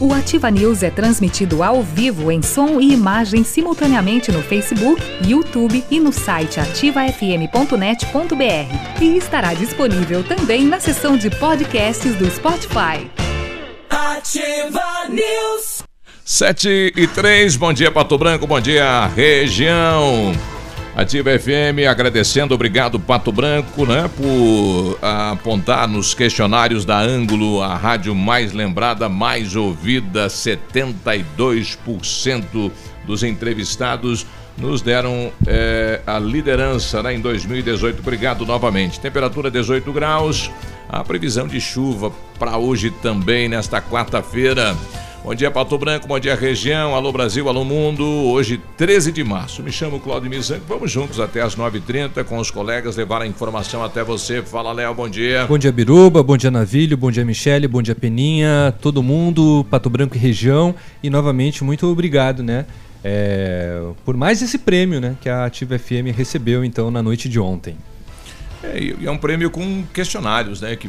O Ativa News é transmitido ao vivo em som e imagem simultaneamente no Facebook, YouTube e no site ativafm.net.br. E estará disponível também na seção de podcasts do Spotify. Ativa News. 7 e 3, bom dia Pato Branco, bom dia região. Ativa FM agradecendo, obrigado Pato Branco, né, por apontar nos questionários da Ângulo a rádio mais lembrada, mais ouvida, 72% dos entrevistados nos deram é, a liderança né, em 2018. Obrigado novamente. Temperatura 18 graus, a previsão de chuva para hoje também, nesta quarta-feira. Bom dia, Pato Branco, bom dia, região. Alô, Brasil, alô, mundo. Hoje, 13 de março. Me chamo Claudio Mizanco. Vamos juntos até as 9h30 com os colegas levar a informação até você. Fala, Léo, bom dia. Bom dia, Biruba. Bom dia, Navilho. Bom dia, Michele. Bom dia, Peninha. Todo mundo, Pato Branco e região. E novamente, muito obrigado, né? É, por mais esse prêmio, né? Que a Ativa FM recebeu, então, na noite de ontem. É, e é um prêmio com questionários, né? Que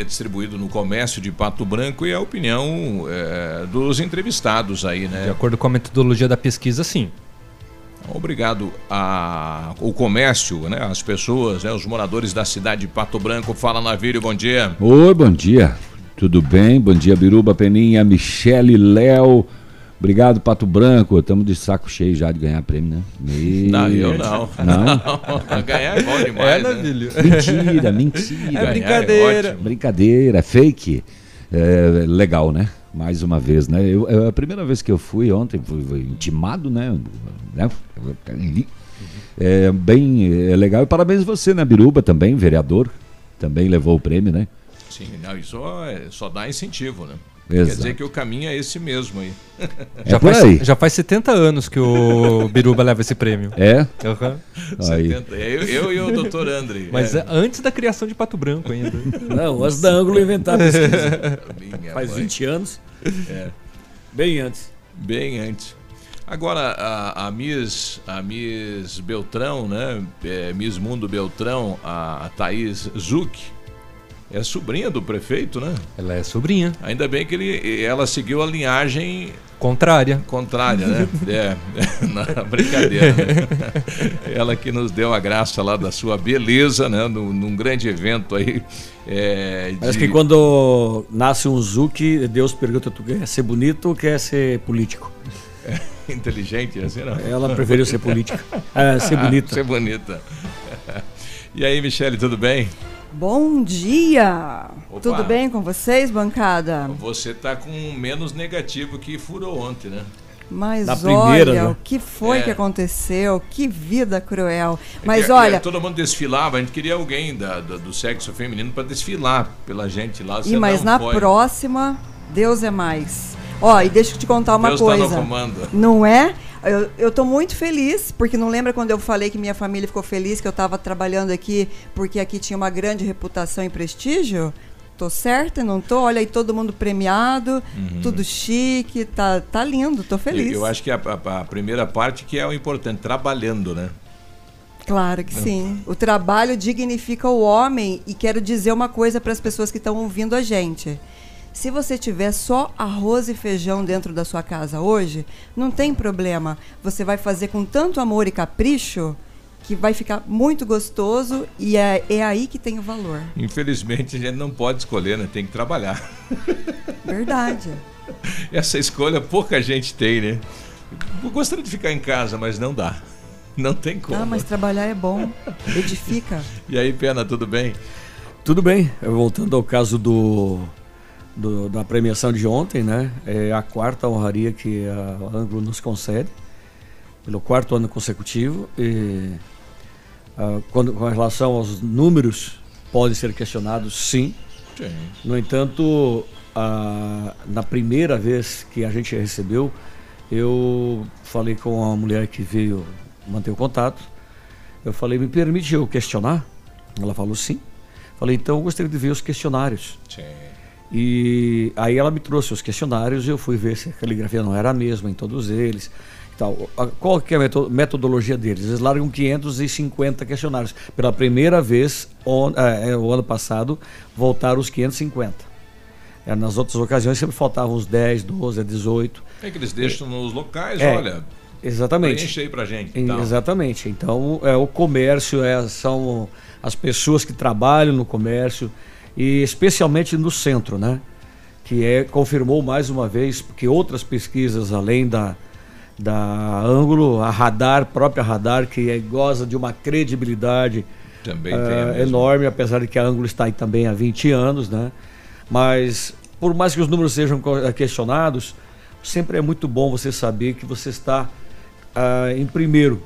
é distribuído no comércio de Pato Branco e a opinião é, dos entrevistados aí, né? De acordo com a metodologia da pesquisa, sim. Obrigado ao comércio, né, as pessoas, né, os moradores da cidade de Pato Branco. Fala, Navírio, bom dia. Oi, bom dia. Tudo bem? Bom dia, Biruba, Peninha, Michele, Léo. Obrigado, Pato Branco. Estamos de saco cheio já de ganhar prêmio, né? Meu não, eu não. Não? não ganhar é bom demais. É, né? Mentira, mentira. É brincadeira. É brincadeira, fake. É, legal, né? Mais uma vez, né? Eu, é a primeira vez que eu fui ontem, fui, fui intimado, né? né? É bem é legal. E parabéns a você, né, Biruba, também, vereador. Também levou o prêmio, né? Sim, não, isso é, só dá incentivo, né? Exato. Quer dizer que o caminho é esse mesmo aí. É já, por faz, aí. já faz 70 anos que o Biruba leva esse prêmio. É? Uhum. Aí. 70. Eu, eu e o doutor André. Mas é. é antes da criação de Pato Branco ainda. Não, antes da Ângulo inventar a Faz mãe. 20 anos. É, Bem antes. bem antes. Agora, a, a Miss, a Miss Beltrão, né? É, Miss Mundo Beltrão, a Thaís Zuc, é sobrinha do prefeito, né? Ela é sobrinha. Ainda bem que ele, ela seguiu a linhagem Contrária. contrária, né? É, na brincadeira. Né? Ela que nos deu a graça lá da sua beleza, né? Num, num grande evento aí. É, de- Parece que quando nasce um Zuki, Deus pergunta: tu quer ser bonito ou quer ser político? Inteligente, assim, não? Ela preferiu ser política. É, ser bonita. Ser bonita. E aí, Michele, tudo bem? Bom dia! Opa. Tudo bem com vocês, bancada? Você tá com menos negativo que furou ontem, né? Mas Na primeira, olha, né? o que foi É. que aconteceu? Que vida cruel. Mas É, olha, é, todo mundo desfilava, a gente queria alguém da- da- do sexo feminino para desfilar pela gente lá. e você mas na foi. próxima, Deus é mais. Ó, e deixa eu te contar uma Deus tá coisa. no comando. Não é? Eu, eu tô muito feliz, porque não lembra quando eu falei que minha família ficou feliz que eu estava trabalhando aqui, porque aqui tinha uma grande reputação e prestígio? Tô certa, não tô? Olha aí todo mundo premiado, tudo chique, tá, tá lindo, tô feliz. Uhum. Eu, eu acho que a, a- a primeira parte que é o importante, trabalhando, né? Claro que sim. O trabalho dignifica o homem e quero dizer uma coisa para as pessoas que estão ouvindo a gente. Se você tiver só arroz e feijão dentro da sua casa hoje, não tem problema. Você vai fazer com tanto amor e capricho que vai ficar muito gostoso e é, é aí que tem o valor. Infelizmente a gente não pode escolher, né? Tem que trabalhar. Verdade. Essa escolha pouca gente tem, né? Eu gostaria de ficar em casa, mas não dá. Não tem como. Ah, mas trabalhar é bom. Edifica. E aí, Pena, tudo bem? Tudo bem, voltando ao caso do, do- da premiação de ontem, né? É a quarta honraria que a Anglo nos concede, pelo quarto ano consecutivo. E ah, quando, com relação aos números, podem ser questionados, sim. Sim. No entanto, ah, na primeira vez que a gente recebeu, eu falei com a mulher que veio manter o contato. Eu falei, me permite eu questionar? Ela falou sim. Falei, então eu gostaria de ver os questionários. Sim. E aí ela me trouxe os questionários e eu fui ver se a caligrafia não era a mesma em todos eles. Tal. Qual que é a meto- metodologia deles? Eles largam 550 questionários. Pela primeira vez, on, eh, eh, o ano passado, voltaram os 550. Eh, nas outras ocasiões sempre faltavam uns 10, 12, 18. É que eles deixam nos locais, É, olha. Exatamente. Preenche aí pra gente. Então. Exatamente. Então, é o comércio, é, são as pessoas que trabalham no comércio e especialmente no centro, né? Que é, confirmou mais uma vez que outras pesquisas, além da, da Ângulo, a Radar, própria Radar, que é- goza de uma credibilidade a mesma. enorme, apesar de que a Ângulo está aí também há 20 anos, né? Mas, por mais que os números sejam eh, questionados, sempre é muito bom você saber que você está ah, em primeiro.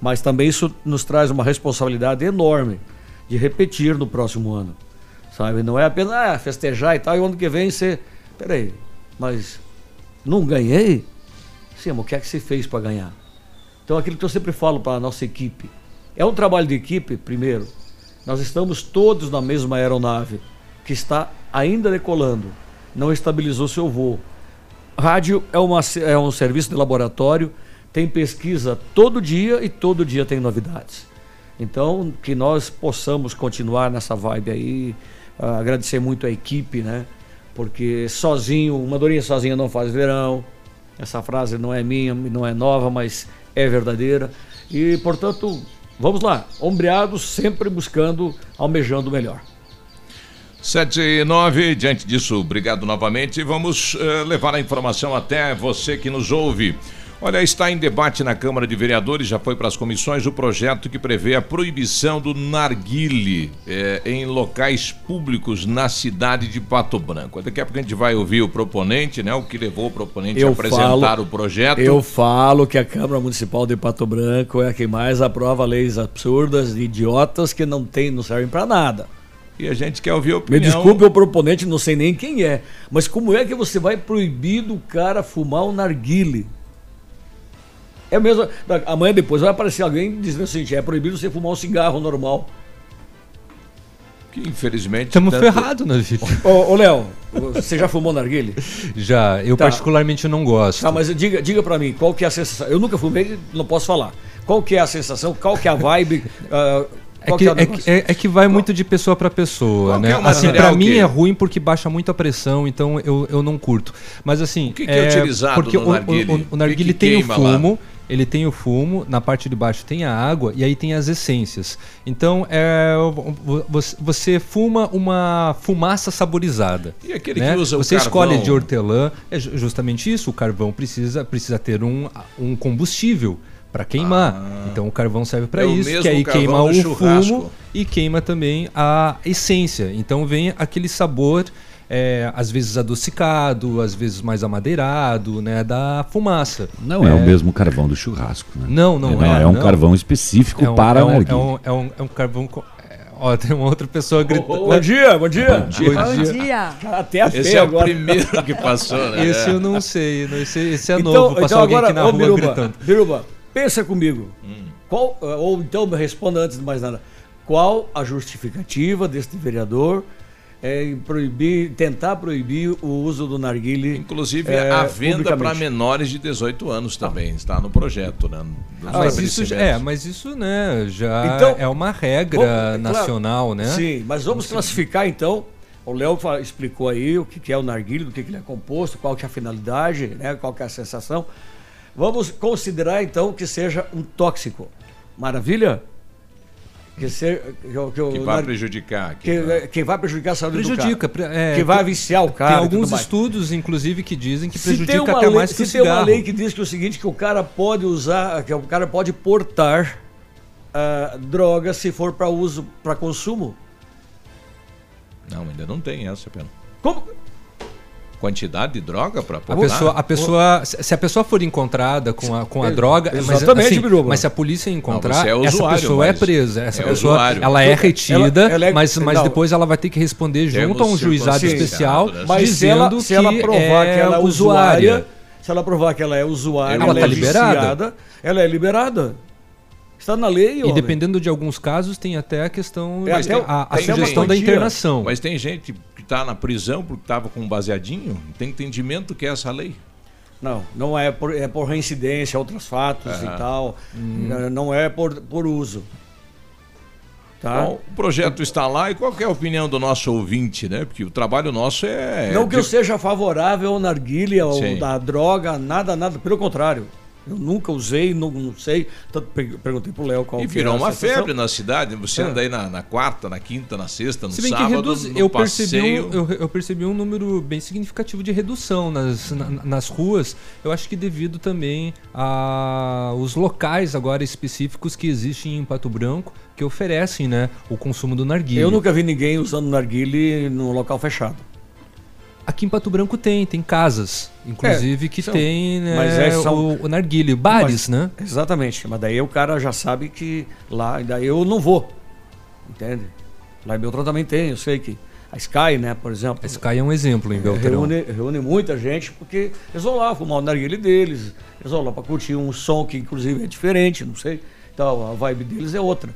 Mas também isso nos traz uma responsabilidade enorme de repetir no próximo ano. Sabe? Não é apenas ah, festejar e tal, e o ano que vem você. Peraí, mas não ganhei? Sim, mas o que é que você fez para ganhar? Então, aquilo que eu sempre falo para a nossa equipe. É um trabalho de equipe, primeiro. Nós estamos todos na mesma aeronave, que está ainda decolando. Não estabilizou seu voo. Rádio é, uma, é um serviço de laboratório, tem pesquisa todo dia e todo dia tem novidades. Então, que nós possamos continuar nessa vibe aí, agradecer muito a equipe, né? Porque sozinho, uma dorinha sozinha não faz verão. Essa frase não é minha, não é nova, mas é verdadeira. E, portanto, vamos lá, ombreados, sempre buscando, almejando o melhor. 7 e 9, diante disso, obrigado novamente. Vamos eh, levar a informação até você que nos ouve. Olha, está em debate na Câmara de Vereadores, já foi para as comissões, o projeto que prevê a proibição do narguile eh, em locais públicos na cidade de Pato Branco. Daqui a pouco a gente vai ouvir o proponente, né? O que levou o proponente a apresentar o projeto. Eu falo que a Câmara Municipal de Pato Branco é a que mais aprova leis absurdas e idiotas que não tem, não servem para nada. E a gente quer ouvir a Me opinião. desculpe o proponente, não sei nem quem é. Mas como é que você vai proibir do cara fumar um narguile? É mesmo. Amanhã depois vai aparecer alguém dizendo assim: é proibido você fumar um cigarro normal. Que infelizmente. Estamos tanto- ferrados na vida. Ô, ô, Léo, você já fumou narguile? Já, eu Tá. particularmente não gosto. Tá, mas diga, diga pra mim, qual que é a sensação? Eu nunca fumei, não posso falar. Qual que é a sensação? Qual que é a vibe? ah, É qual que, é o é, que, é- é que vai muito de pessoa pra pessoa, Qual né? é o assim, pra mim que- é ruim porque baixa muito a pressão, então eu, eu não curto. Mas assim, O que que é utilizado porque no o, o- narguile? o, O que narguile que tem o queima lá? Ele tem o fumo, na parte de baixo tem a água e aí tem as essências. Então é, vo- você, você fuma uma fumaça saborizada. E aquele né? que usa o Você escolhe de hortelã, é ju- justamente isso, o carvão precisa, precisa ter um, um combustível para queimar. então o carvão serve para É isso, que aí queima o churrasco. fumo e queima também a essência. Então vem aquele sabor, é, às vezes adocicado, às vezes mais amadeirado, né, da fumaça. Não é, o mesmo carvão do churrasco, né? Não, não é, É um não. carvão específico É um, para é um, é um, é um, é um carvão. co- é, Ó, tem uma outra pessoa gritando. Bom dia, bom dia. Bom dia. Até a Esse fé é agora. o primeiro que passou, né? Esse eu não sei, não, esse, esse é então, novo. Passou então alguém agora, aqui na ô, rua Biruba, gritando. Biruba, pensa comigo. Qual, eh, ou então me responda antes de mais nada. Qual a justificativa deste vereador em proibir, tentar proibir o uso do narguile? Inclusive, eh, a venda para menores de 18 anos também está no projeto, né? Ah, mas isso, estabelecimentos. é, mas isso, né, já Então, é uma regra Vamos- é claro, nacional, né? Sim, mas vamos classificar então. O Léo explicou aí o que que é o narguilé, do que que ele é composto, qual que é a finalidade, né, qual que é a sensação. Vamos considerar então que seja um tóxico. Maravilha? Que, ser, que, que, Que vai prejudicar. que, é, que vai prejudicar a saúde Prejudica. do cara. é, que vai viciar o cara. Tem alguns estudos, inclusive, que dizem que prejudica até lei- mais que o se tem uma cigarro. lei que diz que é o seguinte, que o cara pode usar, que o cara pode portar ah, droga se for para uso, para consumo. Não, ainda não tem essa, pena. Como? Quantidade de droga para A pessoa, a pessoa, se se a pessoa for encontrada com a, com a É, droga, mas, exatamente, assim, Biruba. mas se a polícia encontrar, é essa usuário, pessoa é mas- presa. Essa é pessoa, usuário. ela é retida, Ela- ela é- mas, mas não. depois ela vai ter que responder junto a um juizado especial, né? Mas se dizendo ela, se ela que provar é que ela é usuária. usuária, se ela provar que ela é usuária, Ela ela, tá é liberada. viciada, ela é liberada. Está na lei, E homem. dependendo de alguns casos, tem até a questão, É, até a, a sugestão da internação. Mas tem gente que está na prisão porque estava com um baseadinho, tem entendimento que é essa lei. Não, não é por, é por reincidência, outros fatos e tal. Hum. É, Não é por, por uso. Tá? Bom, o projeto está lá e qual é a opinião do nosso ouvinte, né? Porque o trabalho nosso é. não que eu seja favorável ao narguilha ou da droga, nada, nada. Pelo contrário. Eu nunca usei, não, não sei. Tanto pe- perguntei pro Léo qual E virou uma febre na cidade. Você É. anda aí na, na quarta, na quinta, na sexta, no Se bem sábado, que reduz, no eu, percebi passeio. um, eu, eu percebi um número bem significativo de redução nas, na- nas ruas. Eu acho que devido também aos locais agora específicos que existem em Pato Branco que oferecem né, o consumo do narguilé. Eu nunca vi ninguém usando narguile no local fechado. Aqui em Pato Branco tem, tem casas, inclusive, que são- tem né, mas é, são- o, o narguilé, bares, Mas- né? Exatamente. Mas daí o cara já sabe que lá, daí eu não vou. Entende? Lá em Beltrão também tem, eu sei que. A Sky, né, por exemplo. A Sky é um exemplo em Beltrão. Reúne, reúne muita gente porque eles vão lá fumar o narguilé deles, eles vão lá para curtir um som que inclusive é diferente, não sei. Então a vibe deles é outra.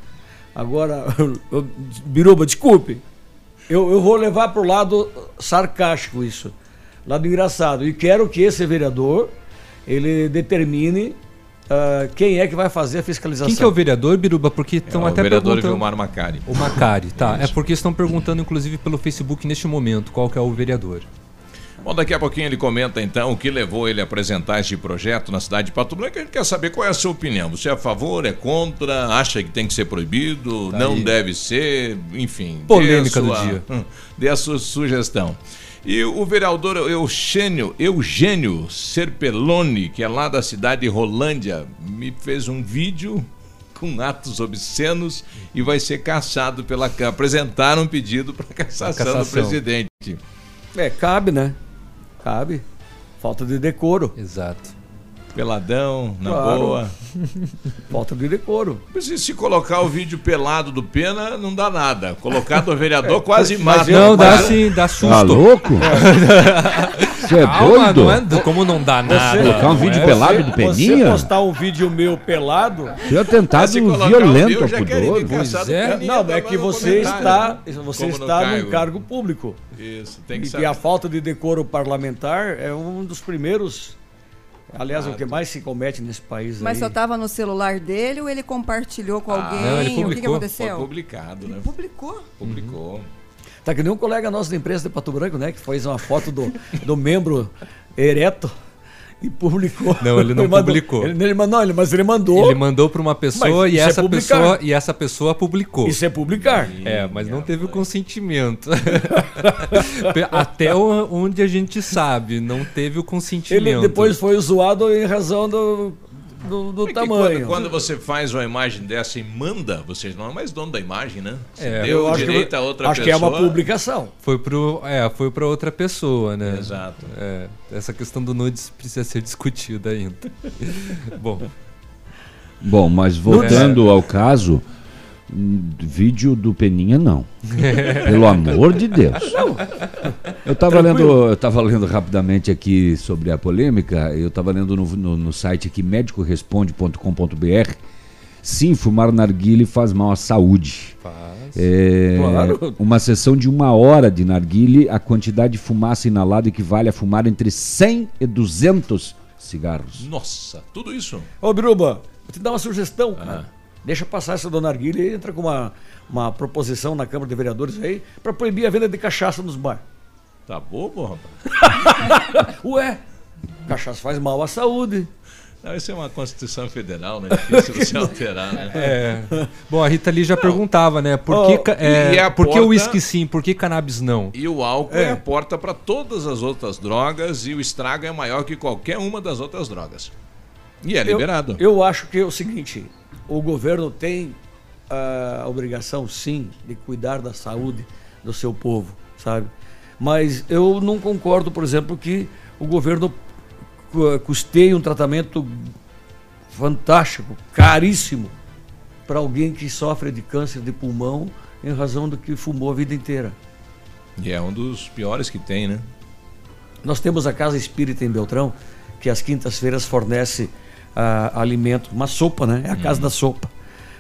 Agora, eu- Biruba, desculpe, eu, eu vou levar para o lado sarcástico isso, lado engraçado. E quero que esse vereador ele determine ah, quem é que vai fazer a fiscalização. Quem que é o vereador, Biruba? Porque É estão o até vereador perguntando... Vilmar Macari. O Macari, tá. É porque estão perguntando, inclusive, pelo Facebook neste momento, qual que é o vereador. Bom, daqui a pouquinho ele comenta então o que levou ele a apresentar este projeto na cidade de Pato Branco. A gente quer saber qual é a sua opinião. Você é a favor, é contra, acha que tem que ser proibido, Tá não aí. deve ser, enfim. Polêmica dê do sua- dia. Hum, Dê a sua sugestão. E o vereador Eugênio, Eugênio Serpeloni, que é lá da cidade de Rolândia, me fez um vídeo com atos obscenos e vai ser caçado pela Câmara. Apresentaram um pedido para cassação, do cassação. presidente. É, cabe, né? Cabe. Falta de decoro. Exato. Peladão, na Claro. boa. Falta de decoro. Se, se colocar o vídeo pelado do Pena, não dá nada. Colocar do vereador quase mas mata. eu- Não, dá Mas- sim, dá susto. Tá louco? Você é Calma, doido? não é, como não dá nada. Colocar um não vídeo é? pelado do Você Peninha? postar um vídeo meu pelado. Você é tentado Se o violento meu, ao pudor. do é. Não, tá é que você está, você Como está cargo. num cargo público. Isso, tem que E, saber. a falta de decoro parlamentar é um dos primeiros. Aliás, é o que mais se comete nesse país Mas aí. só tava no celular dele ou ele compartilhou com alguém? não, ele o que que, publicou. Foi aconteceu? publicado, né? Publicou. Publicou. Tá que nem um colega nosso da empresa de Pato Branco, né? Que fez uma foto do, do membro ereto e publicou. Não, ele não mandou- publicou. Ele, ele mandou, ele- mas ele mandou. Ele mandou para uma pessoa e é essa pessoa e essa pessoa publicou. Isso é publicar. É, mas não teve o consentimento. Até onde a gente sabe, não teve o consentimento. Ele depois foi zoado em razão do, do, do É que tamanho. Quando, quando você faz uma imagem dessa e manda, você não é mais dono da imagem, né? Você É, deu eu acho, direito que, a outra acho que pessoa. é uma publicação. Foi pro, é, foi para outra pessoa, né? Exato. É, essa questão do nudes precisa ser discutida ainda. Bom, Bom, mas voltando ao caso, vídeo do Peninha não. Pelo amor de Deus. Eu estava lendo, eu tava lendo rapidamente aqui sobre a polêmica, eu estava lendo no, no, no site aqui médicoresponde.com.br. Sim, fumar narguile faz mal à saúde. faz. É, Claro. Uma sessão de uma hora de narguile, a quantidade de fumaça inalada equivale a fumar entre 100 e 200 cigarros. Nossa, tudo isso. Ô, Biruba, vou te dar uma sugestão, cara. Deixa passar essa dona Arguilha e entra com uma, uma proposição na Câmara de Vereadores aí para proibir a venda de cachaça nos bares. Tá bobo, rapaz? Ué, cachaça faz mal à saúde. Não, isso é uma Constituição Federal, né? Difícil de se alterar, né? É. Bom, a Rita ali já perguntava, né? Por Oh, que, ca- é, por que porta- o uísque sim? Por que cannabis não? E o álcool é, a porta para todas as outras drogas e o estrago é maior que qualquer uma das outras drogas. E é Eu- liberado. Eu, acho que é o seguinte: o governo tem a obrigação, sim, de cuidar da saúde do seu povo. sabe? Mas eu não concordo, por exemplo, que o governo cu- custeie um tratamento fantástico, caríssimo, para alguém que sofre de câncer de pulmão em razão do que fumou a vida inteira. E é um dos piores que tem, né? Nós temos a Casa Espírita em Beltrão, que às quintas-feiras fornece ah, alimento, uma sopa, né? É a casa da sopa.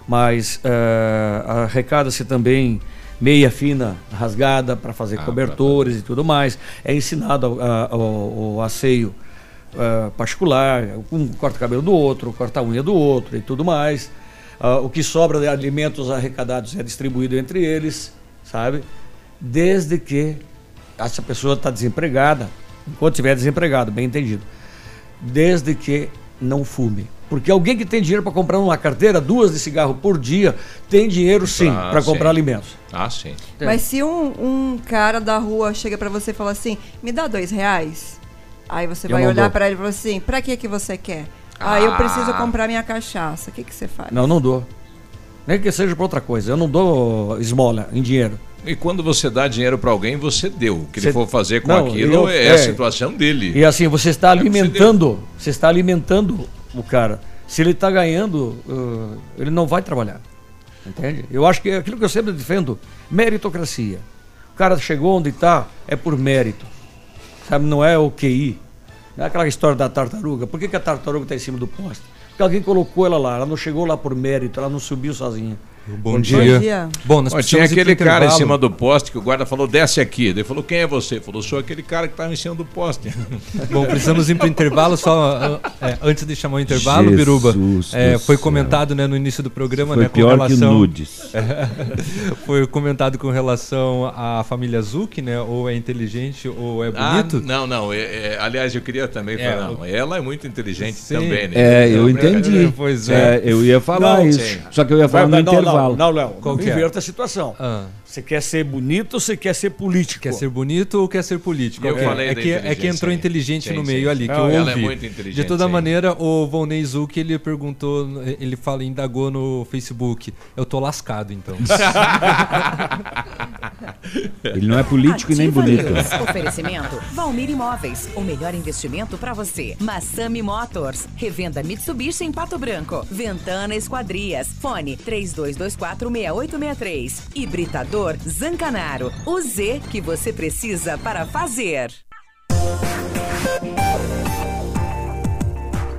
Mas ah, arrecada-se também meia fina rasgada para fazer Ah, cobertores e tudo mais. É ensinado o, asseio ah, particular, um corta o cabelo do outro, corta a unha do outro e tudo mais. Ah, o que sobra de alimentos arrecadados é distribuído entre eles, sabe? Desde que essa pessoa está desempregada, enquanto estiver desempregado, bem entendido, desde que não fume. Porque alguém que tem dinheiro para comprar uma carteira, duas de cigarro por dia, tem dinheiro sim Ah, para comprar alimentos. Ah, sim. Mas se um, um cara da rua chega pra você e fala assim, me dá dois reais, aí você Eu vai olhar pra ele e falar assim, pra que que você quer? Ah, eu Ah. preciso comprar minha cachaça. O que que você faz? Não, não dou. Nem que seja para outra coisa. Eu não dou esmola em dinheiro. E quando você dá dinheiro para alguém, você deu. O que ele Você- for fazer com Não, aquilo eu- é, é. a situação dele. E assim, você está É o que você alimentando, você está alimentando o cara. Se ele está ganhando, uh, ele não vai trabalhar. Entende? Eu acho que é aquilo que eu sempre defendo, meritocracia. O cara chegou onde está, é por mérito. Sabe, não é o QI. Não é aquela história da tartaruga. Por que, que a tartaruga está em cima do poste? Porque alguém colocou ela lá, ela não chegou lá por mérito, ela não subiu sozinha. Bom dia. dia. Bom, nós Ó, tinha aquele cara em intervalo. cima do poste que o guarda falou, desce aqui. Ele falou, quem é você? Falou, sou aquele cara que estava em cima do poste. Bom, precisamos ir para o intervalo, só ah, é, antes de chamar o intervalo, Jesus Biruba. é, foi comentado né, no início do programa, Foi né, com pior relação, que nudes. foi comentado com relação à família Zuc, né? Ou é inteligente ou é Ah, bonito. não, não. é- é, aliás, eu queria também É, falar, não, ela é muito inteligente Sim. também, né? É, eu Não, entendi. Pois É, é. eu ia falar Não, isso. sim. Só que eu ia falar no Mas- mas intervalo. Não, não, Léo. Não que é? inverta a situação. Ah, Você quer ser bonito ou você quer ser político? quer ser bonito ou quer ser político? Eu é, falei é da que, é que entrou sim. inteligente Sim, no sim. meio ali, que Não, eu ela é ouvi. muito inteligente, De toda sim. maneira, o Volney Zuc, ele perguntou, ele fala, indagou no Facebook. Eu tô lascado, então. Ele não é político e nem bonito. News. Oferecimento Valmir Imóveis, o melhor investimento para você. Massami Motors, revenda Mitsubishi em Pato Branco. Ventana Esquadrias, fone 32246863. Hibridador Zancanaro, o Z que você precisa para fazer.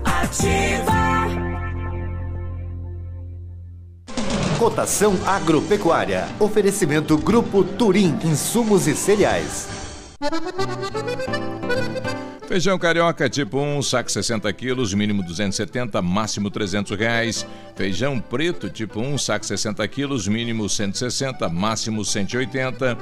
Ativa. Cotação agropecuária. Oferecimento Grupo Turim, insumos e cereais. Feijão carioca tipo 1, saco 60 quilos, mínimo 270, máximo 300 reais. Feijão preto tipo 1, saco 60 quilos, mínimo 160, máximo 180.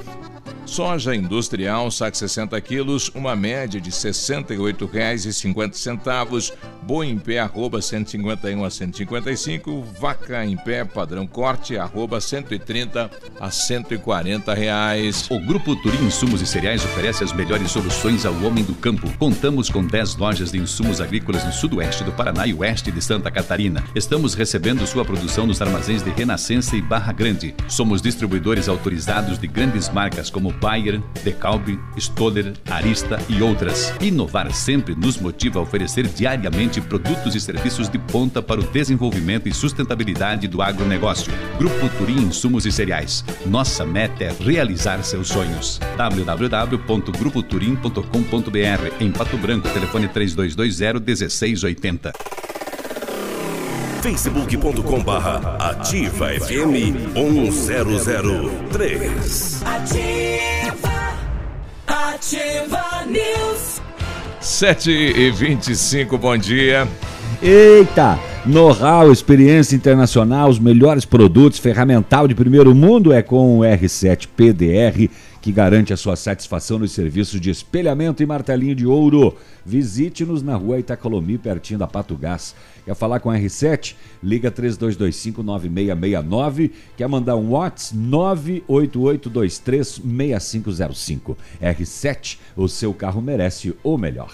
Soja industrial, saco 60 quilos, uma média de R$ 68,50. Boi em pé, arroba 151 a 155. Vaca em pé, padrão corte, arroba 130 a 140 reais. O Grupo Turim Insumos e Cereais oferece as melhores soluções ao homem do campo. Contamos com 10 lojas de insumos agrícolas no sudoeste do Paraná e oeste de Santa Catarina. Estamos recebendo sua produção nos armazéns de Renascença e Barra Grande. Somos distribuidores autorizados de grandes marcas como Bayer, Decalbe, Stoller, Arista e outras. Inovar sempre nos motiva a oferecer diariamente produtos e serviços de ponta para o desenvolvimento e sustentabilidade do agronegócio. Grupo Turim Insumos e Cereais. Nossa meta é realizar seus sonhos. www.grupoturim.com.br Em Pato Branco, telefone 3220 1680. facebook.com barra ativa FM 1003. Ativa. Ativa News. 7 e 25 bom dia. Eita! Know-how, experiência internacional, os melhores produtos, ferramental de primeiro mundo é com o R7 PDR, que garante a sua satisfação nos serviços de espelhamento e martelinho de ouro. Visite-nos na rua Itacolomi, pertinho da Pato Gás. Quer falar com a R7? Liga 3225-9669. Quer mandar um WhatsApp? 988236505. R7, o seu carro merece o melhor.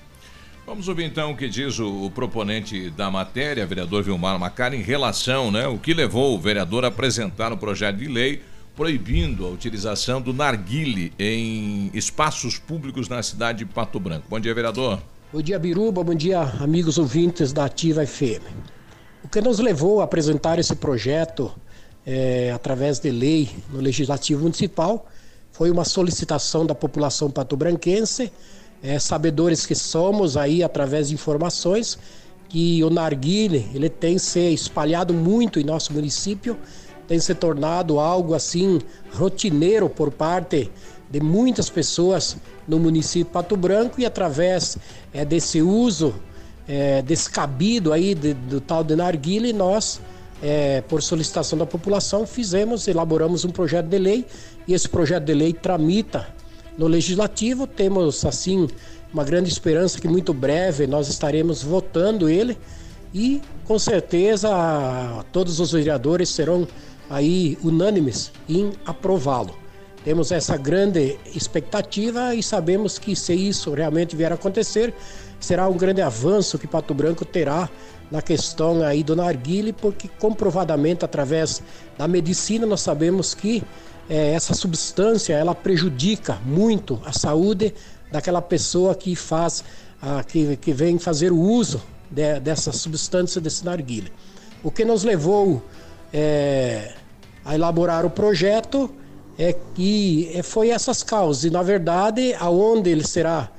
Vamos ouvir então o que diz o, o proponente da matéria, vereador Vilmar Macari, em relação, né, o que levou o vereador a apresentar um projeto de lei proibindo a utilização do narguile em espaços públicos na cidade de Pato Branco. Bom dia, vereador. Bom dia, Biruba. Bom dia, amigos ouvintes da Ativa FM. O que nos levou a apresentar esse projeto é, através de lei no Legislativo Municipal foi uma solicitação da população patobranquense é, sabedores que somos aí através de informações que o narguile ele tem se espalhado muito em nosso município, tem se tornado algo assim rotineiro por parte de muitas pessoas no município de Pato Branco e através é, desse uso é, descabido aí de, do tal de narguile nós é, por solicitação da população fizemos elaboramos um projeto de lei e esse projeto de lei tramita no legislativo. Temos assim uma grande esperança que muito breve nós estaremos votando ele e com certeza todos os vereadores serão aí unânimes em aprová-lo. Temos essa grande expectativa e sabemos que se isso realmente vier a acontecer, será um grande avanço que Pato Branco terá na questão aí do narguile, porque comprovadamente através da medicina nós sabemos que é, essa substância ela prejudica muito a saúde daquela pessoa que faz, a, que, que vem fazer o uso de, dessa substância desse narguilé. O que nos levou é, a elaborar o projeto é que é, foi essas causas. E na verdade, aonde ele será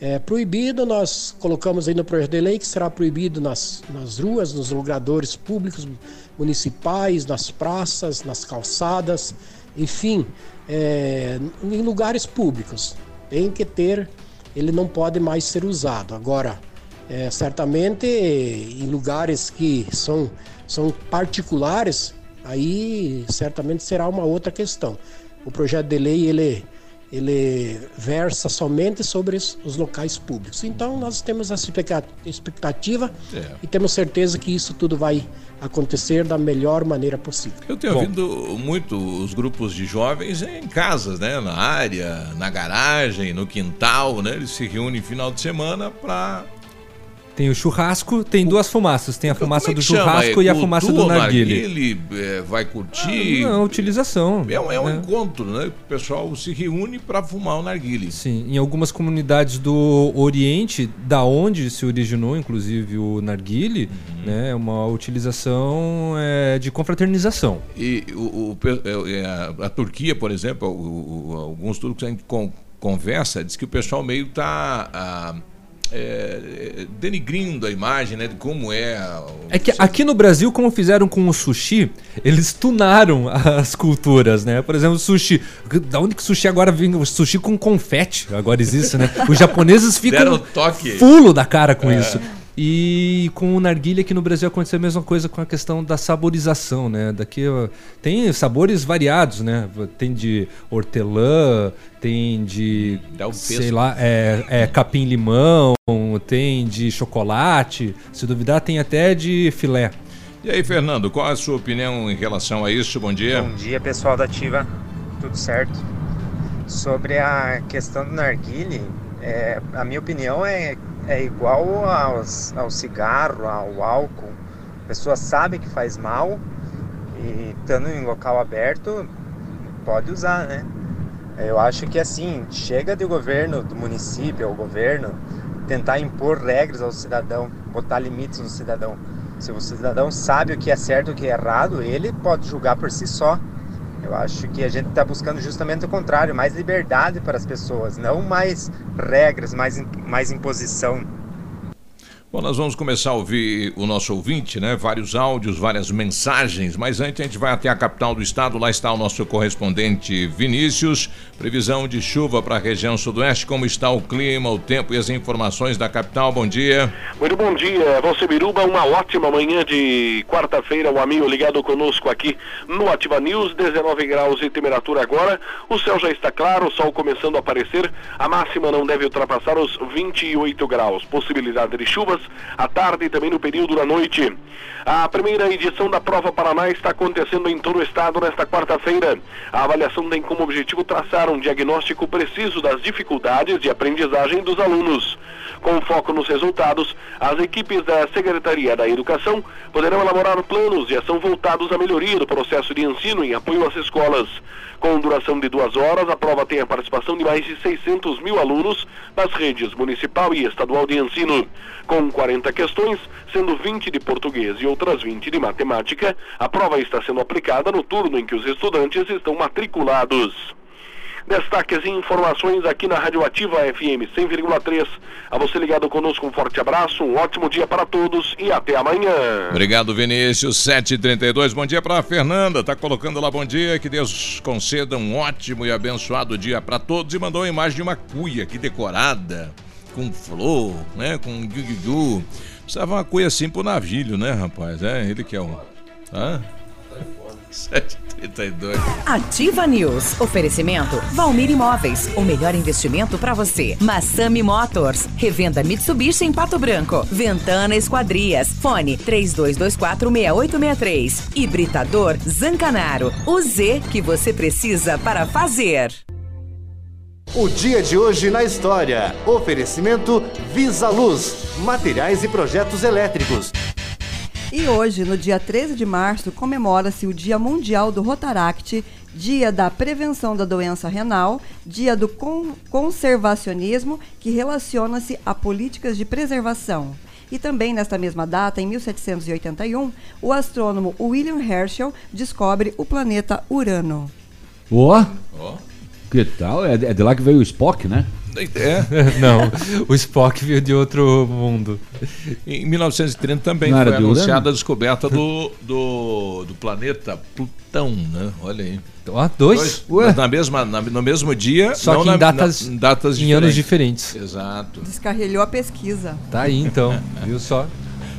é, proibido, nós colocamos aí no projeto de lei que será proibido nas, nas ruas, nos lugares públicos municipais, nas praças, nas calçadas, enfim, é, em lugares públicos. Tem que ter, ele não pode mais ser usado. Agora, é, certamente em lugares que são, são particulares, aí certamente será uma outra questão. O projeto de lei ele ele versa somente sobre os locais públicos. Então nós temos essa expectativa é. e temos certeza que isso tudo vai acontecer da melhor maneira possível. Eu tenho Bom. ouvido muito os grupos de jovens em casas, né, na área, na garagem, no quintal, né? Eles se reúnem final de semana para tem o churrasco, tem duas fumaças. Tem a fumaça é do churrasco chama? e a fumaça do narguile. Ele é, vai curtir. Ah, não, utilização. É, é um é. encontro, né? O pessoal se reúne para fumar o narguile. Sim, em algumas comunidades do Oriente, da onde se originou, inclusive, o narguile, uhum. né? É uma utilização é, de confraternização. E o, o é, a, a, Turquia, por exemplo, o, alguns turcos a gente conversa, diz que o pessoal meio está ah, é, denigrindo a imagem né, de como é. É que aqui no Brasil, como fizeram com o sushi, eles tunaram as culturas, né? Por exemplo, sushi. Da onde que sushi agora vem? O sushi com confete agora existe, né? Os japoneses ficam fulo da cara com é. isso. E com o narguilha aqui no Brasil aconteceu a mesma coisa com a questão da saborização, né? Daqui tem sabores variados, né? Tem de hortelã, tem de sei lá, é, é capim limão, tem de chocolate, se duvidar tem até de filé. E aí, Fernando, qual a sua opinião em relação a isso? Bom dia. Bom dia, pessoal da Ativa. Tudo certo? Sobre a questão do narguile, é, a minha opinião é é igual aos, ao cigarro, ao álcool. A pessoa sabe que faz mal e estando em local aberto, pode usar, né? Eu acho que assim, chega do governo, do município, ao governo, tentar impor regras ao cidadão, botar limites no cidadão. Se o cidadão sabe o que é certo e o que é errado, ele pode julgar por si só. Eu acho que a gente está buscando justamente o contrário, mais liberdade para as pessoas, não mais regras, mais, mais imposição. Bom, nós vamos começar a ouvir o nosso ouvinte, né? Vários áudios, várias mensagens, mas antes a gente vai até a capital do estado, lá está o nosso correspondente Vinícius. Previsão de chuva para a região sudoeste, como está o clima, o tempo e as informações da capital. Bom dia. Muito bom dia, você Biruba, uma ótima manhã de quarta-feira, um amigo ligado conosco aqui no Ativa News, 19 graus de temperatura agora, o céu já está claro, o sol começando a aparecer, a máxima não deve ultrapassar os 28 graus, possibilidade de chuvas à tarde e também no período da noite. A primeira edição da Prova Paraná está acontecendo em todo o estado nesta quarta-feira. A avaliação tem como objetivo traçar um diagnóstico preciso das dificuldades de aprendizagem dos alunos. Com foco nos resultados, as equipes da Secretaria da Educação poderão elaborar planos de ação voltados à melhoria do processo de ensino em apoio às escolas. Com duração de duas horas, a prova tem a participação de mais de 600 mil alunos das redes municipal e estadual de ensino. Com 40 questões, sendo 20 de português e outras 20 de matemática, a prova está sendo aplicada no turno em que os estudantes estão matriculados. Destaques e informações aqui na Rádio Ativa FM 100,3. A você ligado conosco, um forte abraço, um ótimo dia para todos e até amanhã. Obrigado, Vinícius. 7h32. Bom dia para a Fernanda. Tá colocando lá bom dia. Que Deus conceda um ótimo e abençoado dia para todos. E mandou a imagem de uma cuia aqui decorada, com flor, né? Com gugu. Precisava uma cuia assim pro navilho, né, rapaz? É, ele que é o. Hã? 7h32. Ativa News. Oferecimento Valmir Imóveis. O melhor investimento para você. Massami Motors. Revenda Mitsubishi em Pato Branco. Ventana Esquadrias. Fone 32246863. Hibridador Zancanaro. O Z que você precisa para fazer. O dia de hoje na história. Oferecimento Visa Luz. Materiais e projetos elétricos. E hoje, no dia 13 de março, comemora-se o Dia Mundial do Rotaract, Dia da Prevenção da Doença Renal, Dia do con Conservacionismo, que relaciona-se a políticas de preservação. E também nesta mesma data, em 1781, o astrônomo William Herschel descobre o planeta Urano. Ó, que tal? É, é de lá que veio o Spock, né? É? Não, o Spock veio de outro mundo. Em 1930 também Não foi anunciada a descoberta do, do, do planeta Plutão, né? Olha aí. Ó, dois? Mas na mesma, na- no mesmo dia, Só não que em na- datas- na- em datas em anos diferentes. Exato. Descarrilhou a pesquisa. Tá aí então, viu só?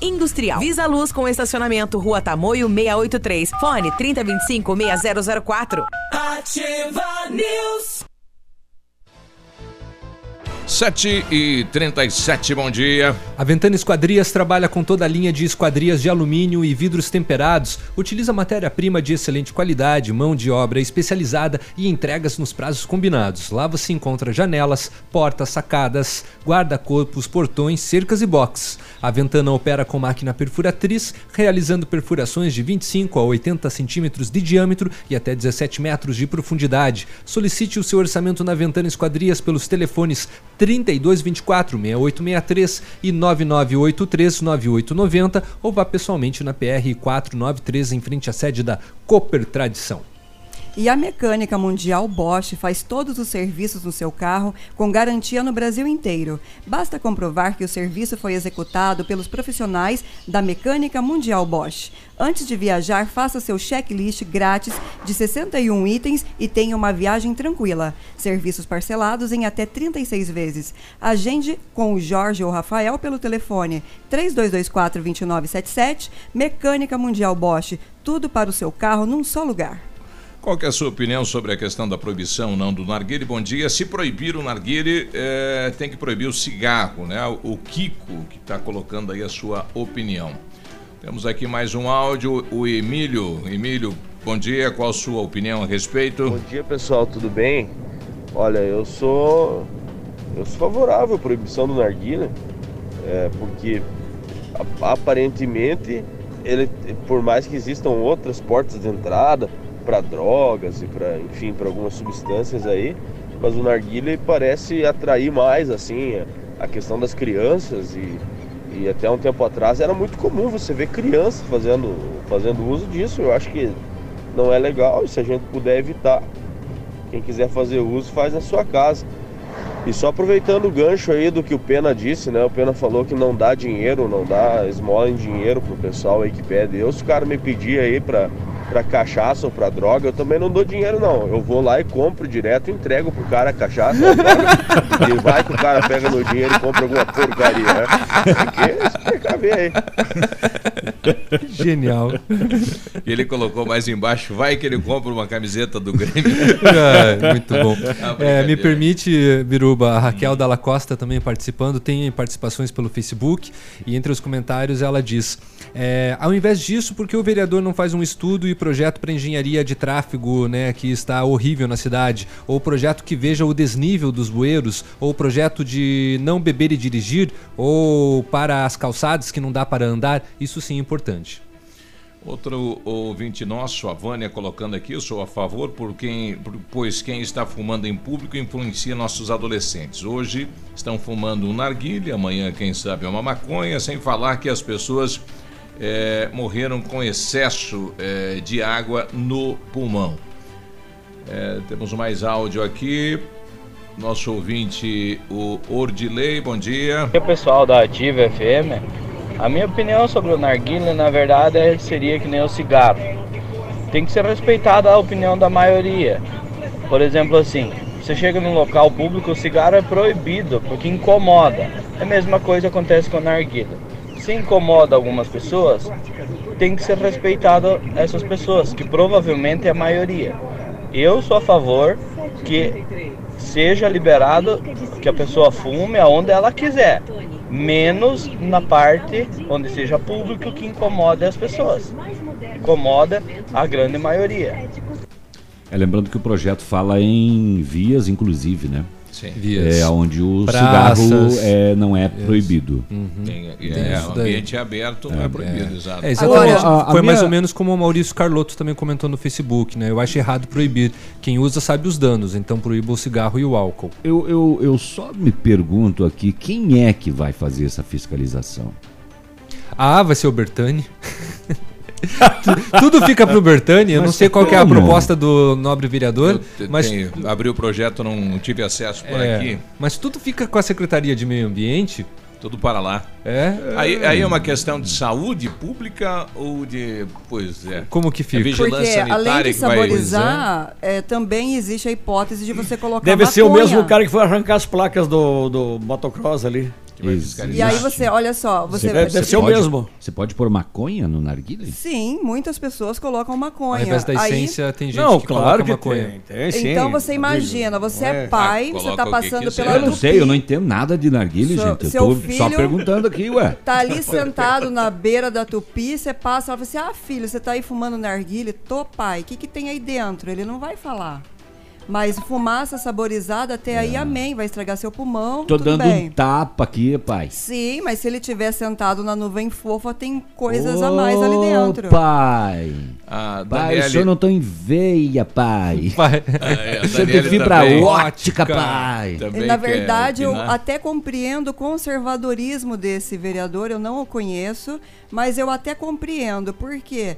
industrial. Visa Luz com estacionamento Rua Tamoio 683. Fone 3025 6004. Ativa News. 7 e 37 bom dia. A Ventana Esquadrias trabalha com toda a linha de esquadrias de alumínio e vidros temperados, utiliza matéria-prima de excelente qualidade, mão de obra especializada e entregas nos prazos combinados. Lá você encontra janelas, portas, sacadas, guarda-corpos, portões, cercas e boxes. A Ventana opera com máquina perfuratriz, realizando perfurações de 25 a 80 centímetros de diâmetro e até 17 metros de profundidade. Solicite o seu orçamento na Ventana Esquadrias pelos telefones 3224 6863 e 9983 9890 ou vá pessoalmente na PR 493 em frente à sede da Cooper Tradição. E a Mecânica Mundial Bosch faz todos os serviços no seu carro com garantia no Brasil inteiro. Basta comprovar que o serviço foi executado pelos profissionais da Mecânica Mundial Bosch. Antes de viajar, faça seu checklist grátis de 61 itens e tenha uma viagem tranquila. Serviços parcelados em até 36 vezes. Agende com o Jorge ou Rafael pelo telefone 3224-2977. Mecânica Mundial Bosch. Tudo para o seu carro num só lugar. Qual é a sua opinião sobre a questão da proibição não do narguile? Bom dia. Se proibir o narguile, é, tem que proibir o cigarro, né? O Kiko que está colocando aí a sua opinião. Temos aqui mais um áudio, o Emílio. Emílio, bom dia. Qual a sua opinião a respeito? Bom dia pessoal, tudo bem? Olha, eu sou eu sou favorável à proibição do narguilha. É, porque aparentemente, ele, por mais que existam outras portas de entrada para drogas e para, enfim, para algumas substâncias aí, mas o narguilé parece atrair mais assim a- questão das crianças e, e até um tempo atrás era muito comum você ver crianças fazendo, fazendo uso disso. Eu acho que não é legal e se a gente puder evitar, quem quiser fazer uso faz na sua casa. E só aproveitando o gancho aí do que o Pena disse, né? O Pena falou que não dá dinheiro, não dá esmola em dinheiro pro pessoal aí que pede. Eu, se o cara me pedir aí pra, pra cachaça ou pra droga, eu também não dou dinheiro não. Eu vou lá e compro direto e entrego pro cara a cachaça ou a droga. e vai que o cara pega meu dinheiro e compra alguma porcaria, né? Tem que se precaver aí. Genial. E ele colocou mais embaixo, vai que ele compra uma camiseta do Grêmio. Ah, muito bom. Ah, É, me permite, Biruba, a Raquel Dalla Costa também participando, tem participações pelo Facebook e entre os comentários ela diz: é, ao invés disso, por que o vereador não faz um estudo e projeto para engenharia de tráfego, né, que está horrível na cidade, ou projeto que veja o desnível dos bueiros, ou projeto de não beber e dirigir, ou para as calçadas que não dá para andar? Isso sim é importante. Outro ouvinte nosso, a Vânia, colocando aqui, eu sou a favor, por quem, pois quem está fumando em público influencia nossos adolescentes. Hoje estão fumando um narguilha, amanhã, quem sabe, uma maconha, sem falar que as pessoas eh, morreram com excesso eh, de água no pulmão. Eh, temos mais áudio aqui. Nosso ouvinte, o Ordilei, bom dia. E o pessoal da Ativa FM, a minha opinião sobre o narguilé, na verdade, é- seria que nem o cigarro. Tem que ser respeitada a opinião da maioria. Por exemplo, assim, você chega num local público, o cigarro é proibido, porque incomoda. É a mesma coisa acontece com o narguilé. Se incomoda algumas pessoas, tem que ser respeitado essas pessoas, que provavelmente é a maioria. Eu sou a favor que seja liberado que a pessoa fume aonde ela quiser, menos na parte onde seja público que incomode as pessoas. Incomoda a grande maioria. É, lembrando que o projeto fala em vias, inclusive, né? Sim. Vias. É onde o Praças. cigarro é, não é proibido. Tem, Tem é, isso o daí. ambiente aberto não é, proibido, exato. É, exatamente. Agora, a- a Foi mais minha- ou menos como o Maurício Carlotto também comentou no Facebook, né? Eu acho errado proibir. Quem usa sabe os danos, então proíba o cigarro e o álcool. Eu, eu, eu só me pergunto aqui quem é que vai fazer essa fiscalização? Ah, vai ser o Bertani. Tudo fica pro Bertani. Eu não sei qual que é a proposta do nobre vereador, mas tenho- abri o projeto, não tive acesso por é, aqui. mas tudo fica com a Secretaria de Meio Ambiente. Tudo para lá. É. Aí, aí é uma questão de saúde pública ou de. Pois é. Como que É fica? vigilância Porque além sanitária de que vai. saborizar, é, também existe a hipótese de você colocar Deve ser o maconha. mesmo cara que foi arrancar as placas do, do motocross ali. E aí você, olha só, você, Deve você ser o pode- mesmo. Você pode pôr maconha no narguilé? Sim, muitas pessoas colocam maconha. Ao invés da Aí- essência, tem gente Não, que claro coloca que maconha. tem, tem sim. então você imagina, você é, é. pai, Ah, você tá que passando pela Eu não sei, eu não entendo nada de narguilé, gente. Eu tô só perguntando aqui, ué. Tá ali sentado na beira da tupi, você passa, ela fala assim: Ah, filho, você tá aí fumando narguile? Tô, pai, o que, que tem aí dentro? Ele não vai falar. Mas fumaça saborizada, até aí, amém. Vai estragar seu pulmão. É. Tô tudo dando bem. um tapa aqui, pai. Sim, mas se ele tiver sentado na nuvem fofa, tem coisas a mais ali dentro. Pai. A Pai, Daniele- o senhor não tem veia, pai. Vai. Ah, é, senhor tem fibra ótica, pai. Também Na quer verdade, eu até compreendo o conservadorismo desse vereador, eu não o conheço, mas eu até compreendo, porque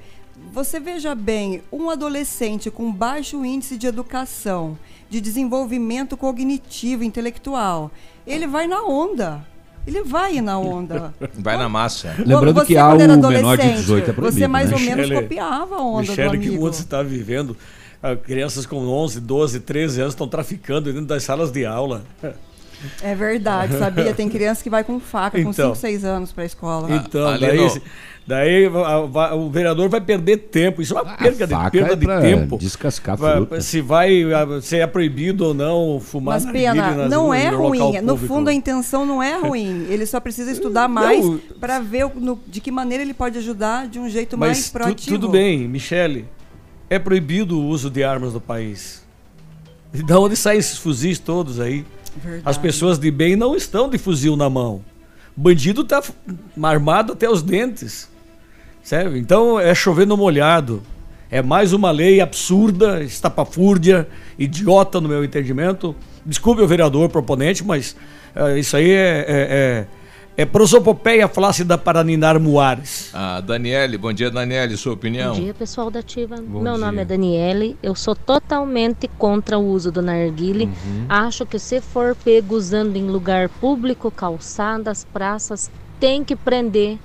você veja bem, um adolescente com baixo índice de educação, de desenvolvimento cognitivo, intelectual, ele vai na onda. Ele vai ir na onda. Vai na massa. Lembrando Você, que há era menor de adolescente, 18 é proibido. Você mais né? ou menos Michele- copiava a onda Michele, do que amigo. mundo você está vivendo? Ah, Crianças com 11, 12, 13 anos estão traficando dentro das salas de aula. É verdade, sabia? Tem criança que vai com faca com Então. 5, 6 anos pra escola. Então, ali daí, daí a- a- o vereador vai perder tempo. Isso é uma perda de, perda é de tempo. descascar fruta. Se vai ah, se é proibido ou não fumar Mas, Pena, nas- não no- é no local ruim. No fundo, a intenção não é ruim. Ele só precisa estudar mais para ver no- de que maneira ele pode ajudar de um jeito Mas mais tu- proativo. tudo bem, Michele. É proibido o uso de armas no país. E da onde saem esses fuzis todos aí? Verdade. As pessoas de bem não estão de fuzil na mão. Bandido tá armado até os dentes. Sério? Então é chover no molhado. É mais uma lei absurda, estapafúrdia, idiota no meu entendimento. Desculpe o vereador proponente, mas eh, isso aí é, é, é, é prosopopeia flácida para ninar muares. A Daniele, bom dia, Daniele, sua opinião? Bom dia, pessoal da Ativa. Bom Meu dia. nome é Daniele. Eu sou totalmente contra o uso do narguile. Uhum. Acho que se for pego usando em lugar público, calçadas, praças, tem que prender.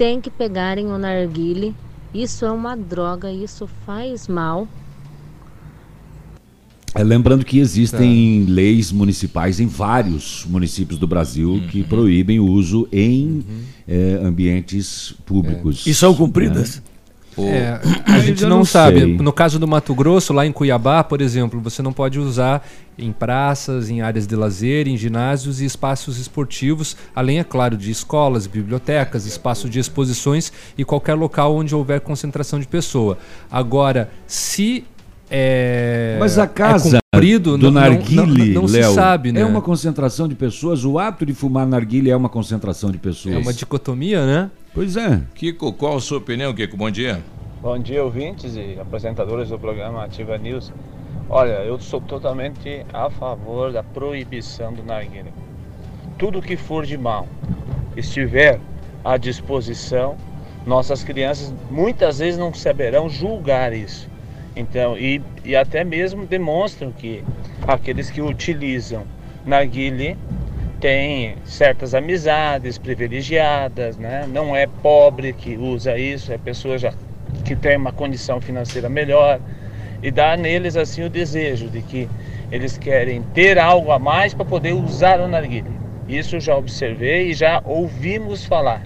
Tem que pegarem o narguile. Isso é uma droga, isso faz mal. É, lembrando que existem leis municipais em vários municípios do Brasil que proíbem o uso em eh, ambientes públicos. E são cumpridas? É, a gente não, não sabe. sei. No caso do Mato Grosso, lá em Cuiabá, por exemplo, você não pode usar em praças, em áreas de lazer, em ginásios e espaços esportivos, além, é claro, de escolas, bibliotecas, espaços de exposições e qualquer local onde houver concentração de pessoa. Agora, se é, Mas a casa é cumprido, do não, não- narguile, não, não se Léo, sabe, né? é uma concentração de pessoas. O ato de fumar narguile é uma concentração de pessoas. É uma dicotomia, né? Pois é. Kiko, qual a sua opinião, Kiko? Bom dia. Bom dia, ouvintes e apresentadores do programa Ativa News. Olha, eu sou totalmente a favor da proibição do narguilé. Tudo que for de mal estiver à disposição, nossas crianças muitas vezes não saberão julgar isso. Então, e, e até mesmo demonstram que aqueles que utilizam narguilé têm certas amizades privilegiadas, né? Não é pobre que usa isso, é pessoa já que tem uma condição financeira melhor e dá neles assim o desejo de que eles querem ter algo a mais para poder usar o narguilé. Isso já observei e já ouvimos falar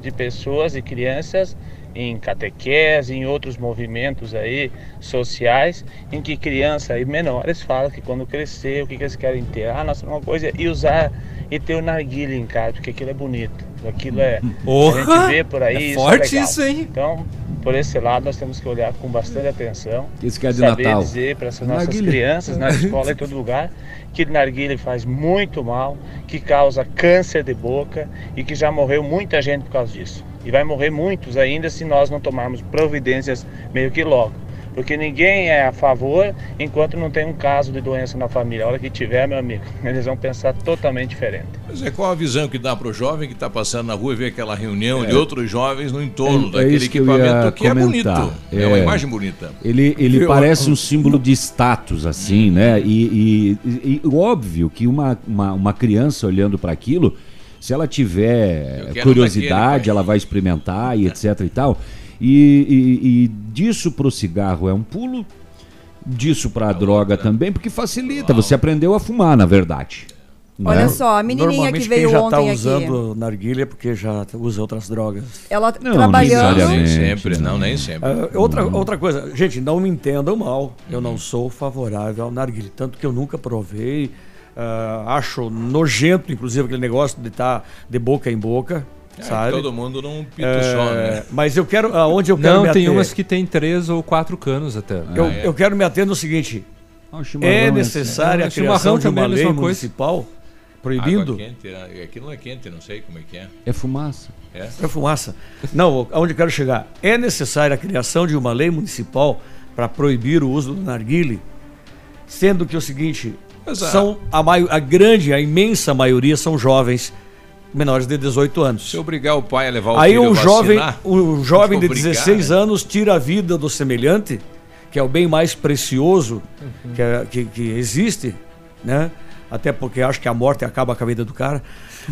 de pessoas e crianças em catequese, em outros movimentos aí sociais, em que crianças e menores falam que quando crescer, o que, que eles querem ter? Ah, nossa, uma coisa é ir usar e ter o narguilé em casa, porque aquilo é bonito. Aquilo é. Porra! A gente vê por aí. É isso forte legal. isso, hein? Então, por esse lado, nós temos que olhar com bastante atenção. Esse que é de saber Natal. dizer para essas nossas Narguilé. crianças, na escola, em todo lugar, que narguilé faz muito mal, que causa câncer de boca e que já morreu muita gente por causa disso. E vai morrer muitos ainda se nós não tomarmos providências meio que logo. Porque ninguém é a favor enquanto não tem um caso de doença na família. A hora que tiver, meu amigo, eles vão pensar totalmente diferente. Mas é qual a visão que dá para o jovem que está passando na rua e vê aquela reunião É. de outros jovens no entorno É- é daquele isso que eu ia equipamento que é bonito. É. uma É. imagem bonita. Ele, ele Eu- parece um símbolo de status, assim, né? E, e- e- e óbvio que uma, uma, uma criança olhando para aquilo, se ela tiver curiosidade, ela vai experimentar e etc e tal. E, e- e disso pro cigarro é um pulo, disso pra droga também, porque facilita. Você aprendeu a fumar, na verdade. Olha né? só, a menininha que Normalmente veio quem já ontem tá aqui. usando narguilha é porque já usa outras drogas. Ela trabalhando. Nem sempre, não, nem sempre. Ah, outra, outra coisa, gente, não me entendam mal. Eu não sou favorável ao narguilé. Tanto que eu nunca provei. Ah, acho nojento, inclusive, aquele negócio de estar de boca em boca. É, sabe? todo mundo num pito É, só, né? Mas eu quero. Aonde eu quero Não, me tem ater? umas que tem três ou quatro canos até. Eu, eu quero me ater no seguinte: chimarrão é é necessária a assim. Chimarrão criação de é uma a lei coisa. municipal proibindo. Água quente, né? aqui não é quente, não sei como é que é. É fumaça. É? É fumaça. Não, aonde eu quero chegar? É necessária a criação de uma lei municipal para proibir o uso do narguile, sendo que o seguinte, Exato. são a, mai- a grande, a imensa maioria são jovens menores de 18 anos. Se obrigar o pai a levar o Aí filho o jovem, vacinar, o jovem de obrigar, 16 né? anos tira a vida do semelhante, que é o bem mais precioso que, é- que, que existe, né? Até porque acho que a morte acaba com a vida do cara.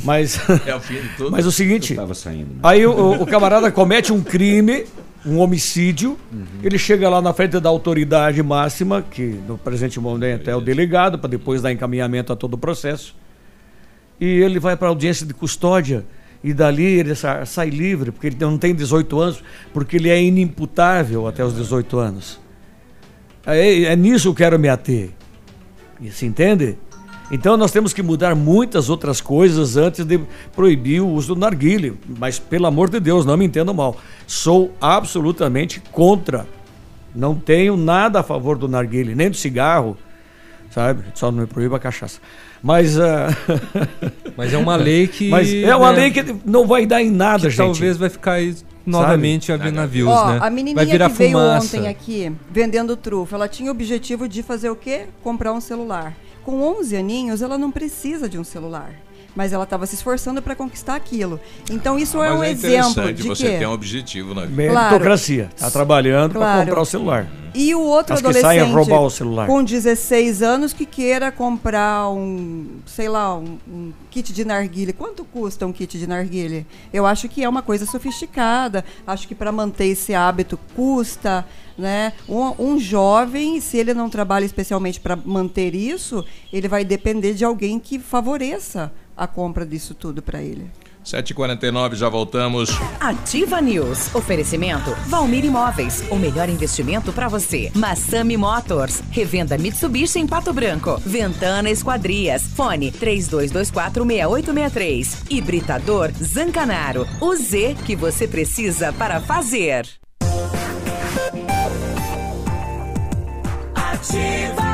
Mas, É o fim de tudo. mas o seguinte, Eu tava saindo, né? aí o, o camarada comete um crime, um homicídio, ele chega lá na frente da autoridade máxima, que no presente momento é o delegado, para depois dar encaminhamento a todo o processo. E ele vai para a audiência de custódia e dali ele sa- sai livre, porque ele não tem 18 anos, porque ele é inimputável até os 18 anos. É, é nisso que eu quero me ater. E Se entende? Então nós temos que mudar muitas outras coisas antes de proibir o uso do narguile. Mas pelo amor de Deus, não me entendam mal. Sou absolutamente contra. Não tenho nada a favor do narguile, nem do cigarro, sabe? Só não me proíba a cachaça. Mas, ah, Mas é uma lei que. Mas é uma né, lei que não vai dar em nada, que gente. Talvez vai ficar aí novamente a ver navios, Ó, né? a menininha vai virar que veio fumaça. ontem aqui vendendo trufa, ela tinha o objetivo de fazer o quê? Comprar um celular. Com 11 aninhos, ela não precisa de um celular. Mas ela estava se esforçando para conquistar aquilo. Então isso é Mas um é exemplo interessante de você quê? ter um objetivo na vida. Meritocracia. Tá trabalhando para Claro. comprar o celular. E o outro As que adolescente saem a roubar o celular. com 16 anos que queira comprar um, sei lá, um, um kit de narguile. Quanto custa um kit de narguile? Eu acho que é uma coisa sofisticada. Acho que para manter esse hábito custa, né? Um, um jovem, se ele não trabalha especialmente para manter isso, ele vai depender de alguém que favoreça a compra disso tudo para ele. 7h49, já voltamos. Ativa News. Oferecimento Valmir Imóveis. O melhor investimento para você. Massami Motors. Revenda Mitsubishi em Pato Branco. Ventana Esquadrias. Fone 32246863. Hibridador Zancanaro. O Z que você precisa para fazer. Ativa.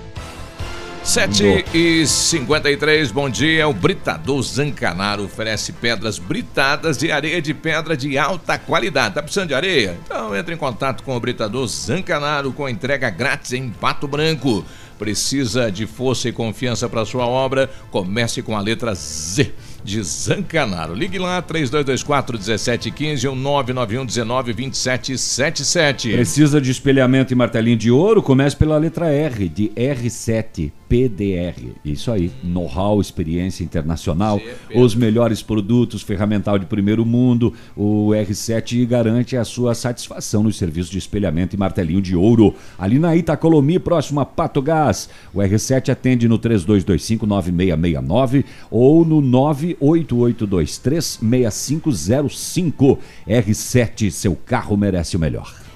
7 e 53 bom dia. O Britador Zancanaro oferece pedras britadas e areia de pedra de alta qualidade. Tá precisando de areia? Então entre em contato com o Britador Zancanaro com entrega grátis em Pato Branco. Precisa de força e confiança para sua obra? Comece com a letra Z de Zancanaro. Ligue lá 3224 1715 ou 991 19 2777. Precisa de espelhamento e martelinho de ouro? Comece pela letra R, de R7 PDR. Isso aí, know-how, experiência internacional, os melhores produtos, ferramental de primeiro mundo. O R7 garante a sua satisfação nos serviços de espelhamento e martelinho de ouro. Ali na Itacolomi, próximo a Pato Gás. O R7 atende no 3225-9669 ou no 98823-6505. R7, seu carro merece o melhor.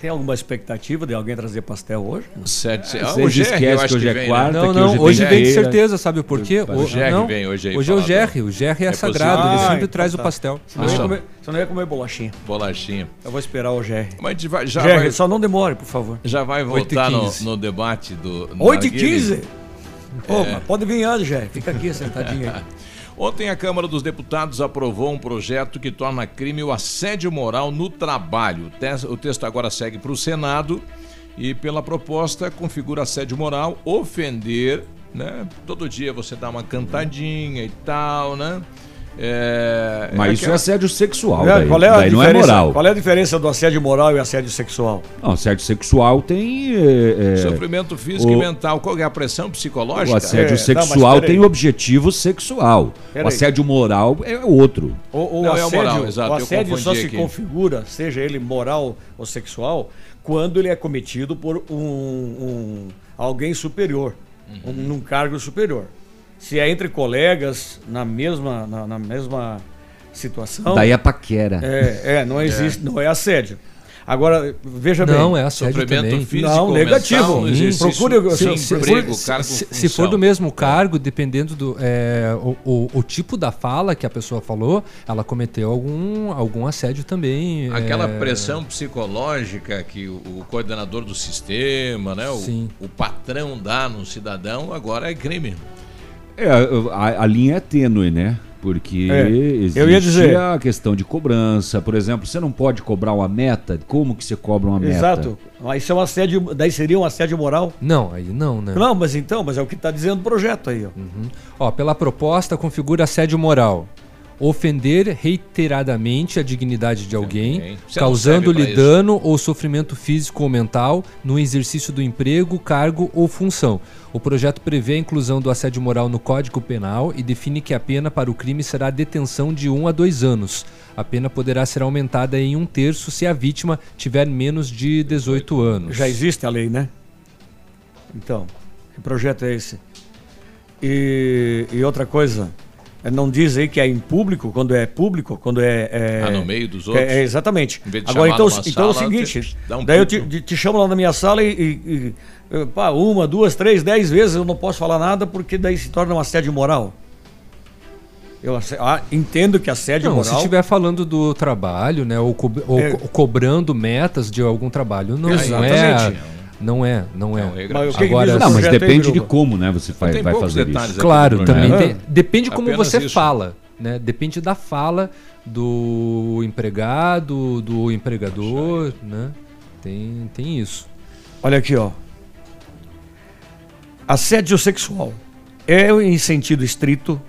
Tem alguma expectativa de alguém trazer pastel hoje? Sete, Ah, o Jerry, esquecem eu acho que hoje que é vem, né? quarta, Não, que não, hoje hoje, vem de certeza, sabe por quê? O Jerry não, vem hoje aí Hoje é o Jerry, o Jerry é, É sagrado, possível. ele Ah, sempre então traz tá. o pastel. Você não, ia comer, você não ia comer bolachinha. Bolachinha. Eu vou esperar o Jerry. Mas vai, já Jerry, vai, só não demore, por favor. já vai 8 voltar no, 15. no debate do. no 8 e Narguilé. 15? Pô, É. mas pode vir antes, Jerry. Fica aqui sentadinho aí. Ontem a Câmara dos Deputados aprovou um projeto que torna crime o assédio moral no trabalho. O texto agora segue para o Senado e, pela proposta, configura assédio moral ofender, né? Todo dia você dá uma cantadinha e tal, né? É, Mas isso é assédio sexual, É, daí, qual é a daí não é diferença- moral. Qual é a diferença do assédio moral e assédio sexual? Não, assédio sexual tem. é, é, Sofrimento físico o- e mental. Qual é a pressão psicológica? O assédio É, sexual não, tem objetivo sexual. Peraí. O assédio moral é outro. O, o Não, é o assédio, moral, exato, o assédio só confundi se aqui. configura, seja ele moral ou sexual, quando ele é cometido por um, um- alguém superior, Uhum. um, num cargo superior. Se é entre colegas, na mesma, na, na mesma situação. Daí é paquera. É, é, não existe, não é assédio. Agora, veja bem. Não, é assédio também. físico, Não, mental, negativo. exercício Procure se- se- emprego, se- cargo, se, se for do mesmo cargo, dependendo do é, o, o, o tipo da fala que a pessoa falou, ela cometeu algum, algum assédio também. Aquela é, pressão psicológica que o, o coordenador do sistema, né, o, Sim. o patrão dá no cidadão, agora é crime. É, a, a linha é tênue, né? Porque É, existe eu ia dizer- a questão de cobrança. Por exemplo, você não pode cobrar uma meta. Como que você cobra uma meta? Exato. Isso é um assédio. Daí seria um assédio moral? Não, aí não, né? Não, mas então, mas é o que está dizendo o projeto aí, ó. Ó, pela proposta, configura assédio moral. Ofender reiteradamente a dignidade de alguém, causando-lhe isso. dano ou sofrimento físico ou mental no exercício do emprego, cargo ou função. O projeto prevê a inclusão do assédio moral no Código Penal e define que a pena para o crime será a detenção de 1 a 2 anos. A pena poderá ser aumentada em um terço se a vítima tiver menos de 18 anos. Já existe a lei, né? Então, que projeto é esse? E, e outra coisa, não diz aí que é em público, quando é público, quando é. é Ah, no meio dos é- outros? É, exatamente. Em vez de Agora, então, então é o seguinte: um daí eu te, te- chamo lá na minha sala e, e- e, pá, uma, duas, três, dez vezes eu não posso falar nada porque daí se torna um assédio moral. Eu ah, entendo que assédio Não, se moral. estiver falando do trabalho, né, ou, co- ou É. co- cobrando metas de algum trabalho, não, não é, Exatamente. Não é, não é. Mas o que que Agora, Não, mas depende de como, né, você vai, Tem vai fazer isso. aqui Claro, do também projeto. tem, depende como Apenas você isso. fala, né? Depende da fala do empregado, do empregador, né? Tem, tem isso. Olha aqui, ó. Assédio sexual é, em sentido estrito,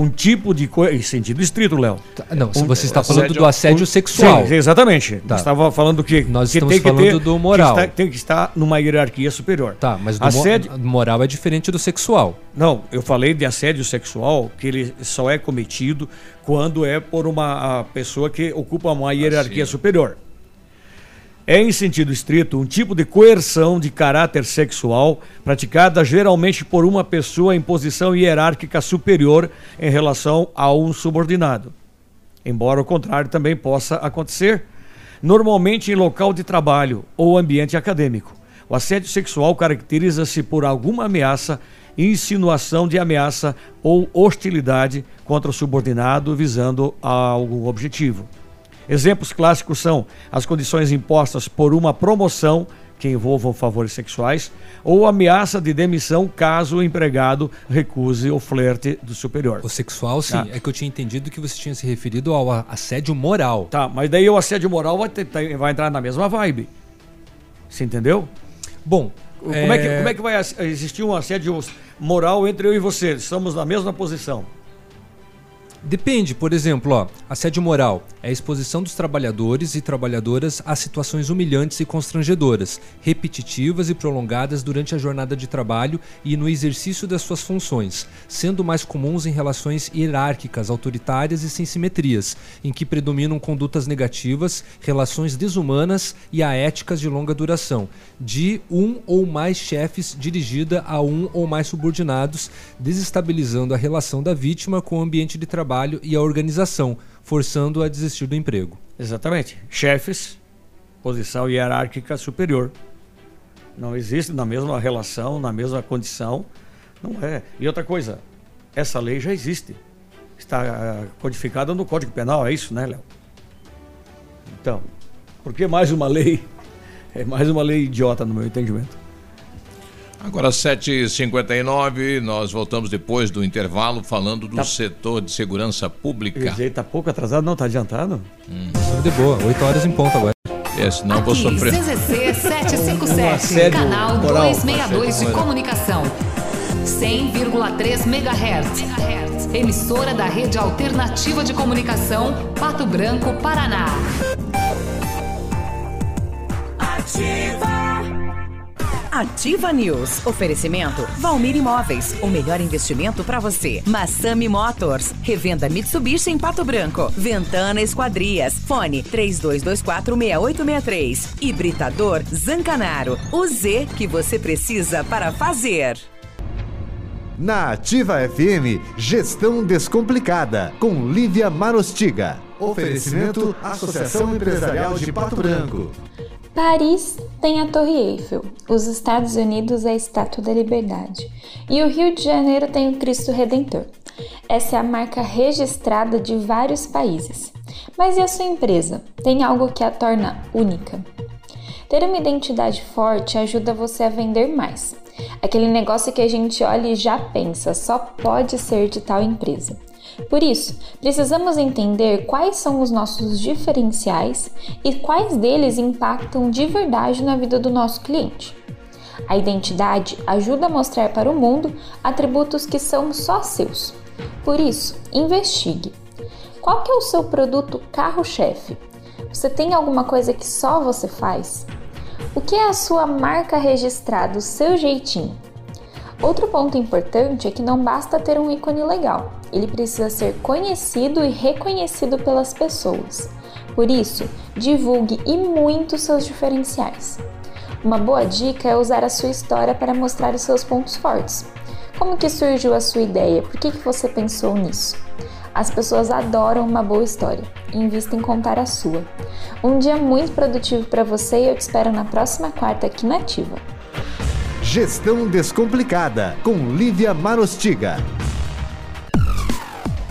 um tipo de coisa. Em sentido estrito, Léo. Não, se Um- você está falando do assédio um- sexual. Sim, exatamente. Tá. Estava falando que, Nós que estamos tem que falando ter, do moral. Que está- tem que estar numa hierarquia superior. Tá, mas do assédio, moral é diferente do sexual. Não, eu falei de assédio sexual que ele só é cometido quando é por uma pessoa que ocupa uma hierarquia superior. É, em sentido estrito, um tipo de coerção de caráter sexual praticada geralmente por uma pessoa em posição hierárquica superior em relação a um subordinado. Embora o contrário também possa acontecer, normalmente em local de trabalho ou ambiente acadêmico. O assédio sexual caracteriza-se por alguma ameaça, insinuação de ameaça ou hostilidade contra o subordinado visando a algum objetivo. Exemplos clássicos são as condições impostas por uma promoção que envolvam favores sexuais ou ameaça de demissão caso o empregado recuse o flerte do superior. O sexual, sim. Tá. É que eu tinha entendido que você tinha se referido ao assédio moral. Tá, mas daí o assédio moral vai, ter- tá- vai entrar na mesma vibe. Você entendeu? Bom, como é, que, é- como é que vai existir um assédio moral entre eu e você? Estamos na mesma posição. Depende, por exemplo, ó, assédio moral é a exposição dos trabalhadores e trabalhadoras a situações humilhantes e constrangedoras, repetitivas e prolongadas durante a jornada de trabalho e no exercício das suas funções, sendo mais comuns em relações hierárquicas, autoritárias e sem simetrias, em que predominam condutas negativas, relações desumanas e aéticas de longa duração, de um ou mais chefes dirigida a um ou mais subordinados, desestabilizando a relação da vítima com o ambiente de trabalho e a organização, forçando-a a desistir do emprego. Exatamente. Chefes, posição hierárquica superior. Não existe na mesma relação, na mesma condição. Não é. E outra coisa, essa lei já existe. Está ah, codificada no Código Penal, é isso, né, Léo? Então, por que mais uma lei? É mais uma lei idiota no meu entendimento. Agora 7h59, nós voltamos depois do intervalo falando do Tá. setor de segurança pública. Ele tá pouco atrasado, não? Tá adiantado? De boa, 8 horas em ponto agora. É, senão eu vou Aqui, sofrer. CZC Um 757, assédio canal moral. 262 de comunicação. 100,3 MHz. Emissora da Rede Alternativa de Comunicação, Pato Branco, Paraná. Ativa News. Oferecimento Valmir Imóveis. O melhor investimento para você. Massami Motors. Revenda Mitsubishi em Pato Branco. Ventana Esquadrias. Fone 32246863. Hibridador Zancanaro. O Z que você precisa para fazer. Na Ativa FM, Gestão Descomplicada, com Lívia Marostiga. Oferecimento Associação Empresarial de Pato Branco. Paris tem a Torre Eiffel, os Estados Unidos a Estátua da Liberdade e o Rio de Janeiro tem o Cristo Redentor. Essa é a marca registrada de vários países. Mas e a sua empresa? Tem algo que a torna única? Ter uma identidade forte ajuda você a vender mais. Aquele negócio que a gente olha e já pensa, só pode ser de tal empresa. Por isso, precisamos entender quais são os nossos diferenciais e quais deles impactam de verdade na vida do nosso cliente. A identidade ajuda a mostrar para o mundo atributos que são só seus. Por isso, investigue. Qual que é o seu produto carro-chefe? Você tem alguma coisa que só você faz? O que é a sua marca registrada, o seu jeitinho? Outro ponto importante é que não basta ter um ícone legal, ele precisa ser conhecido e reconhecido pelas pessoas. Por isso, divulgue e muito seus diferenciais. Uma boa dica é usar a sua história para mostrar os seus pontos fortes. Como que surgiu a sua ideia? Por que, que você pensou nisso? As pessoas adoram uma boa história. Invista em contar a sua. Um dia muito produtivo para você e eu te espero na próxima quarta aqui na Ativa. Gestão Descomplicada, com Lívia Marostiga.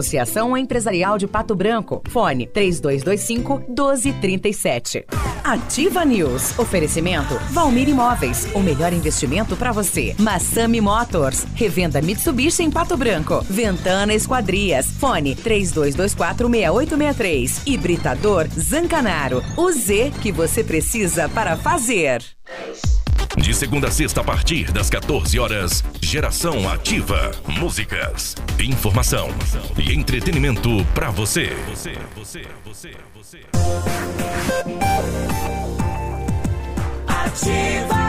Associação Empresarial de Pato Branco. Fone 3225 1237. Ativa News. Oferecimento Valmir Imóveis. O melhor investimento para você. Massami Motors. Revenda Mitsubishi em Pato Branco. Ventana Esquadrias. Fone 3224 6863. Hibridador Zancanaro. O Z que você precisa para fazer. De segunda a sexta, a partir das 14 horas, Geração Ativa. Músicas, informação e entretenimento pra você. Você, você, você, você. Ativa.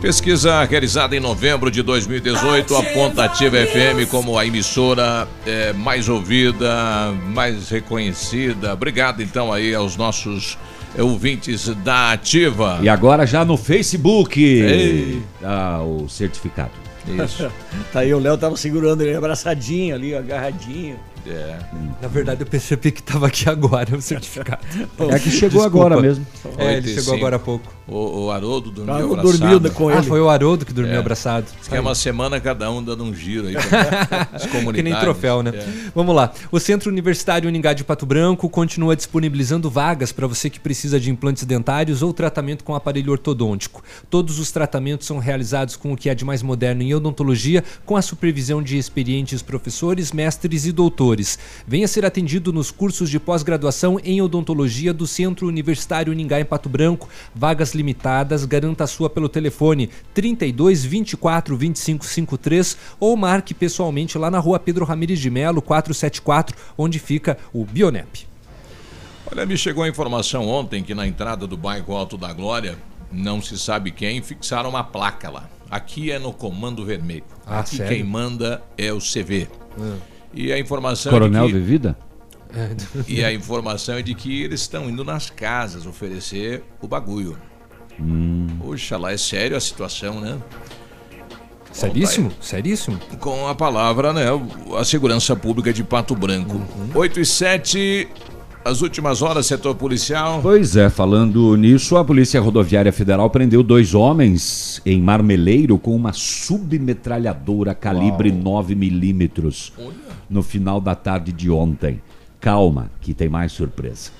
Pesquisa realizada em novembro de 2018 aponta a Ativa FM como a emissora eh, mais ouvida, mais reconhecida. Obrigado então aí aos nossos ouvintes da Ativa. E agora já no Facebook. Ei. Ah, o certificado. Isso. tá aí, o Léo tava segurando ele abraçadinho ali, agarradinho. É. Na verdade, eu percebi que tava aqui agora o certificado. É que chegou agora mesmo. É, ele 85. chegou agora há pouco. O, o Haroldo dormiu Ah, abraçado. dormi com Ah, ele. foi o Haroldo que dormiu É. abraçado. Diz que é uma semana cada um dando um giro aí. As comunidades. Que nem troféu, né? É. Vamos lá. O Centro Universitário Uningá de Pato Branco continua disponibilizando vagas para você que precisa de implantes dentários ou tratamento com aparelho ortodôntico. Todos os tratamentos são realizados com o que há de mais moderno em odontologia, com a supervisão de experientes professores, mestres e doutores. Venha ser atendido nos cursos de pós-graduação em odontologia do Centro Universitário Uningá em Pato Branco. Vagas limitadas, garanta a sua pelo telefone 32 24 25 53 ou marque pessoalmente lá na rua Pedro Ramires de Melo, 474, onde fica o Bionep. Olha, me chegou a informação ontem que na entrada do bairro Alto da Glória, não se sabe quem, fixaram uma placa lá. Aqui é no Comando Vermelho. Ah, Aqui sério? quem manda é o CV. Ah. E a informação Coronel é de que... Vivida? E a informação é de que eles estão indo nas casas oferecer o bagulho. Hum. Puxa, lá é sério a situação, né? Seríssimo? Seríssimo? Com a palavra, né? A segurança pública de Pato Branco. 8 e 7, as últimas horas, setor policial. Pois é, falando nisso, a Polícia Rodoviária Federal prendeu dois homens em Marmeleiro com uma submetralhadora calibre 9mm no final da tarde de ontem. Calma, que tem mais surpresa.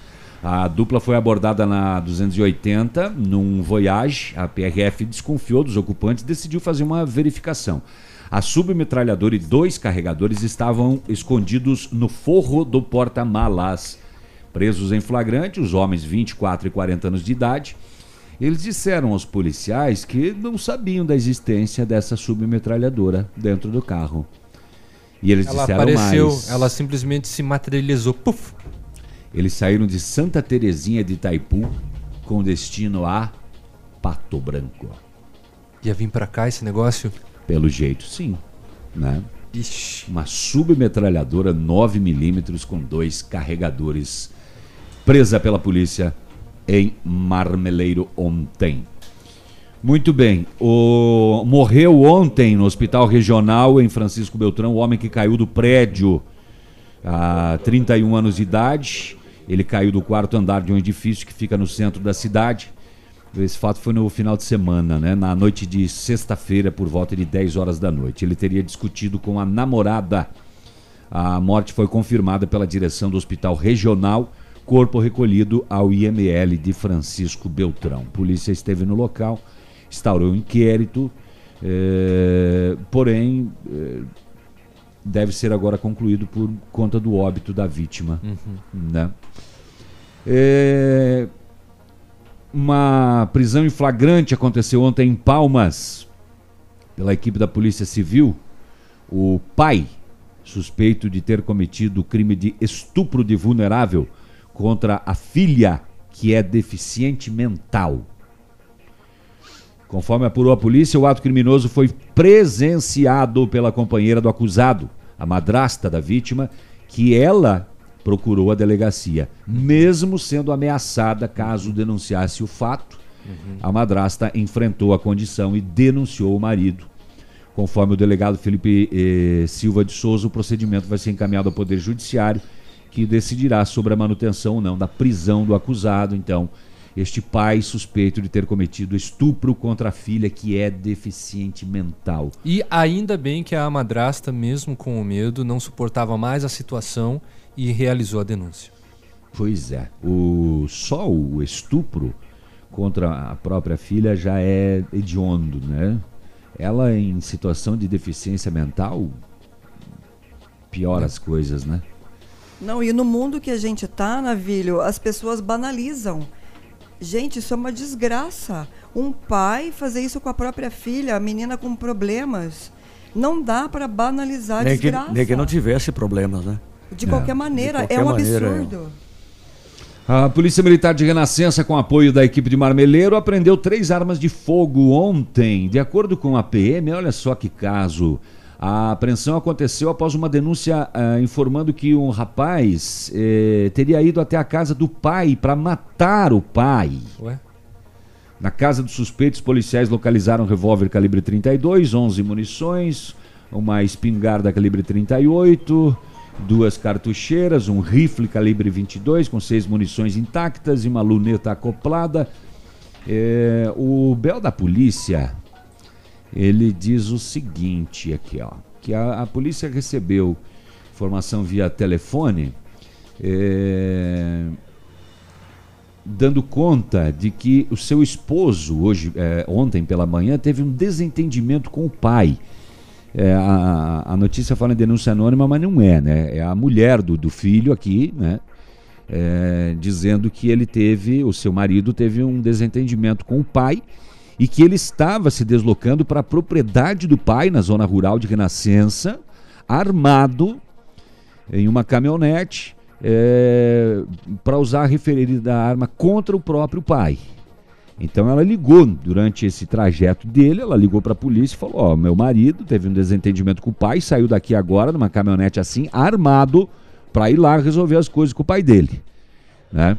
A dupla foi abordada na 280 num Voyage. A PRF desconfiou dos ocupantes e decidiu fazer uma verificação. A submetralhadora e dois carregadores estavam escondidos no forro do porta-malas. Presos em flagrante, os homens 24 e 40 anos de idade. Eles disseram aos policiais que não sabiam da existência dessa submetralhadora dentro do carro. E eles Ela disseram apareceu, mais. ela simplesmente se materializou. Puf! Eles saíram de Santa Terezinha de Itaipu com destino a Pato Branco. Ia vir pra cá esse negócio? Pelo jeito, sim. Né? Ixi. Uma submetralhadora 9mm com dois carregadores. Presa pela polícia em Marmeleiro ontem. Muito bem. O... Morreu ontem no hospital regional em Francisco Beltrão o homem que caiu do prédio há 31 anos de idade. Ele caiu do quarto andar de um edifício que fica no centro da cidade. Esse fato foi no final de semana, né? na noite de sexta-feira, por volta de 10 horas da noite. Ele teria discutido com a namorada A morte foi confirmada pela direção do Hospital Regional, corpo recolhido ao IML de Francisco Beltrão. Polícia esteve no local, instaurou um inquérito, eh, porém eh, deve ser agora concluído por conta do óbito da vítima. Uhum. Né? É, uma prisão em flagrante aconteceu ontem em Palmas pela equipe da Polícia Civil. O pai, suspeito de ter cometido o crime de estupro de vulnerável contra a filha, que é deficiente mental. Conforme apurou a polícia, o ato criminoso foi presenciado pela companheira do acusado, a madrasta da vítima, que ela procurou a delegacia, mesmo sendo ameaçada caso denunciasse o fato. A madrasta enfrentou a condição e denunciou o marido. Conforme o delegado Felipe eh, Silva de Souza, o procedimento vai ser encaminhado ao Poder Judiciário, que decidirá sobre a manutenção ou não da prisão do acusado. Então, este pai suspeito de ter cometido estupro contra a filha que é deficiente mental. E ainda bem que a madrasta, mesmo com o medo, não suportava mais a situação e realizou a denúncia. Pois é, o só o estupro contra a própria filha já é hediondo, né? Ela em situação de deficiência mental piora as coisas, né? Não, e no mundo que a gente tá, Navilho, as pessoas banalizam. Gente, isso é uma desgraça. Um pai fazer isso com a própria filha, a menina com problemas. Não dá para banalizar a Nem que, desgraça. nem que não tivesse problemas, né? De qualquer maneira, De qualquer é um maneira, é. absurdo. A Polícia Militar de Renascença, com apoio da equipe de Marmeleiro, apreendeu três armas de fogo ontem. De acordo com a PM, olha só que caso. A apreensão aconteceu após uma denúncia ah, informando que um rapaz eh, teria ido até a casa do pai para matar o pai. Ué? Na casa dos suspeitos, policiais localizaram um revólver calibre 32, 11 munições, uma espingarda calibre 38, duas cartucheiras, um rifle calibre 22 com seis munições intactas e uma luneta acoplada. É, o Bel da polícia, ele diz o seguinte aqui, ó, que a, a polícia recebeu informação via telefone, é, dando conta de que o seu esposo hoje, é, ontem pela manhã, teve um desentendimento com o pai. É, a, a notícia fala em denúncia anônima, mas não é, né? É a mulher do, do filho aqui, né? Dizendo que ele teve, o seu marido teve um desentendimento com o pai e que ele estava se deslocando para a propriedade do pai na zona rural de Renascença, armado em uma caminhonete é, para usar a referida arma contra o próprio pai. Então ela ligou durante esse trajeto dele, ela ligou para a polícia e falou: Ó, meu marido teve um desentendimento com o pai, saiu daqui agora numa caminhonete assim, armado, para ir lá resolver as coisas com o pai dele. Né?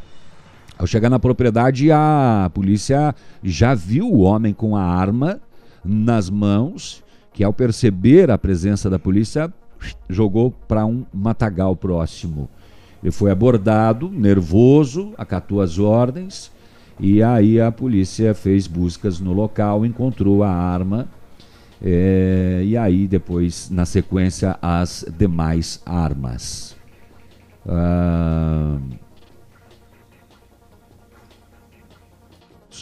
Ao chegar na propriedade, a polícia já viu o homem com a arma nas mãos, que ao perceber a presença da polícia, jogou para um matagal próximo. Ele foi abordado, nervoso, acatou as ordens, e aí a polícia fez buscas no local, encontrou a arma, eh, e aí depois, na sequência, as demais armas. Ah,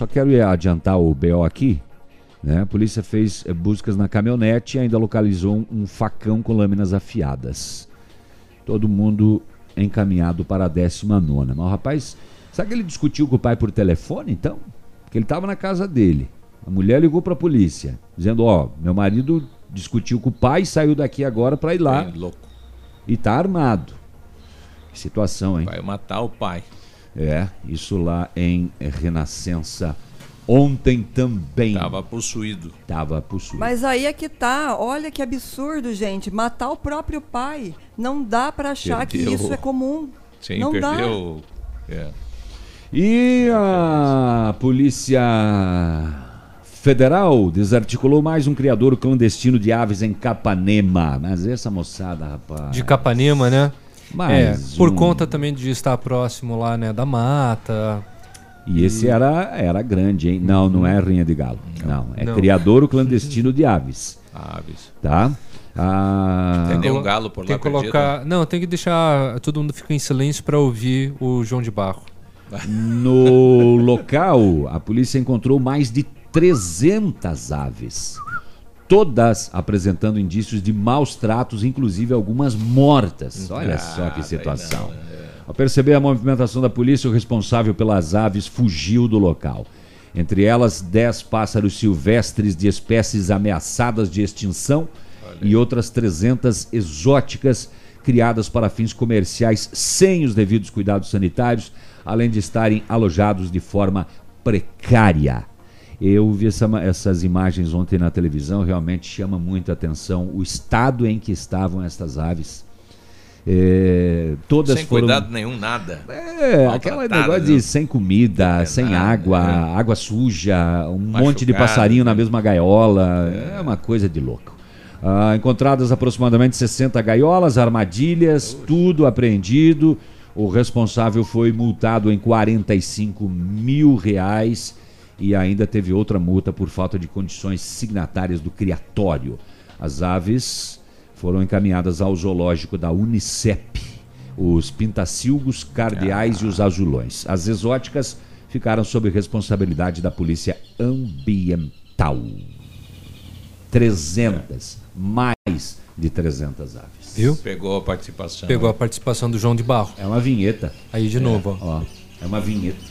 Só quero adiantar o BO aqui. Né? A polícia fez eh, buscas na caminhonete e ainda localizou um, facão com lâminas afiadas. Todo mundo encaminhado para a 19. Mas o rapaz, sabe que ele discutiu com o pai por telefone então? Porque ele estava na casa dele. A mulher ligou para a polícia, dizendo: Ó, meu marido discutiu com o pai e saiu daqui agora para ir lá. É, louco. E tá armado. Que situação, hein? Vai matar o pai. É, isso lá em Renascença. Ontem também. Tava possuído. Tava possuído. Mas aí é que tá, olha que absurdo, gente. Matar o próprio pai. Não dá para achar que Perdeu. isso é comum. Sim, não dá. perdeu. É. E a Polícia Federal desarticulou mais um criador clandestino de aves em Capanema. Mas essa moçada, rapaz. De Capanema, né? Mais é, por um. conta também de estar próximo lá, né, da mata. E esse era, era grande, hein? Não, não é rinha de galo. Não, é Não. criador clandestino de aves. Aves. Tá? Ah, Tem nenhum galo por lá Tem que perdido? colocar. Não, tem que deixar. Todo mundo ficar em silêncio para ouvir o João de Barro. No local, a polícia encontrou mais de 300 aves. Todas apresentando indícios de maus tratos, inclusive algumas mortas. Olha só que situação. Ao perceber a movimentação da polícia, o responsável pelas aves fugiu do local. Entre elas, 10 pássaros silvestres de espécies ameaçadas de extinção e outras 300 exóticas criadas para fins comerciais sem os devidos cuidados sanitários, além de estarem alojados de forma precária. Eu vi essa essas imagens ontem na televisão, realmente chama muita atenção o estado em que estavam essas aves. É, todas Sem foram cuidado nenhum, nada. é, aquele Maltratadas, negócio de sem comida, sem água, água suja, um monte de Machucado, passarinho na né? mesma gaiola. É. uma coisa de louco. Ah, encontradas aproximadamente 60 gaiolas, armadilhas, tudo apreendido. O responsável foi multado em 45 mil reais e ainda teve outra multa por falta de condições signatárias do criatório. As aves foram encaminhadas ao zoológico da Unicep os pintacilgos, cardeais e os azulões. As exóticas ficaram sob responsabilidade da Polícia Ambiental. 300, mais de 300 aves. Viu? Pegou a participação. Pegou a participação do João de Barro. É uma vinheta. Aí de novo, ó. ó. É uma vinheta.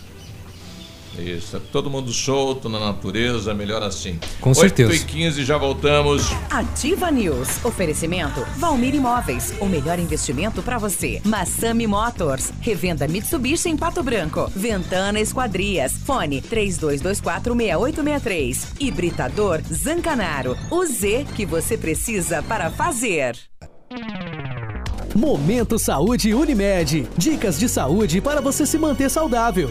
Isso, é todo mundo solto na natureza, melhor assim. Com certeza. 8 e 15 já voltamos. Ativa News. Oferecimento Valmir Imóveis. O melhor investimento para você. Massami Motors. Revenda Mitsubishi em Pato Branco. Ventana Esquadrias. Fone 32246863. Hibridador Zancanaro. O Z que você precisa para fazer. Momento Saúde Unimed. Dicas de saúde para você se manter saudável.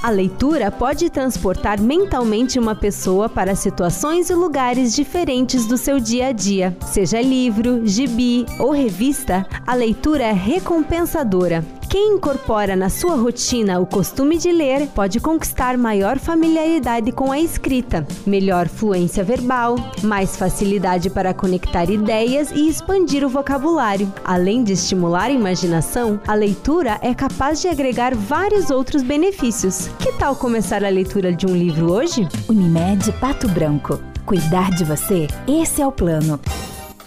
A leitura pode transportar mentalmente uma pessoa para situações e lugares diferentes do seu dia a dia. Seja livro, gibi ou revista, a leitura é recompensadora. Quem incorpora na sua rotina o costume de ler pode conquistar maior familiaridade com a escrita, melhor fluência verbal, mais facilidade para conectar ideias e expandir o vocabulário. Além de estimular a imaginação, a leitura é capaz de agregar vários outros benefícios. Que tal começar a leitura de um livro hoje? Unimed Pato Branco. Cuidar de você? Esse é o plano.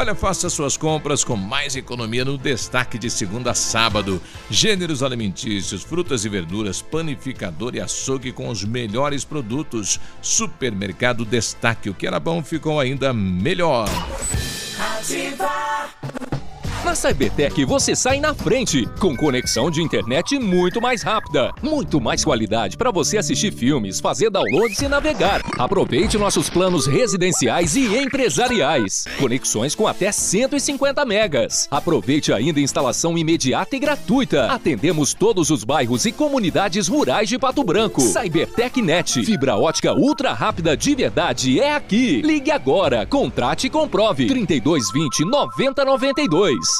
Olha, faça suas compras com mais economia no destaque de segunda a sábado. Gêneros alimentícios, frutas e verduras, panificador e açougue com os melhores produtos. Supermercado Destaque. O que era bom ficou ainda melhor. Ativa. Na Cybertech você sai na frente, com conexão de internet muito mais rápida, muito mais qualidade para você assistir filmes, fazer downloads e navegar. Aproveite nossos planos residenciais e empresariais. Conexões com até 150 megas. Aproveite ainda a instalação imediata e gratuita. Atendemos todos os bairros e comunidades rurais de Pato Branco. Cybertech Net, fibra ótica ultra rápida de verdade é aqui. Ligue agora, contrate e comprove. 3220 9092.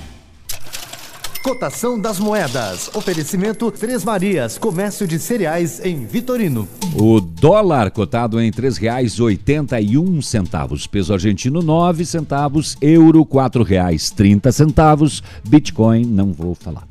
Cotação das moedas. Oferecimento Três Marias, comércio de cereais em Vitorino. O dólar cotado em R$ 3,81 centavos, peso argentino 9 centavos, euro R$ 4,30 centavos, Bitcoin não vou falar.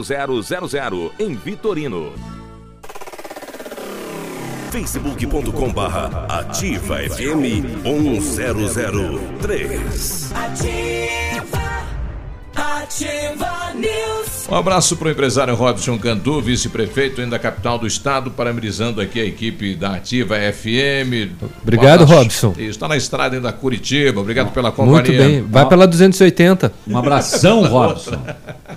0000 em Vitorino. facebook.com barra ativa FM 1003. Ativa, ativa News. Um abraço para o empresário Robson Cantu, vice-prefeito ainda da capital do estado, parabenizando aqui a equipe da Ativa FM. Obrigado, Um. Robson. Isso, está na estrada ainda Curitiba. Obrigado pela companhia. Muito bem. Vai pela 280. Um abração, Robson.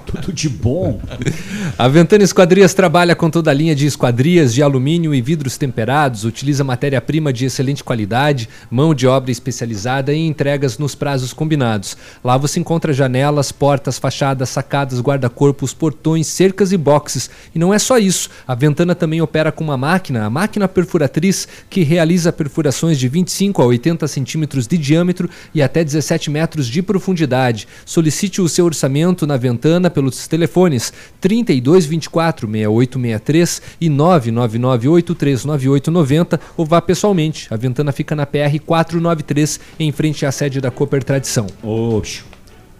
Tudo de bom. A Ventana Esquadrias trabalha com toda a linha de esquadrias de alumínio e vidros temperados, utiliza matéria-prima de excelente qualidade, mão de obra especializada e entregas nos prazos combinados. Lá você encontra janelas, portas, fachadas, sacadas, guarda-corpos, portões, cercas e boxes. E não é só isso. A Ventana também opera com uma máquina, a máquina perfuratriz, que realiza perfurações de 25 a 80 centímetros de diâmetro e até 17 metros de profundidade. Solicite o seu orçamento na Ventana pelos telefones 3224 6863 e 999 839890 ou vá pessoalmente. A Ventana fica na PR 493 em frente à sede da Cooper Tradição. Oxi.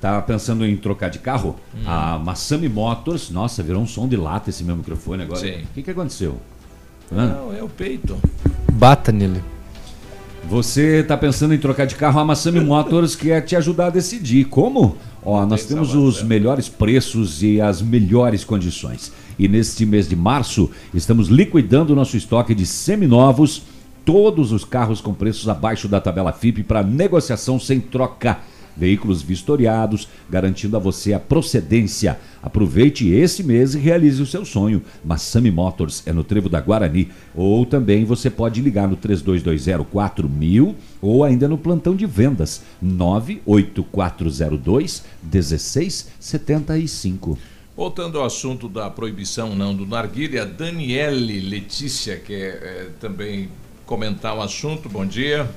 Tava pensando em trocar de carro? A Massami Motors, nossa, virou um som de lata esse meu microfone agora. Sim. O que, que aconteceu? Hã? Não, é o peito. Bata nele. Você está pensando em trocar de carro? A Massami Motors quer te ajudar a decidir. Como? Ó, nós temos os melhores preços e as melhores condições. E neste mês de março, estamos liquidando o nosso estoque de seminovos, todos os carros com preços abaixo da tabela FIP para negociação sem troca. Veículos vistoriados, garantindo a você a procedência. Aproveite esse mês e realize o seu sonho. Massami Motors é no Trevo da Guarani. Ou também você pode ligar no 32204000 ou ainda no plantão de vendas 98402 1675. Voltando ao assunto da proibição não do narguilha, a Daniele Letícia quer é, também comentar o assunto. Bom dia.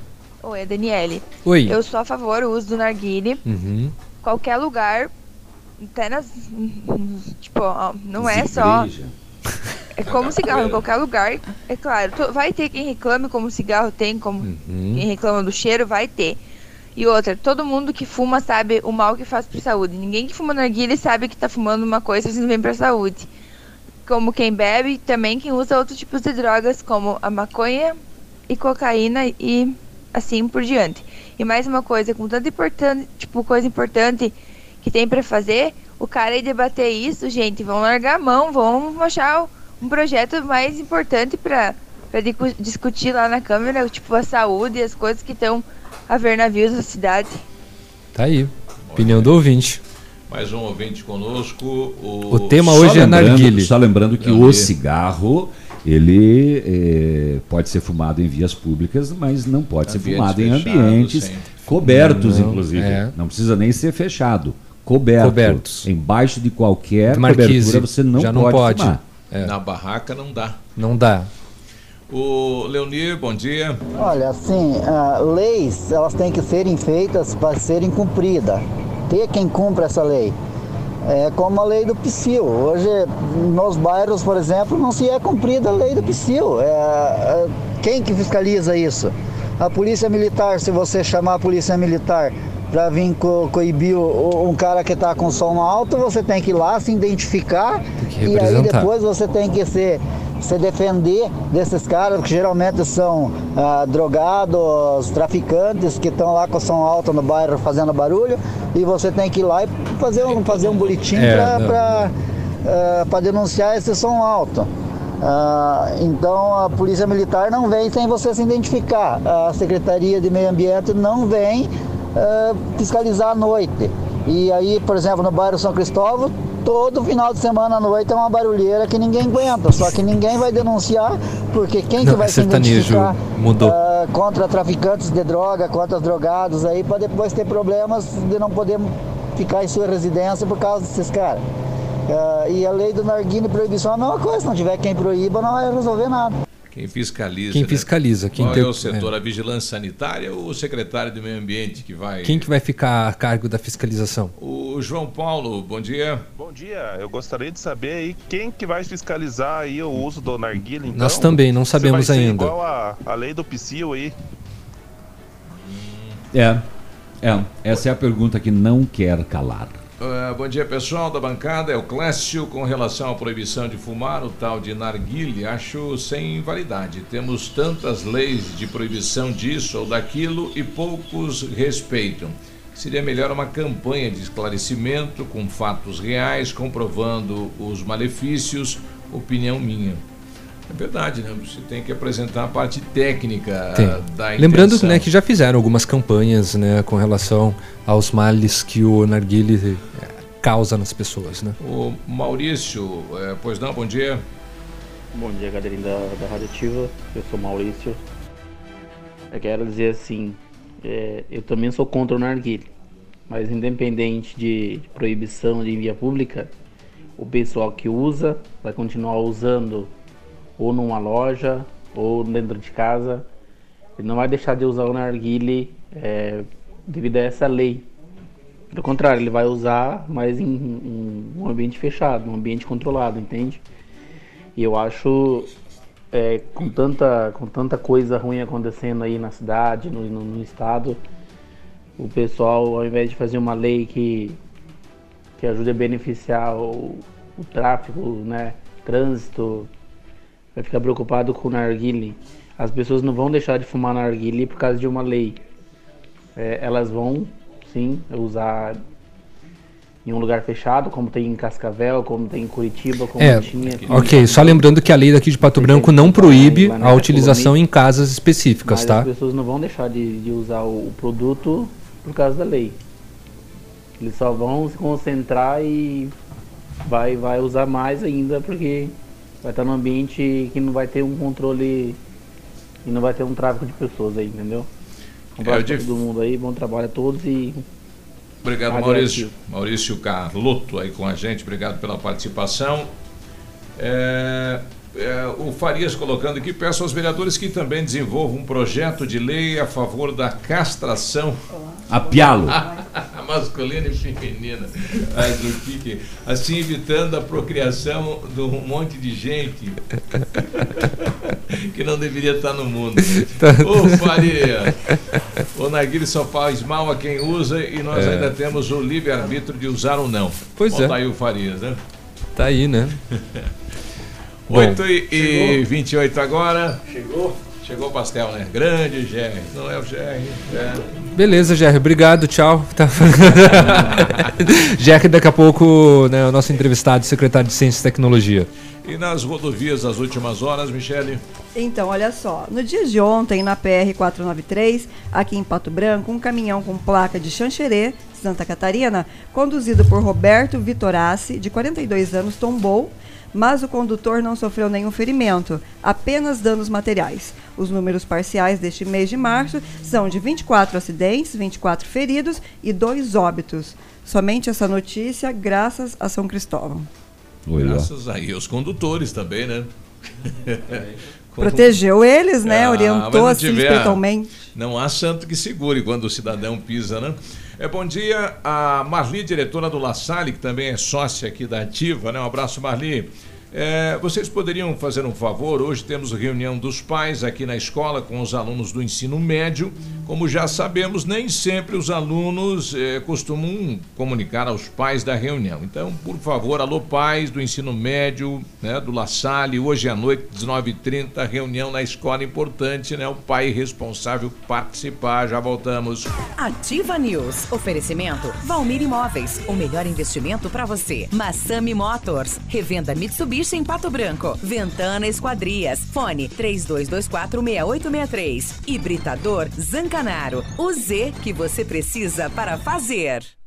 Oi, é Daniele. Oi. Eu sou a favor do uso do narguile. Uhum. Qualquer lugar, até nas. Tipo, não é só. É como cigarro, em qualquer lugar. É claro, vai ter quem reclame como cigarro tem, como Uhum. quem reclama do cheiro, vai ter. E outra, todo mundo que fuma sabe o mal que faz pra saúde. Ninguém que fuma narguilha sabe que tá fumando uma coisa fazendo bem pra saúde. Como quem bebe, também quem usa outros tipos de drogas, como a maconha e cocaína e assim por diante. E mais uma coisa, com tanta importante, tipo, coisa importante que tem pra fazer, o cara aí debater isso, gente, vão largar a mão, vão achar um projeto mais importante pra, pra dicu- discutir lá na Câmara, tipo, a saúde e as coisas que estão a ver navios da cidade. Tá aí. Opinião do ouvinte. Mais um ouvinte conosco. O, O tema Só hoje é narguile. Só lembrando que Eu o vi. cigarro, ele eh, pode ser fumado em vias públicas, mas não pode ser fumado em ambientes sim. cobertos, Não, inclusive. é. Não precisa nem ser fechado. Coberto. Cobertos. Embaixo de qualquer Marquise, cobertura você não já pode, não pode. fumar. É. Na barraca não dá. Não dá. O Leonir, bom dia. Olha, assim, ah, leis elas têm que serem feitas para serem cumpridas. Ter quem cumpra essa lei. É como a lei do psil. Hoje, nos bairros, por exemplo, não se é cumprida a lei do psil. É, é, quem que fiscaliza isso? A polícia militar, se você chamar a polícia militar para vir co coibir o- um cara que está com som alto, você tem que ir lá se identificar e aí depois você tem que se, se defender desses caras, que geralmente são ah, drogados, traficantes que estão lá com som alto no bairro fazendo barulho, e você tem que ir lá e fazer um, fazer um boletim É, para denunciar esse som alto. Ah, então a polícia militar não vem sem você se identificar. A Secretaria de Meio Ambiente não vem ah, fiscalizar à noite. E aí, por exemplo, no bairro São Cristóvão, todo final de semana à noite é uma barulheira que ninguém aguenta. Só que ninguém vai denunciar, porque quem que Não, vai é se identificar mudou. ah, contra traficantes de droga, contra drogados aí, para depois ter problemas de não poder ficar em sua residência por causa desses caras. Ah, e a lei do narguilé proibição é a mesma coisa, se não tiver quem proíba, não vai resolver nada. Quem fiscaliza. Quem né? fiscaliza, quem Qual tem- é o setor? A vigilância sanitária ou o secretário do meio ambiente que vai. Quem que vai ficar a cargo da fiscalização? O João Paulo, bom dia. Bom dia, eu gostaria de saber aí quem que vai fiscalizar aí o uso do narguilé, então. Nós também não sabemos vai ser ainda. igual a, a lei do psil aí. É, é. Essa é a pergunta que não quer calar. Ah, bom dia, pessoal da bancada. É o Clécio. Com relação à proibição de fumar, o tal de narguile, acho sem validade. Temos tantas leis de proibição disso ou daquilo e poucos respeitam. Seria melhor uma campanha de esclarecimento com fatos reais, comprovando os malefícios. Opinião minha. É verdade, né? Você tem que apresentar a parte técnica Tem. da Lembrando né, que já fizeram algumas campanhas né, com relação aos males que o narguile eh, causa nas pessoas. Né? O Maurício, eh, pois não, bom dia. Bom dia, galerinha da, da Rádio Ativa. Eu sou Maurício. Eu quero dizer assim, é, eu também sou contra o narguilé, mas independente de, de proibição de via pública, o pessoal que usa vai continuar usando ou numa loja ou dentro de casa. Ele não vai deixar de usar o narguilé é, devido a essa lei. Pelo contrário, ele vai usar, mas em, em um ambiente fechado, um ambiente controlado, entende? E eu acho, é, com, tanta, com tanta coisa ruim acontecendo aí na cidade, no, no, no estado, o pessoal, ao invés de fazer uma lei que, que ajude a beneficiar o, o tráfego, né, trânsito, vai ficar preocupado com o narguile. As pessoas não vão deixar de fumar narguile por causa de uma lei. É, elas vão, sim, usar em um lugar fechado, como tem em Cascavel, como tem em Curitiba, como É, tinha. ok, só lembrando que a lei daqui de Pato Branco não proíbe a utilização Colônia, em casas específicas, tá? as pessoas não vão deixar de, de usar o, o produto por causa da lei. Eles só vão se concentrar e vai, vai usar mais ainda porque vai estar num ambiente que não vai ter um controle e não vai ter um tráfico de pessoas aí, entendeu? Um abraço É, dif- todo mundo aí, bom trabalho a todos e Obrigado, Rádio Maurício. Maurício Carlotto aí com a gente, obrigado pela participação. É, é, o Farias colocando aqui, peço aos vereadores que também desenvolvam um projeto de lei a favor da castração. Apiá-lo. Masculina e feminina. Mas o que que- Assim evitando a procriação de um monte de gente que não deveria estar no mundo. Tá. Ô Faria, o narguilé só faz mal a quem usa e nós É. ainda temos o livre-arbítrio de usar ou não. Pois Bota é. aí o Farias, né? Tá aí, né? Bom. 8 e, e Chegou. 28 agora. Chegou? Chegou o pastel, né? Grande GR. Não é o. É. Beleza, Jerry, obrigado, tchau. Tá. Jerry, daqui a pouco, né, o nosso entrevistado, secretário de Ciência e Tecnologia. E nas rodovias das últimas horas, Michele? Então, olha só. No dia de ontem, na PR-493, aqui em Pato Branco, um caminhão com placa de Xanxerê, Santa Catarina, conduzido por Roberto Vitorassi, de 42 anos, tombou, mas o condutor não sofreu nenhum ferimento, apenas danos materiais. Os números parciais deste mês de março são de 24 acidentes, 24 feridos e 2 óbitos. Somente essa notícia, graças a São Cristóvão. Graças aí aos condutores também, né? Protegeu eles, né? Ah, Orientou não assim espiritualmente. Não há santo que segure quando o cidadão pisa, né? É, bom dia a Marli, diretora do La Salle, que também é sócia aqui da Ativa, né? Um abraço, Marli. É, vocês poderiam fazer um favor? Hoje temos reunião dos pais aqui na escola com os alunos do ensino médio. Como já sabemos, nem sempre os alunos é, costumam comunicar aos pais da reunião. Então, por favor, alô pais do ensino médio, né, do La Salle, hoje à noite, 19h30, reunião na escola importante, né? O pai responsável participar. Já voltamos. Ativa News. Oferecimento Valmir Imóveis. O melhor investimento para você. Massami Motors. Revenda Mitsubishi em Pato Branco. Ventana Esquadrias. Fone 32246863. Hibridador Zancanaro. O Z que você precisa para fazer.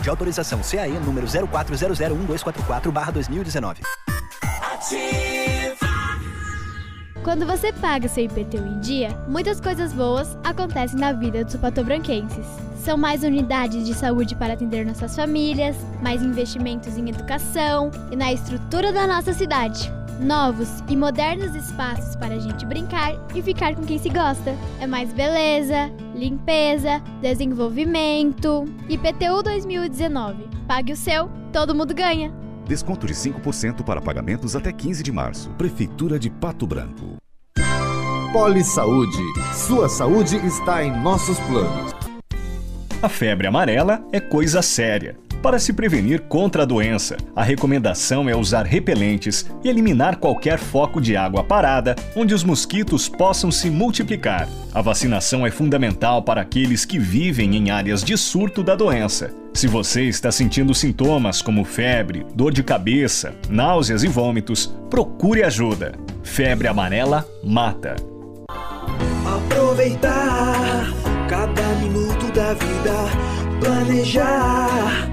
de autorização CAE número 04001244-2019. Quando você paga seu IPTU em dia, muitas coisas boas acontecem na vida dos patobranquenses. São mais unidades de saúde para atender nossas famílias, mais investimentos em educação e na estrutura da nossa cidade. Novos e modernos espaços para a gente brincar e ficar com quem se gosta. É mais beleza, limpeza, desenvolvimento. IPTU 2019. Pague o seu, todo mundo ganha. Desconto de 5% para pagamentos até 15 de março. Prefeitura de Pato Branco. Poli Saúde. Sua saúde está em nossos planos. A febre amarela é coisa séria. Para se prevenir contra a doença, a recomendação é usar repelentes e eliminar qualquer foco de água parada onde os mosquitos possam se multiplicar. A vacinação é fundamental para aqueles que vivem em áreas de surto da doença. Se você está sentindo sintomas como febre, dor de cabeça, náuseas e vômitos, procure ajuda. Febre amarela mata. Aproveitar cada minuto da vida, planejar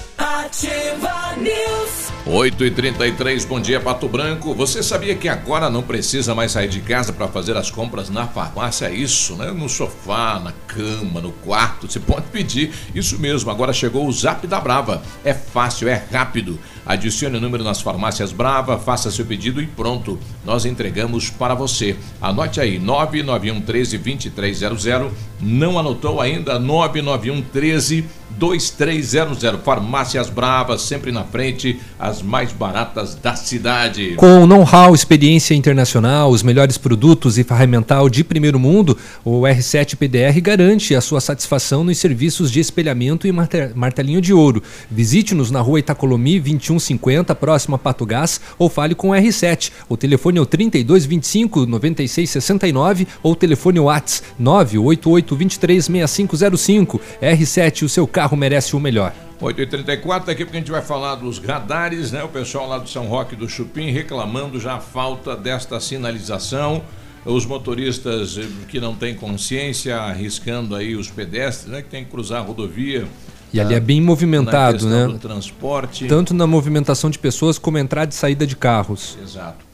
Ativa News. 8 e 33 bom dia Pato Branco. Você sabia que agora não precisa mais sair de casa para fazer as compras na farmácia? É isso, né? No sofá, na cama, no quarto, você pode pedir. Isso mesmo, agora chegou o Zap da Brava. É fácil, é rápido. Adicione o número nas farmácias Brava, faça seu pedido e pronto. Nós entregamos para você. Anote aí, 991 13 2300. Não anotou ainda? 991 13 2300. Farmácias Bravas, sempre na frente, as mais baratas da cidade. Com know-how, experiência internacional, os melhores produtos e ferramental de primeiro mundo, o R7 PDR garante a sua satisfação nos serviços de espelhamento e marte- martelinho de ouro. Visite-nos na rua Itacolomi 2150, próximo a Pato Gás, ou fale com o R7. O telefone é o 3225 9669 ou o telefone WhatsApp 988 23 6505. R7, o seu carro merece o melhor. 8h34, daqui a pouco a gente vai falar dos radares, né? O pessoal lá do São Roque do Chupim reclamando já a falta desta sinalização. Os motoristas eh, que não têm consciência arriscando aí os pedestres, né? Que tem que cruzar a rodovia. E ali é ah, bem movimentado, né? do transporte. Tanto na movimentação de pessoas como entrada e saída de carros. Exato.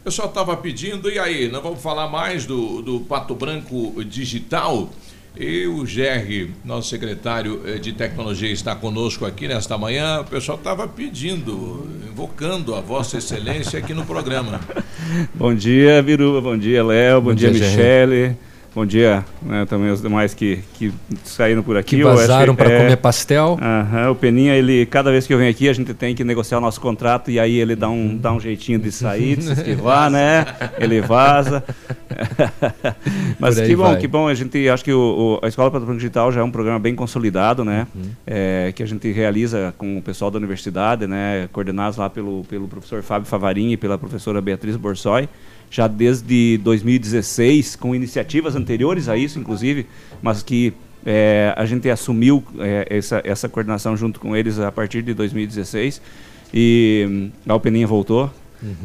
O pessoal estava pedindo, e aí, nós vamos falar mais do, do Pato Branco Digital. E o GR, nosso secretário eh, de tecnologia, está conosco aqui nesta manhã. O pessoal estava pedindo, invocando a Vossa Excelência aqui no programa. Bom dia, Viruba. Bom dia, Léo. Bom, Bom dia, dia. Michele. Bom dia né, também os demais que, que saíram por aqui. Que vazaram para é, comer pastel. Aham, o Peninha, ele, cada vez que eu venho aqui, a gente tem que negociar o nosso contrato e aí ele dá um, dá um jeitinho de sair, de se esquivar, né? Ele vaza. Mas que bom, vai. que bom. A gente acho que o, o- a Escola Patrulha Digital já é um programa bem consolidado, né? Uhum. É, que a gente realiza com o pessoal da universidade, né? Coordenados lá pelo, pelo professor Fábio Favarini e pela professora Beatriz Borsoi já desde 2016, com iniciativas anteriores a isso, inclusive, mas que é, a gente assumiu é, essa, essa coordenação junto com eles a partir de 2016 e hum, a Alpeninha voltou.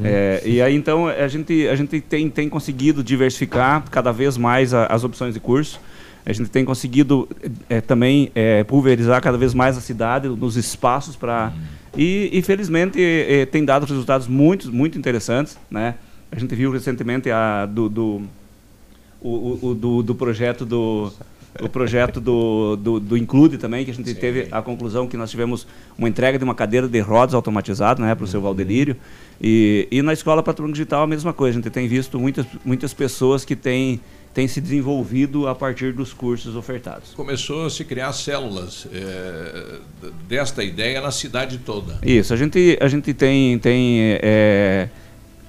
É, e aí então a gente, a gente tem, tem conseguido diversificar cada vez mais a- as opções de curso. A gente tem conseguido é, também é, pulverizar cada vez mais a cidade, nos espaços para. E, e felizmente é, tem dado resultados muito, muito interessantes. Né? A gente viu recentemente a, do, do, o, o- do, do projeto do o projeto do, do, do Include também, que a gente teve a conclusão que nós tivemos uma entrega de uma cadeira de rodas automatizada né, para o seu Valdelírio. E, e na escola Patrulho Digital a mesma coisa. A gente tem visto muitas, muitas pessoas que têm, têm se desenvolvido a partir dos cursos ofertados. Começou a se criar células d- desta ideia na cidade toda. Isso, a gente, a gente tem, tem é,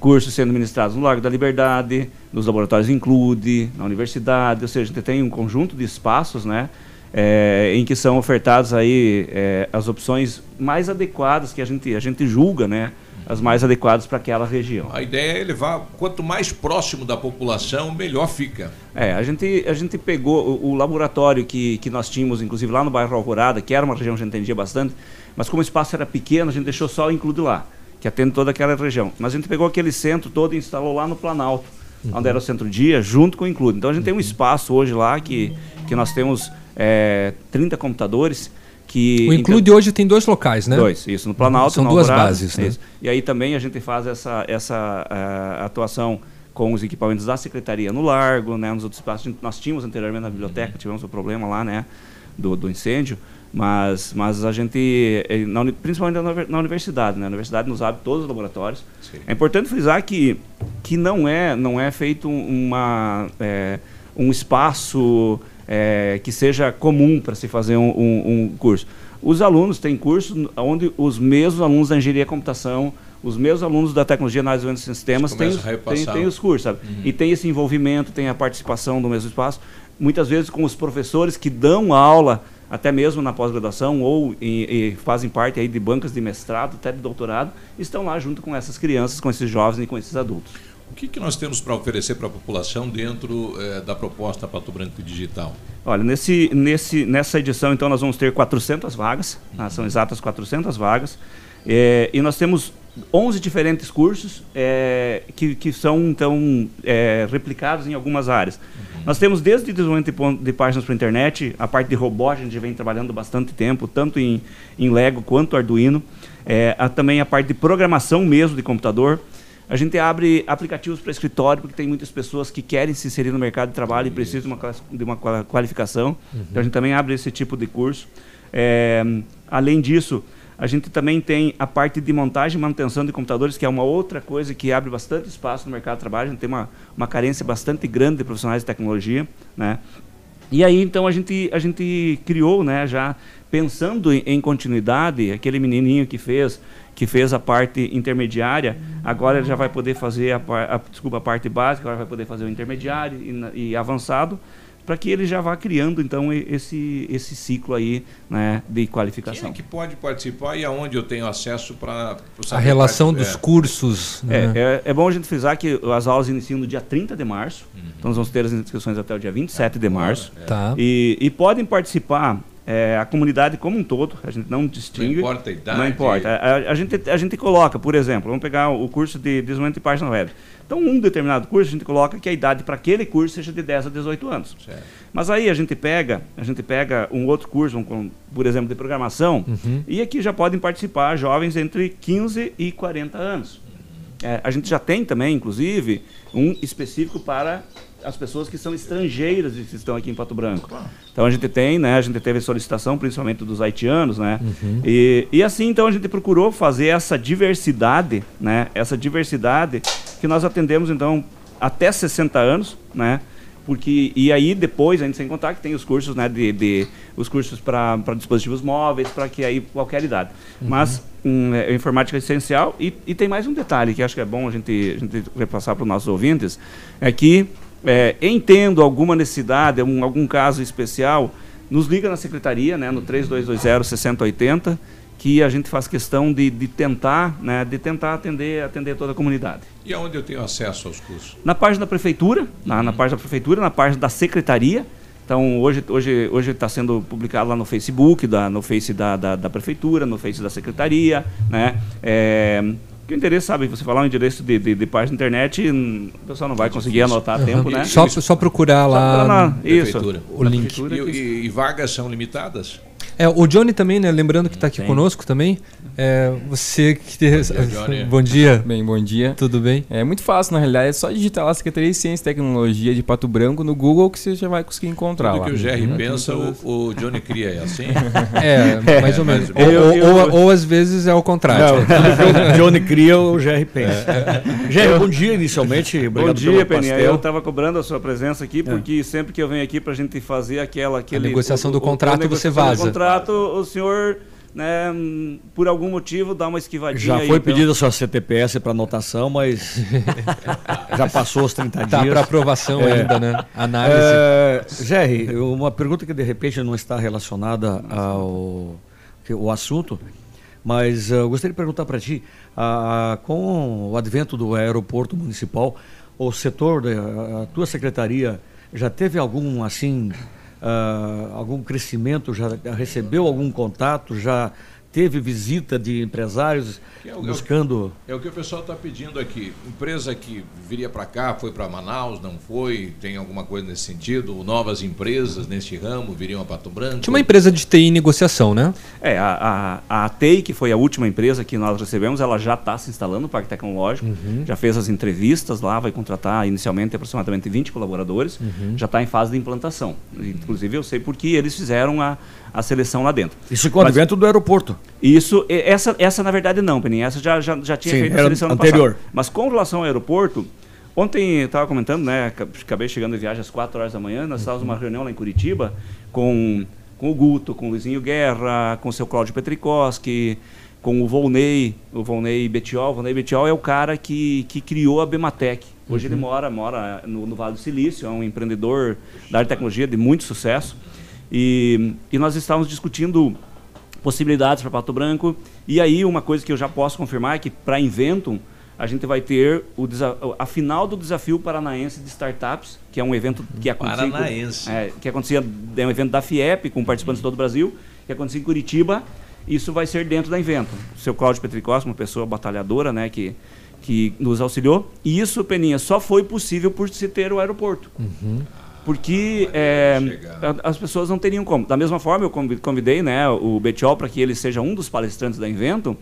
cursos sendo ministrados no Largo da Liberdade, nos laboratórios Include, na universidade, ou seja, a gente tem um conjunto de espaços, né, é, em que são ofertadas aí é, as opções mais adequadas que a gente, a gente julga, né, as mais adequadas para aquela região. A ideia é levar, quanto mais próximo da população, melhor fica. É, a gente, a gente pegou o, o laboratório que, que nós tínhamos, inclusive lá no bairro Alvorada, que era uma região que a gente entendia bastante, mas como o espaço era pequeno, a gente deixou só o Include lá, que atende toda aquela região. Mas a gente pegou aquele centro todo e instalou lá no Planalto, onde era o centro-dia, junto com o Include. Então a gente tem um espaço hoje lá que, que nós temos é, 30 computadores. Que, O Include hoje tem dois locais, né? Dois, isso, no Planalto São no duas Alvorada, bases, né? isso. E aí também a gente faz essa, essa ah, atuação com os equipamentos da Secretaria no Largo, né, nos outros espaços. Nós tínhamos anteriormente na biblioteca, tivemos o problema lá, né, do, do incêndio, mas, mas a gente, eh, na principalmente na, univer- na universidade, né, a universidade nos abre todos os laboratórios. É importante frisar que, que não, é, não é feito uma, eh, um espaço eh, que seja comum para se fazer um, um- um curso. Os alunos têm cursos onde os mesmos alunos da engenharia e computação, os mesmos alunos da tecnologia análise de sistemas têm, os- têm, têm os cursos, sabe? Uhum. E tem esse envolvimento, tem a participação do mesmo espaço, muitas vezes com os professores que dão aula, até mesmo na pós-graduação, ou e, e fazem parte aí de bancas de mestrado, até de doutorado, estão lá junto com essas crianças, com esses jovens e com esses adultos. O que, que nós temos para oferecer para a população dentro eh, da proposta Pato Branco Digital? Olha, nesse, nesse, nessa edição, então, nós vamos ter 400 vagas, tá? são exatas 400 vagas, é, e nós temos 11 diferentes cursos é, que, que são, então, replicados em algumas áreas. Nós temos desde desenvolvimento de, páginas para internet, a parte de robótica, a gente vem trabalhando bastante tempo, tanto em, em Lego quanto Arduino, é, a- também a parte de programação mesmo de computador, a gente abre aplicativos para escritório, porque tem muitas pessoas que querem se inserir no mercado de trabalho e precisam de uma, de uma qual- qualificação. Uhum. Então a gente também abre esse tipo de curso. É, além disso, a gente também tem a parte de montagem e manutenção de computadores, que é uma outra coisa que abre bastante espaço no mercado de trabalho. A gente tem uma, uma carência bastante grande de profissionais de tecnologia. Né? E aí, então, a gente, a gente criou, né, já pensando em, em continuidade, aquele menininho que fez que fez a parte intermediária, agora ele já vai poder fazer a, a- desculpa, a parte básica, agora vai poder fazer o intermediário e, e avançado, para que ele já vá criando, então, esse, esse ciclo aí, né, de Quem qualificação. é que pode participar e aonde eu tenho acesso para A relação dos cursos. É, né? é, é bom a gente frisar que as aulas iniciam no dia 30 de março. Uhum. Então nós vamos ter as inscrições até o dia 27 de março. Tá. E, e podem participar é, a comunidade como um todo. A gente não distingue. Não importa a idade. Não importa. A, a- a gente, a gente coloca, por exemplo, vamos pegar o curso de desenvolvimento de página web. Então, um determinado curso, a gente coloca que a idade para aquele curso seja de 10 a 18 anos. Mas aí a gente pega, a gente pega um outro curso, um, por exemplo, de programação, Uhum. e aqui já podem participar jovens entre 15 e 40 anos. É, a gente já tem também, inclusive, um específico para as pessoas que são estrangeiras e que estão aqui em Pato Branco. Então a gente tem, né, a gente teve solicitação principalmente dos haitianos, né? Uhum. E, e assim então a gente procurou fazer essa diversidade, né? Essa diversidade que nós atendemos então até 60 anos, né? Porque e aí depois a gente sem contar que tem os cursos, né, de, de os cursos para dispositivos móveis, para que aí qualquer idade. Mas hum, é, informática é essencial e, e tem mais um detalhe que acho que é bom a gente a gente repassar para os nossos ouvintes, é que é, entendo alguma necessidade, um, algum caso especial, nos liga na secretaria, né, no 3220 6080, que a gente faz questão de, de tentar, né, de tentar atender, atender toda a comunidade. E aonde eu tenho acesso aos cursos? Na página da prefeitura, na, na página da prefeitura, na página da secretaria. Então hoje hoje hoje está sendo publicado lá no Facebook, da, no Face da, da, da prefeitura, no Face da secretaria, né? É, Porque o endereço, sabe, você falar um endereço de, de, de página de internet, hum, o pessoal não vai conseguir anotar a tempo, né? Só, só procurar lá. procurar na- isso. Prefeitura. O link. E, e- e vagas são limitadas? É, o Johnny também, né? Lembrando que está aqui conosco também. É, você que tem... Johnny. Bom dia. Bem, bom dia. Tudo bem? É muito fácil, na realidade. É só digitar lá Secretaria de Ciência e Tecnologia de Pato Branco no Google que você já vai conseguir encontrar Tudo lá. que o GR Uhum. pensa, o, o Johnny cria, é assim? É, mais ou menos. mais Ou, ou ou- ou- ou às vezes é o contrário. Não, o Johnny cria, o GR pensa. É. GR, Eu- bom dia inicialmente. Obrigado Bom dia, Peninha. Eu estava cobrando a sua presença aqui, porque sempre que eu venho aqui para a gente fazer aquela... Aquele, negociação do contrato, a você negociação do vaza. Contrato, o senhor, né, por algum motivo, dá uma esquivadinha Já aí, foi então. pedido a sua CTPS para anotação, mas já passou os 30 Tá dias. pra aprovação ainda, né? Análise. É, Jerry, uma pergunta que de repente não está relacionada ao o assunto, mas eh, eu gostaria de perguntar para ti, ah, com o advento do aeroporto municipal, o setor, da a tua secretaria já teve algum assim ah, algum crescimento, já recebeu algum contato, já teve visita de empresários é o- buscando É o que o pessoal está pedindo aqui. Empresa que viria para cá, foi para Manaus, não foi? Tem alguma coisa nesse sentido? Novas empresas neste ramo viriam a Pato Branco? Tinha uma empresa de TI em negociação, né? É, a, a, a TEI, que foi a última empresa que nós recebemos, ela já está se instalando no Parque Tecnológico, Uhum. já fez as entrevistas lá, vai contratar inicialmente aproximadamente 20 colaboradores, Uhum. já está em fase de implantação. Inclusive eu sei porque eles fizeram a, a seleção lá dentro. Isso com o Mas- advento do aeroporto. Isso, essa, essa na verdade não, Peninha, essa já, já, já tinha Sim, feito a seleção no anterior. passado. Mas com relação ao aeroporto, ontem eu estava comentando, né, aca- acabei chegando de viagem às 4 horas da manhã, nós estávamos numa reunião lá em Curitiba com, com o Guto, com o Luizinho Guerra, com o seu Cláudio Petrikoski, com o Volney, o Volney Betiol. O Volney Betiol é o cara que, que criou a Bematec. Hoje ele Uhum. mora, mora no, no Vale do Silício, é um empreendedor da área de tecnologia de muito sucesso. E, e nós estávamos discutindo possibilidades para Pato Branco. E aí uma coisa que eu já posso confirmar é que para Inventum a gente vai ter o a final do desafio paranaense de startups, que é um evento que acontecia, Paranaense. é, que acontecia é um evento da FIEP com participantes de todo o Brasil, que acontecia em Curitiba. Isso vai ser dentro da Inventum. O seu Cláudio Petricós, uma pessoa batalhadora, né, que que nos auxiliou. E isso, Peninha, só foi possível por se ter o aeroporto porque é, as pessoas não teriam como. Da mesma forma, eu convi- convidei né, o Betiol para que ele seja um dos palestrantes da Invento.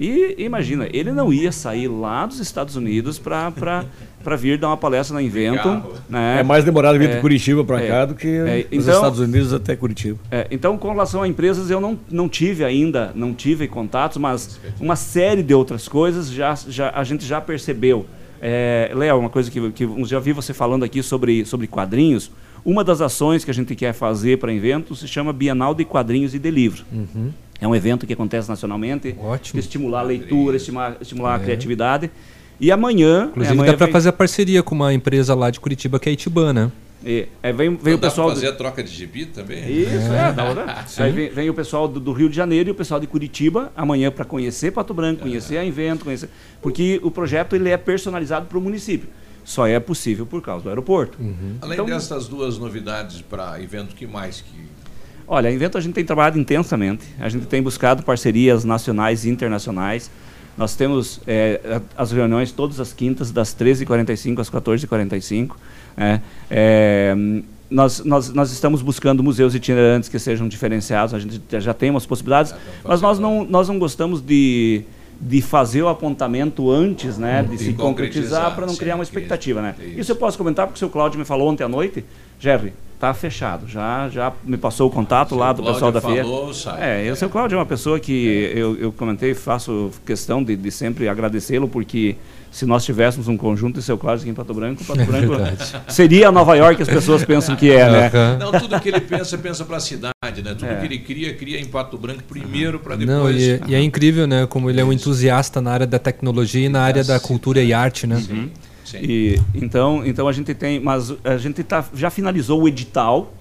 E imagina, ele não ia sair lá dos Estados Unidos para vir dar uma palestra na Invento. Né? É mais demorado vir de É, Curitiba para é, cá do que é, dos então- Estados Unidos até Curitiba. é, então, com relação a empresas, eu não, não tive ainda, não tive contatos, mas uma série de outras coisas já, já, a gente já percebeu. É, Léo, uma coisa que, que eu já vi você falando aqui sobre, sobre quadrinhos. Uma das ações que a gente quer fazer para evento se chama Bienal de Quadrinhos e de Livro. Uhum. É um evento que acontece nacionalmente, que estimular a leitura, estimular, estimular a É. criatividade. E amanhã. Inclusive amanhã dá para vem- fazer a parceria com uma empresa lá de Curitiba que é a Itiban, né? É, é, vem, vem Não o pessoal. do- fazer a troca de gibi também? Isso, é, da hora. Aí vem, vem o pessoal do, do Rio de Janeiro e o pessoal de Curitiba amanhã para conhecer Pato Branco, conhecer a Invento, conhecer. Porque o projeto ele é personalizado para o município. Só é possível por causa do aeroporto. Além Então- dessas duas novidades para evento, que mais que Olha, a Invento a gente tem trabalhado intensamente. A gente tem buscado parcerias nacionais e internacionais. Nós temos é, as reuniões todas as quintas, das 13h45 às 14h45. É, hum, nós, nós, nós estamos buscando museus itinerantes que sejam diferenciados, a gente já- tem umas possibilidades, mas nós não, nós não gostamos de, de fazer o apontamento antes né, de De se concretizar para não sim, criar uma expectativa. Né? Isso eu posso comentar porque o seu Cláudio me falou ontem à noite, Jerry, está fechado, já, já me passou o contato lá do Cláudio pessoal da FIA. falou. É, e o seu Cláudio é uma pessoa que eu, eu comentei, faço questão de, de sempre agradecê-lo, porque se nós tivéssemos um conjunto de seu Cláudio aqui em Pato Branco, Pato É Branco verdade. seria a Nova York que as pessoas pensam que é, né? Não, tudo que ele pensa, pensa para a cidade, né? Tudo É. que ele cria, cria em Pato Branco primeiro para Não, depois. e, e é incrível, né? Como ele é um entusiasta na área da tecnologia e na área da cultura e arte, né? Uhum. E então, então a gente tem, mas a gente tá, já finalizou o edital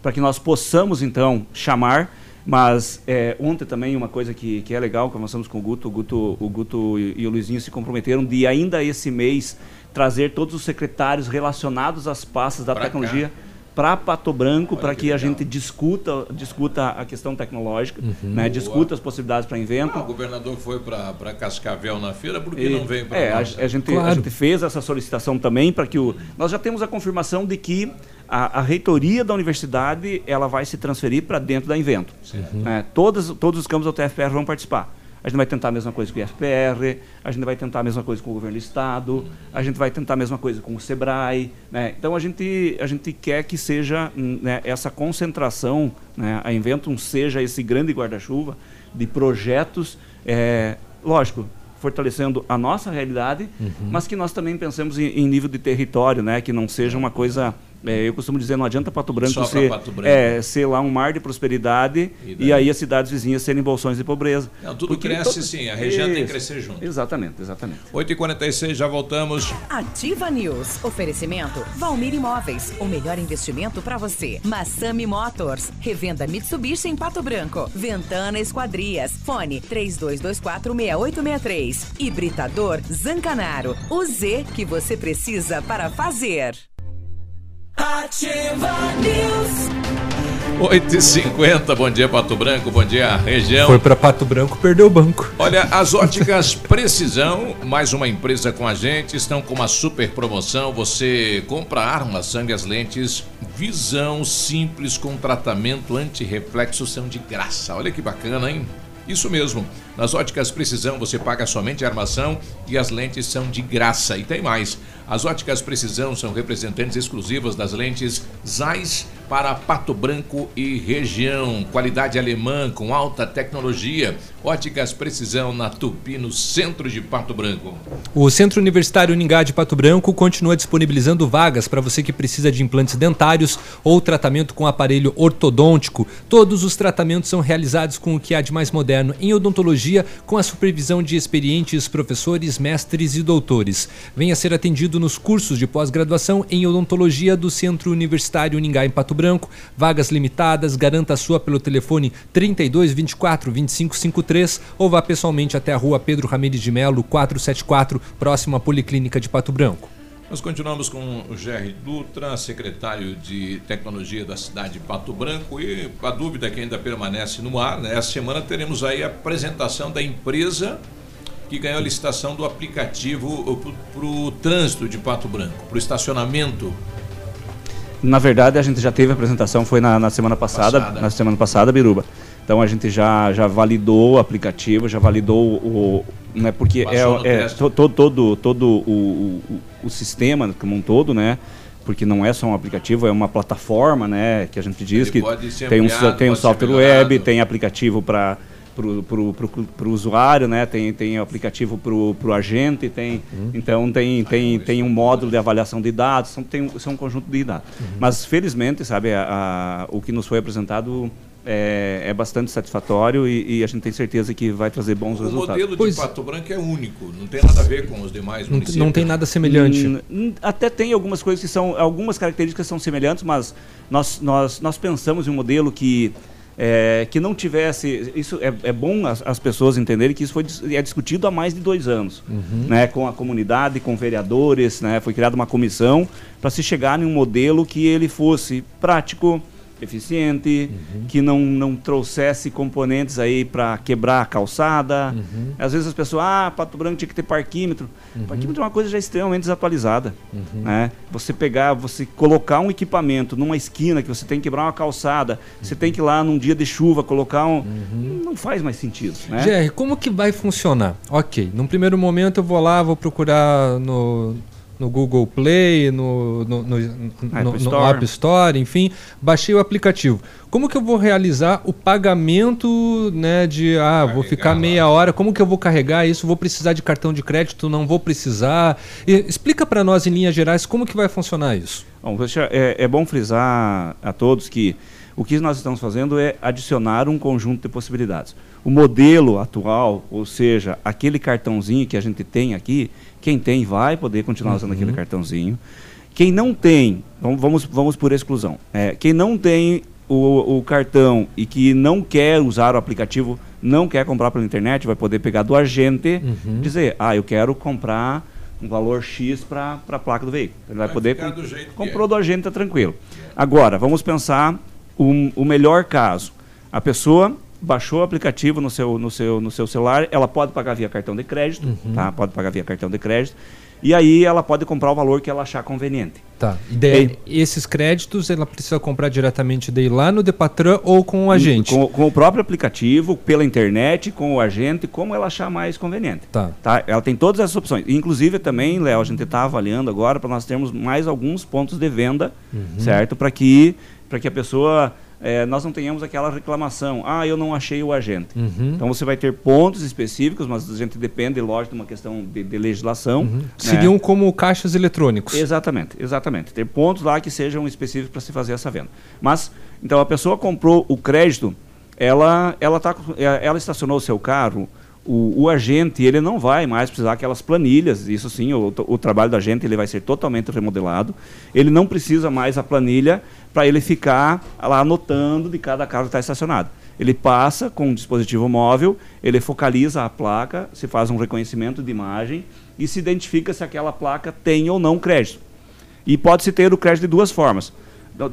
para que nós possamos então chamar. Mas é, ontem também uma coisa que, que é legal, conversamos com o Guto, o Guto, o Guto e, e o Luizinho se comprometeram de ainda esse mês trazer todos os secretários relacionados às pastas da Pra tecnologia para Pato Branco para que, a gente discuta discuta a questão tecnológica, Uhum. né, discuta as possibilidades para invento. Ah, o governador foi para Cascavel na feira, por que E- não veio para é, a, a gente, Claro. a gente fez essa solicitação também para que o. Nós já temos a confirmação de que a, a reitoria da universidade ela vai se transferir para dentro da Invento. Né? Todas, todos os campos da UTFPR vão participar. A gente vai tentar a mesma coisa com o IFPR, a gente vai tentar a mesma coisa com o governo do estado, a gente vai tentar a mesma coisa com o SEBRAE. Né? Então a gente, a gente quer que seja hum, né, essa concentração, né, a Inventum seja esse grande guarda-chuva de projetos, é, lógico, fortalecendo a nossa realidade, Uhum. mas que nós também pensemos em, em nível de território, né, que não seja uma coisa. É, eu costumo dizer, não adianta Pato Branco ser, Pato Branco. é, ser lá um mar de prosperidade E e, aí as cidades vizinhas serem bolsões de pobreza. Não, tudo Porque cresce todo- sim, a região tem que Isso. crescer junto. Exatamente, exatamente. 8h46, já voltamos. Ativa News. Oferecimento Valmir Imóveis. O melhor investimento para você. Massami Motors. Revenda Mitsubishi em Pato Branco. Ventana Esquadrias. Fone 32246863. Hibridador Zancanaro. O Z que você precisa para fazer. Ativa News. 8h50, bom dia Pato Branco, bom dia região. Foi para Pato Branco, perdeu o banco. Olha, as óticas Precisão, mais uma empresa com a gente, estão com uma super promoção. Você compra arma, sangue as lentes, visão simples com tratamento anti-reflexo são de graça. Olha que bacana, hein? Isso mesmo. Nas óticas Precisão você paga somente a armação e as lentes são de graça. E tem mais. As óticas Precisão são representantes exclusivas das lentes Zeiss para Pato Branco e região. Qualidade alemã com alta tecnologia. Óticas Precisão na Tupi, no centro de Pato Branco. O Centro Universitário Uningá de Pato Branco continua disponibilizando vagas para você que precisa de implantes dentários ou tratamento com aparelho ortodôntico. Todos os tratamentos são realizados com o que há de mais moderno em odontologia, com a supervisão de experientes professores, mestres e doutores. Venha ser atendido nos cursos de pós-graduação em odontologia do Centro Universitário Uningá em Pato Branco. Vagas limitadas, garanta a sua pelo telefone 32 24 25 53 ou vá pessoalmente até a rua Pedro Ramires de Melo, 474, próximo à Policlínica de Pato Branco. Nós continuamos com o Jerry Dutra, secretário de Tecnologia da cidade de Pato Branco, e a dúvida que ainda permanece no ar, né? Essa semana teremos aí a apresentação da empresa que ganhou a licitação do aplicativo para o trânsito de Pato Branco, para o estacionamento. Na verdade, a gente já teve a apresentação, foi na, na semana passada, Passada. na semana passada, Biruba. Então a gente já, já validou o aplicativo, já validou o. Né, porque Passou no é, é teste. to- to- todo, todo o, o, o sistema como um todo, né? Porque não é só um aplicativo, é uma plataforma, né? Que a gente diz Ele que tem um, ampliado, tem um pode ser software web, tem aplicativo para para o usuário, né? Tem, tem aplicativo para o agente, tem, Uhum. então tem, tem, tem um módulo de avaliação de dados, são, tem, um- são um conjunto de dados. Uhum. Mas felizmente, sabe, a, a- o que nos foi apresentado é, é bastante satisfatório e, e a gente tem certeza que vai trazer bons O resultados. modelo de Pato Branco é único, não tem nada a ver com os demais municípios. Hum, hum, até tem algumas coisas que são, algumas características são semelhantes, mas nós, nós, nós pensamos em um modelo que é, que não tivesse. Isso é, é bom as, as pessoas entenderem que isso foi é discutido há mais de dois anos, Uhum. né, com a comunidade, com vereadores, né, foi criada uma comissão para se chegar em um modelo que ele fosse prático, eficiente, que não, não trouxesse componentes aí para quebrar a calçada. Uhum. Às vezes as pessoas, ah, Pato Branco tinha que ter parquímetro. Parquímetro é uma coisa já extremamente desatualizada. Uhum. Né? Você pegar, você colocar um equipamento numa esquina que você tem que quebrar uma calçada, você tem que ir lá num dia de chuva colocar um. Não faz mais sentido. Né? GR, como que vai funcionar? Ok, num primeiro momento eu vou lá, vou procurar no, no Google Play, no, no, no, no- App no Store. App Store, enfim, baixei o aplicativo. Como que eu vou realizar o pagamento, né, de, ah, vou ficar meia hora, como que eu vou carregar isso? Vou precisar de cartão de crédito, não vou precisar? E explica para nós em linhas gerais como que vai funcionar isso. Bom, deixa- é, é bom frisar a todos que o que nós estamos fazendo é adicionar um conjunto de possibilidades. O modelo atual, ou seja, aquele cartãozinho que a gente tem aqui, quem tem vai poder continuar usando aquele cartãozinho. Quem não tem, vamos, vamos, por exclusão, é, quem não tem o, o cartão e que não quer usar o aplicativo, não quer comprar pela internet, vai poder pegar do agente, Uhum. dizer, ah, eu quero comprar um valor X para a placa do veículo. Ele vai, Vai poder. com- do comprou do agente, está tranquilo. Agora, vamos pensar um- o melhor caso. A pessoa baixou o aplicativo no seu, no seu, no seu celular, ela pode pagar via cartão de crédito, Uhum. tá? Pode pagar via cartão de crédito. E aí ela pode comprar o valor que ela achar conveniente. Tá. E daí, esses créditos ela precisa comprar diretamente daí lá no Depatran ou com o agente? Com, com o próprio aplicativo, pela internet, com o agente, como ela achar mais conveniente. Tá. Tá? Ela tem todas essas opções. Inclusive também, Léo, a gente está avaliando agora para nós termos mais alguns pontos de venda, Uhum. certo? Para que, para que a pessoa, eh, nós não tenhamos aquela reclamação, ah, eu não achei o agente. Uhum. Então você vai ter pontos específicos, mas a gente depende, lógico, de uma questão de, de legislação. né? Seriam como caixas eletrônicos. Exatamente, exatamente. Ter pontos lá que sejam específicos para se fazer essa venda. Mas, então a pessoa comprou o crédito, ela, ela, tá, eh, ela estacionou o seu carro, o, o agente ele não vai mais precisar aquelas planilhas, isso sim, o, o trabalho do agente ele vai ser totalmente remodelado. Ele não precisa mais a planilha para ele ficar lá anotando de cada carro que está estacionado. Ele passa com um dispositivo móvel, ele focaliza a placa, se faz um reconhecimento de imagem e se identifica se aquela placa tem ou não crédito. E pode-se ter o crédito de duas formas.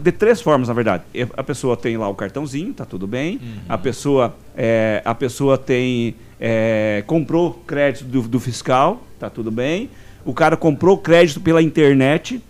De três formas, na verdade. A pessoa tem lá o cartãozinho, tá tudo bem. A pessoa, é, a pessoa tem é, comprou crédito do, do fiscal, tá tudo bem. O cara comprou crédito pela internet,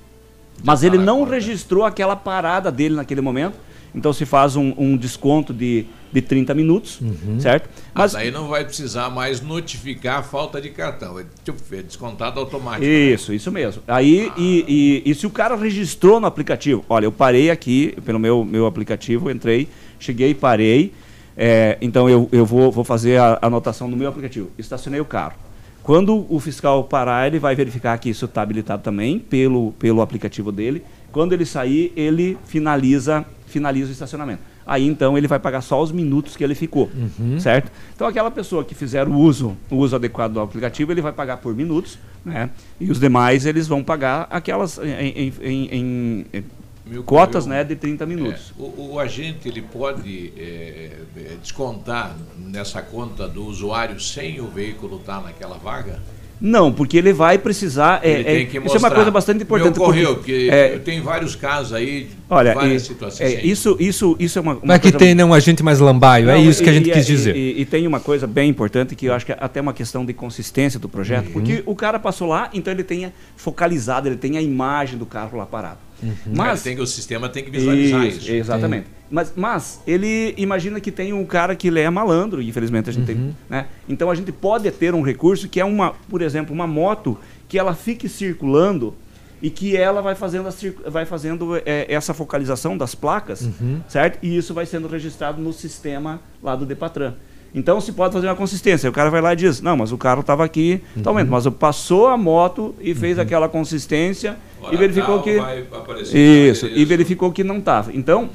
mas ele não registrou aquela parada dele naquele momento. Então se faz um, um desconto de, de 30 minutos, certo? Mas aí não vai precisar mais notificar a falta de cartão. É, tipo, é descontado automático. Isso, isso mesmo. Aí, e, e, e se o cara registrou no aplicativo, olha, eu parei aqui pelo meu, meu aplicativo, entrei, cheguei, parei. é, então eu, eu vou, vou fazer a anotação no meu aplicativo. Estacionei o carro. Quando o fiscal parar, ele vai verificar que isso está habilitado também pelo, pelo aplicativo dele. Quando ele sair, ele finaliza, finaliza o estacionamento. Aí então ele vai pagar só os minutos que ele ficou, Uhum. certo? Então aquela pessoa que fizer o uso, o uso adequado do aplicativo, ele vai pagar por minutos, né? E os demais eles vão pagar aquelas em, em- em- Mil- cotas, né, de 30 minutos. É, o, o agente ele pode é, é, descontar nessa conta do usuário sem o veículo estar naquela vaga? Não, porque ele vai precisar. É, Ele é- tem que isso é mostrar. uma coisa bastante importante. Me ocorreu, porque é, tem vários casos aí, olha, várias e- situações. é, isso, isso, isso é uma. uma Vai que coisa- tem né, um agente mais lambaio, é Não, isso que a gente e- quis e- dizer. E, e tem uma coisa bem importante que eu acho que é até uma questão de consistência do projeto, Uhum. porque o cara passou lá, então ele tem a- focalizado, ele tem a imagem do carro lá parado. Ele Mas tem que, o sistema tem que visualizar isso. Exatamente. Mas, mas ele imagina que tem um cara que ele é malandro, e infelizmente a gente Uhum. tem. Né? Então a gente pode ter um recurso que é uma, por exemplo, uma moto que ela fique circulando e que ela vai fazendo, a vai fazendo é, essa focalização das placas, Uhum. certo? E isso vai sendo registrado no sistema lá do Depatran. Então se pode fazer uma consistência. O cara vai lá e diz, não, mas o carro estava aqui, Uhum. totalmente, mas passou a moto e fez aquela consistência Hora e verificou que. vai aparecer Isso, e verificou que não estava. Então,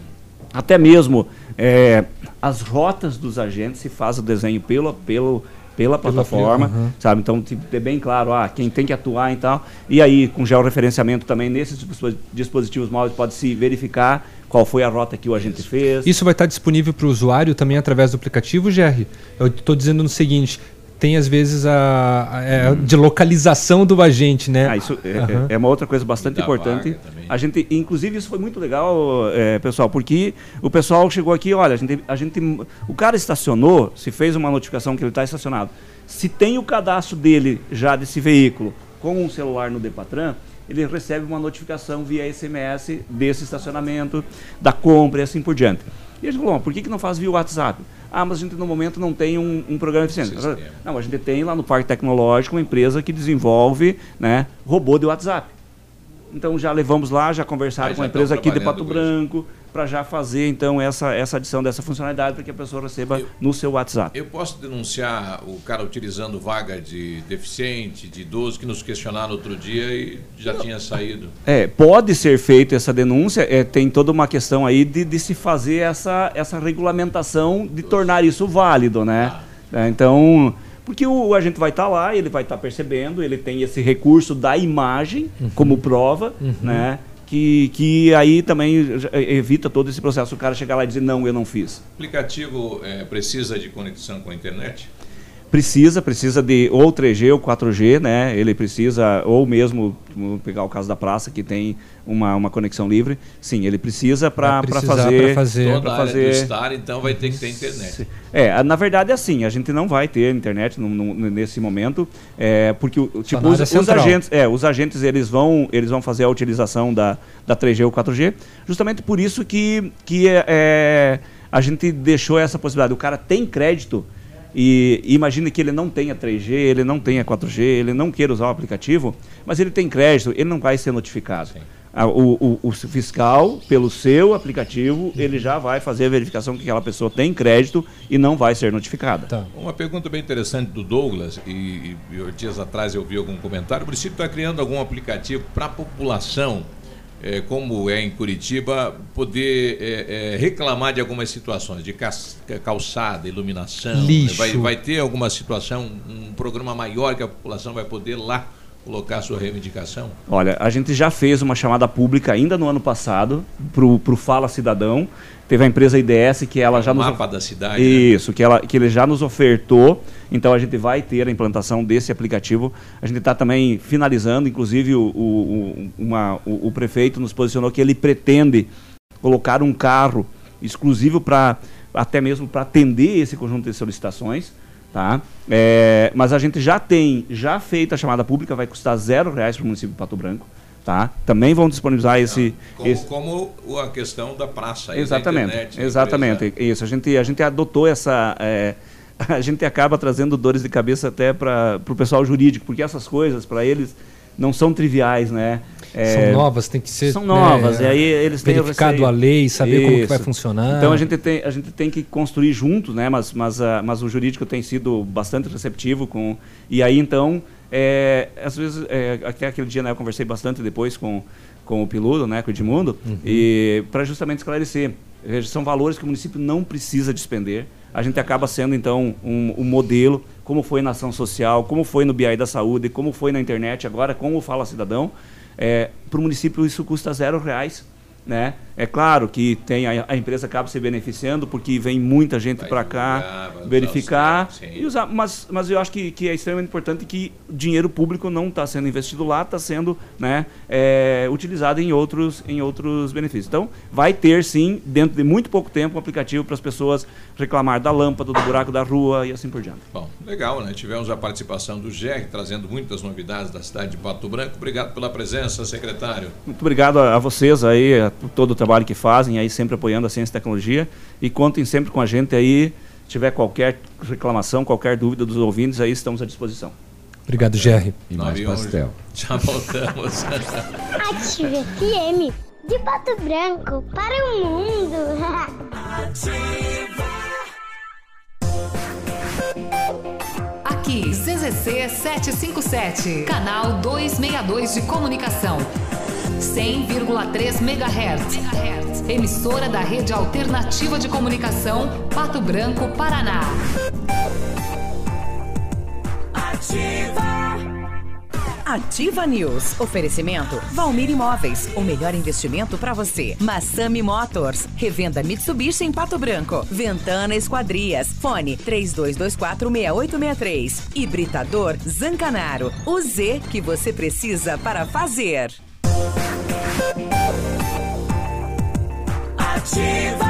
até mesmo é, as rotas dos agentes se faz o desenho pelo, pelo, pela plataforma, uhum. sabe? Então, tipo, ter bem claro, ah, quem tem que atuar e tal. E aí, com georreferenciamento também, nesses dispo- dispositivos móveis, pode se verificar qual foi a rota que o agente fez. Isso vai estar disponível para o usuário também através do aplicativo, GR? Eu estou dizendo no seguinte, tem às vezes a, a- é, de localização do agente, né? Ah, isso é, Aham. é- uma outra coisa bastante Da importante. A gente, inclusive, isso foi muito legal, é, pessoal, porque o pessoal chegou aqui, olha, a gente, a gente, o cara estacionou, se fez uma notificação que ele está estacionado. Se tem o cadastro dele já desse veículo com um celular no Depatran, ele recebe uma notificação via SMS desse estacionamento, da compra e assim por diante. E a gente falou, "Bom, por que, que não faz via WhatsApp? Ah, mas a gente no momento não tem um, um programa eficiente. Não, a gente tem lá no Parque Tecnológico uma empresa que desenvolve né, robô de WhatsApp. Então já levamos lá, já conversaram Ah, com a empresa aqui de Pato Branco para já fazer então essa, essa adição dessa funcionalidade para que a pessoa receba no seu WhatsApp. Eu posso denunciar o cara utilizando vaga de deficiente, de idoso, que nos questionaram outro dia e já tinha saído. É, pode ser feita essa denúncia, é, tem toda uma questão aí de, de se fazer essa, essa regulamentação, de tornar isso válido, né? É, então, porque o, o agente vai estar lá, ele vai estar percebendo, ele tem esse recurso da imagem como prova, Uhum. né? Que, que aí também já evita todo esse processo, o cara chegar lá e dizer, não, eu não fiz. O aplicativo eh, precisa de conexão com a internet? Precisa, precisa de ou 3G ou 4G, né? Ele precisa, ou mesmo, vamos pegar o caso da praça, que tem uma, uma conexão livre. Sim, ele precisa para fazer. pra fazer. Toda pra a área do fazer estar, então, vai ter que ter internet. é, na verdade é assim, a gente não vai ter internet no- no- nesse momento, é, porque tipo, os, os agentes, é, os agentes eles vão, eles vão fazer a utilização da, da 3G ou 4G, justamente por isso que, que é, é, a gente deixou essa possibilidade. O cara tem crédito e imagine que ele não tenha 3G, ele não tenha 4G, ele não queira usar o aplicativo, mas ele tem crédito, ele não vai ser notificado. Ah, O, o- o fiscal, pelo seu aplicativo, ele já vai fazer a verificação que aquela pessoa tem crédito e não vai ser notificada. Uma pergunta bem interessante do Douglas, e, e- e dias atrás eu vi algum comentário. O município está criando algum aplicativo para a população, eh, como é em Curitiba, poder eh, eh, reclamar de algumas situações, de calçada, iluminação. né? Lixo. Vai, vai ter alguma situação, um programa maior que a população vai poder lá colocar a sua reivindicação? Olha, a gente já fez uma chamada pública ainda no ano passado para o Fala Cidadão. Teve a empresa IDS que ela já nos mapa da cidade, né? Isso, que ela que ele já nos ofertou. Então a gente vai ter a implantação desse aplicativo. A gente está também finalizando, inclusive o, o, o- uma- o- o prefeito nos posicionou que ele pretende colocar um carro exclusivo para até mesmo para atender esse conjunto de solicitações. Tá? É, mas a gente já tem, já feita a chamada pública, vai custar zero reais para o município de Pato Branco. Tá? Também vão disponibilizar esse, Como, esse- como a questão da praça. aí, da Exatamente, internet, da exatamente. Isso, a gente, a gente adotou essa. é, a gente acaba trazendo dores de cabeça até para o pessoal jurídico, porque essas coisas, para eles, não são triviais, né? São novas, tem que ser, São novas, né, e aí eles têm verificado a lei, saber como que vai Isso. funcionar. Então a gente tem, a gente tem que construir juntos, né? Mas, mas, ah, mas o jurídico tem sido bastante receptivo com. E aí então, é, às vezes, é, até aquele dia né, eu conversei bastante depois com, com o Piludo, né, com o Edmundo, Uhum. e para justamente esclarecer. São valores que o município não precisa despender. A gente acaba sendo, então, um, um modelo, como foi na ação social, como foi no BI da saúde, como foi na internet, agora com o Fala Cidadão. Para o município isso custa zero reais. Né? É claro que tem a, a empresa acaba se beneficiando porque vem muita gente para cá usar verificar site, e usar, mas, mas eu acho que, que é extremamente importante que dinheiro público não está sendo investido lá, está sendo né, é, utilizado em outros, em outros benefícios. Então, vai ter sim, dentro de muito pouco tempo, um aplicativo para as pessoas reclamar da lâmpada, do buraco da rua e assim por diante. Bom, legal, né? Tivemos a participação do GER, trazendo muitas novidades da cidade de Pato Branco. Obrigado pela presença, secretário. Muito obrigado a, a vocês aí, a por todo o trabalho que fazem, aí sempre apoiando a ciência e tecnologia. E contem sempre com a gente aí. Se tiver qualquer reclamação, qualquer dúvida dos ouvintes, aí estamos à disposição. Obrigado, Jerry. E mais pastel. Já voltamos. Ative FM de Pato Branco para o mundo. Aqui, CZC 757, canal 262 de comunicação. 100,3 MHz. Emissora da Rede Alternativa de Comunicação, Pato Branco, Paraná. Ativa. Ativa News. Oferecimento Valmir Imóveis. O melhor investimento para você. Massami Motors. Revenda Mitsubishi em Pato Branco. Ventana Esquadrias. Fone 32246863. Hibridador Zancanaro. O Z que você precisa para fazer. Ativa.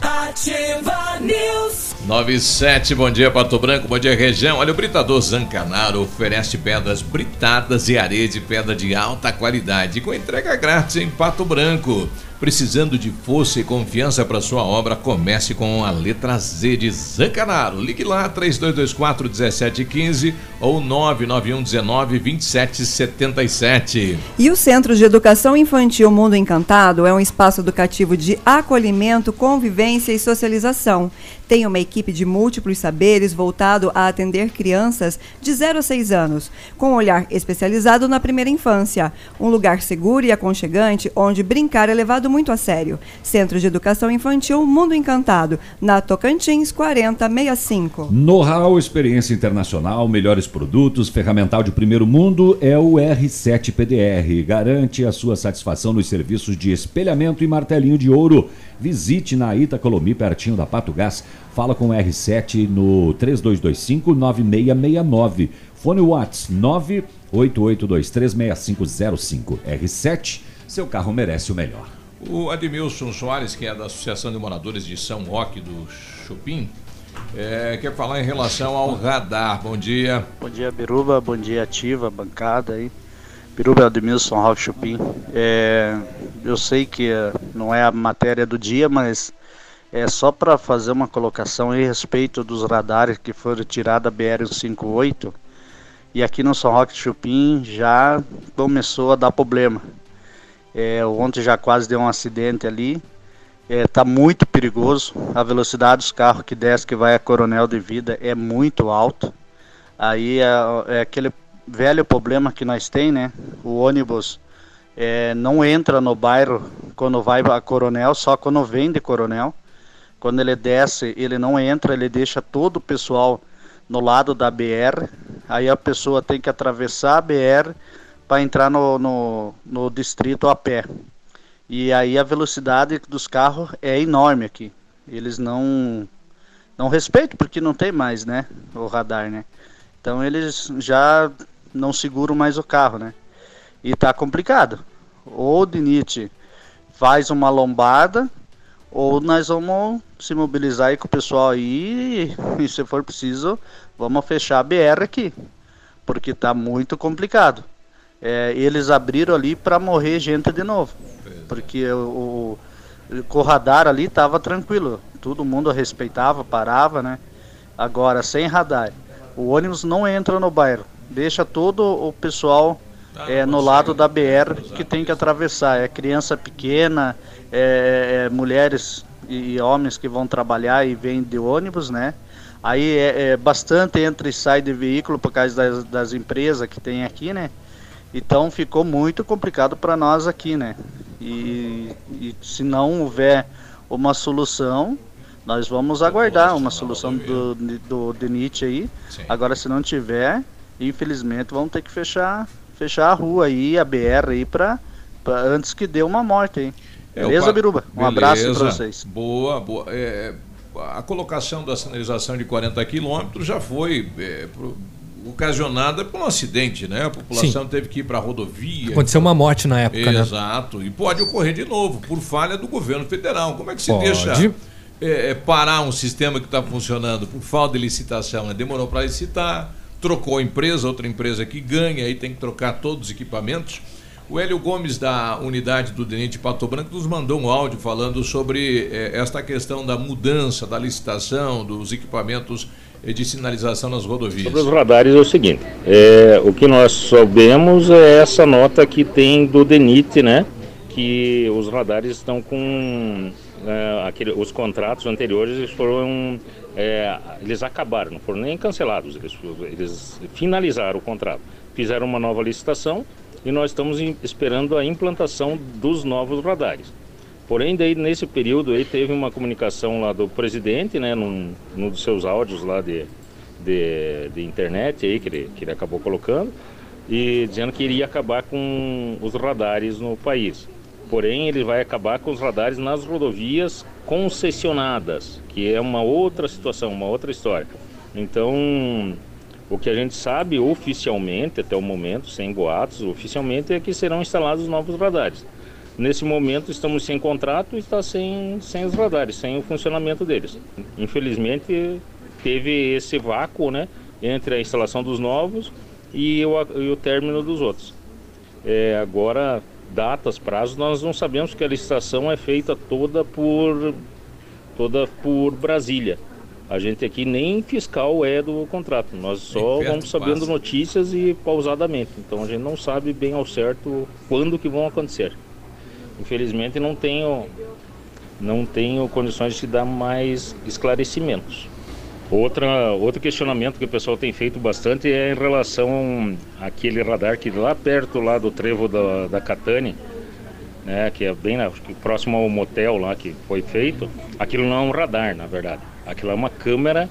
Ativa News. 97, bom dia Pato Branco, bom dia região. Olha, o Britador Zancanaro oferece pedras britadas e areia de pedra de alta qualidade com entrega grátis em Pato Branco. Precisando de força e confiança para sua obra, comece com a letra Z de Zancanaro. Ligue lá 3224 1715 ou 991 19 2777. E o Centro de Educação Infantil Mundo Encantado é um espaço educativo de acolhimento, convivência e socialização. Tem uma equipe de múltiplos saberes voltado a atender crianças de 0 a 6 anos, com um olhar especializado na primeira infância. Um lugar seguro e aconchegante onde brincar é levado muito a sério. Centro de Educação Infantil Mundo Encantado, na Tocantins 4065. Know-how, experiência internacional, melhores produtos, ferramental de primeiro mundo é o R7 PDR. Garante a sua satisfação nos serviços de espelhamento e martelinho de ouro. Visite na Itacolomi, pertinho da Pato Gás. Fala com o R7 no 3225-9669. Fone Whats 988236505. R7, seu carro merece o melhor. O Admilson Soares, que é da Associação de Moradores de São Roque do Chupim, é, quer falar em relação ao radar. Bom dia. Bom dia, Biruba. Bom dia, Ativa, bancada aí. Biruba Admilson Ralph Chupim. É, eu sei que é, não é a matéria do dia, mas é só para fazer uma colocação em respeito dos radares que foram tirados da BR-158. E aqui no São Roque Chupim já começou a dar problema. É, ontem já quase deu um acidente ali. Está muito perigoso. A velocidade dos carros que desce, que vai a Coronel de Vida, é muito alto. Aí é, é aquele velho problema que nós tem, né? O ônibus é, não entra no bairro quando vai a Coronel, só quando vem de Coronel. Quando ele desce, ele não entra, ele deixa todo o pessoal no lado da BR. Aí a pessoa tem que atravessar a BR para entrar no, no, no distrito a pé. E aí a velocidade dos carros é enorme aqui. Eles não não respeitam porque não tem mais, né, o radar, né? Então eles já não seguram mais o carro, né? E tá complicado. Ou o DINIT faz uma lombada, ou nós vamos se mobilizar aí com o pessoal aí e se for preciso, vamos fechar a BR aqui. Porque tá muito complicado. É, eles abriram ali para morrer gente de novo. Porque o, o, o radar ali tava tranquilo. Todo mundo respeitava, parava, né? Agora, sem radar, o ônibus não entra no bairro. Deixa todo o pessoal é, no lado da BR que tem que atravessar. É criança pequena, é, é, mulheres e homens que vão trabalhar e vêm de ônibus, né? Aí é, é bastante entra e sai de veículo por causa das, das empresas que tem aqui, né? Então ficou muito complicado para nós aqui, né? E, e se não houver uma solução, nós vamos aguardar uma solução do, do DENIT aí. Agora, se não tiver, infelizmente, vamos ter que fechar, fechar a rua aí, a BR aí, pra, pra antes que dê uma morte aí. É, Beleza, o- Biruba? Um Beleza. abraço para vocês. Boa, boa. É, a colocação da sinalização de 40 quilômetros já foi é, pro- ocasionada por um acidente, né? A população Sim. teve que ir para a rodovia. Aconteceu uma morte na época, né? Exato. E pode ocorrer de novo, por falha do governo federal. Como é que se Pode. deixa é, é, parar um sistema que está funcionando por falta de licitação? Né? Demorou para licitar, trocou a empresa, outra empresa que ganha, aí tem que trocar todos os equipamentos. O Hélio Gomes, da unidade do DENIT Pato Branco, nos mandou um áudio falando sobre eh, esta questão da mudança, da licitação, dos equipamentos eh, de sinalização nas rodovias. Sobre os radares é o seguinte, é, o que nós soubemos é essa nota que tem do DENIT, né? Que os radares estão com é, aquele, os contratos anteriores foram é, eles acabaram, não foram nem cancelados, eles, eles finalizaram o contrato, fizeram uma nova licitação e nós estamos em- esperando a implantação dos novos radares. Porém, daí nesse período aí teve uma comunicação lá do presidente, né, num, num dos seus áudios lá de, de, de internet aí que ele, que ele acabou colocando e dizendo que iria acabar com os radares no país. Porém, ele vai acabar com os radares nas rodovias concessionadas, que é uma outra situação, uma outra história. Então, o que a gente sabe oficialmente, até o momento, sem boatos, oficialmente é que serão instalados novos radares. Nesse momento estamos sem contrato e está sem, sem os radares, sem o funcionamento deles. Infelizmente teve esse vácuo né, entre a instalação dos novos e o, e o término dos outros. É, agora, datas, prazos, nós não sabemos que a licitação é feita toda por, toda por Brasília. A gente aqui nem fiscal é do contrato, nós só vamos sabendo passa. notícias e pausadamente. Então a gente não sabe bem ao certo quando que vão acontecer. Infelizmente não tenho não tenho condições de te dar mais esclarecimentos. Outra, outro questionamento que o pessoal tem feito bastante é em relação àquele radar que lá perto lá do trevo da, da Catane, né, que é bem na- próximo ao motel lá que foi feito, aquilo não é um radar, na verdade. Aquilo é uma câmera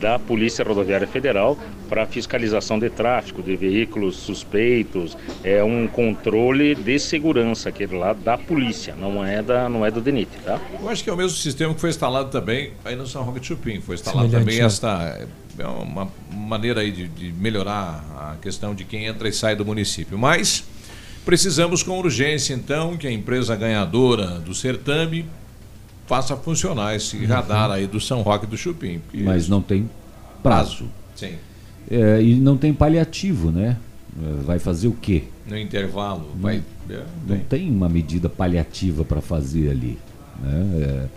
da Polícia Rodoviária Federal para fiscalização de tráfego de veículos suspeitos, é um controle de segurança aquele lá da polícia, não é da não é do DENIT, tá? Eu acho que é o mesmo sistema que foi instalado também aí no São Roque de Chupim. Foi instalado Semelhante, também né? esta é uma maneira aí de, de melhorar a questão de quem entra e sai do município. Mas precisamos com urgência então que a empresa ganhadora do certame faça funcionar esse radar aí do São Roque do Chupim. Mas não tem prazo. Sim. É, e não tem paliativo, né? É, Vai fazer o quê? No intervalo Não- vai é, Não tem uma medida paliativa para fazer ali. Né?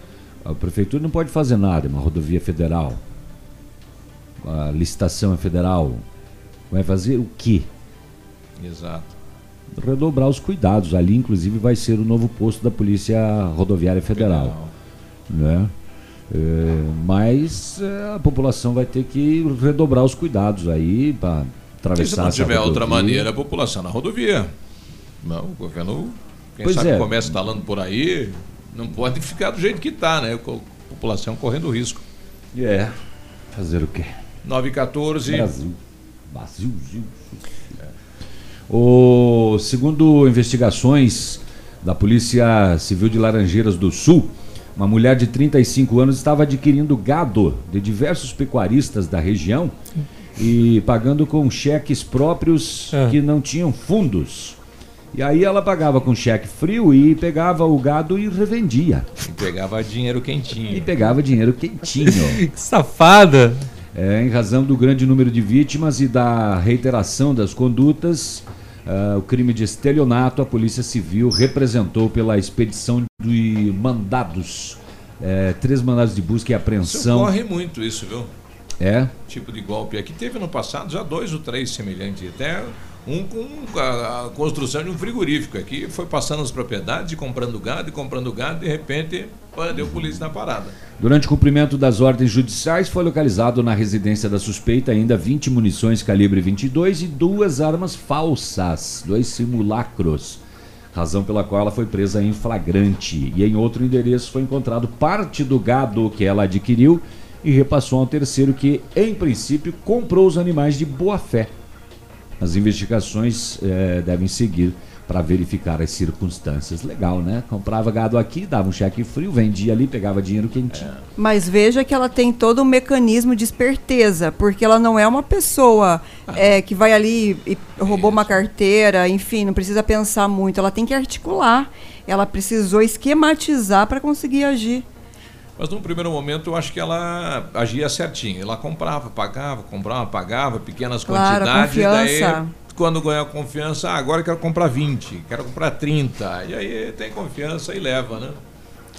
É, a prefeitura não pode fazer nada, é uma rodovia federal. A licitação é federal. Vai fazer o quê? Exato. Redobrar os cuidados. Ali, inclusive, vai ser o novo posto da Polícia Rodoviária Federal. Né? É, mas é, a população vai ter que redobrar os cuidados aí para E se atravessar não tiver outra rodovia. maneira, a população na rodovia. Não, o governo, quem Pois sabe é. começa instalando por aí, não pode ficar do jeito que está, né? A população correndo risco. É. Fazer o quê? 9 e 14. Brasil. Brasil. Brasil. O, segundo investigações da Polícia Civil de Laranjeiras do Sul, uma mulher de 35 anos estava adquirindo gado de diversos pecuaristas da região e pagando com cheques próprios que não tinham fundos. E aí ela pagava com cheque frio e pegava o gado e revendia. E pegava dinheiro quentinho. E pegava dinheiro quentinho. que safada! É, em razão do grande número de vítimas e da reiteração das condutas, ah, o crime de estelionato, a Polícia Civil representou pela expedição de mandados, eh, três mandados de busca e Isso apreensão. ocorre muito isso, viu? É, Tipo de golpe. Aqui teve no passado já dois ou três semelhantes. Até um com a, a construção de um frigorífico aqui. Foi passando as propriedades, comprando gado e comprando gado. De repente, deu polícia na parada. Durante o cumprimento das ordens judiciais, foi localizado na residência da suspeita ainda 20 munições calibre 22 e duas armas falsas, dois simulacros. Razão pela qual ela foi presa em flagrante. E em outro endereço foi encontrado parte do gado que ela adquiriu e repassou a um terceiro que, em princípio, comprou os animais de boa fé. As investigações eh, devem seguir para verificar as circunstâncias. Legal, né? Comprava gado aqui, dava um cheque frio, vendia ali, pegava dinheiro quentinho. Mas veja que ela tem todo um mecanismo de esperteza, porque ela não é uma pessoa é, que vai ali e roubou uma carteira, enfim, não precisa pensar muito. Ela tem que articular. Ela precisou esquematizar para conseguir agir. Mas num primeiro momento eu acho que ela agia certinho. Ela comprava, pagava, comprava, pagava, pequenas Claro, quantidades. E daí, confiança. quando ganhou confiança, ah, agora eu quero comprar 20, quero comprar 30. E aí tem confiança e leva, né?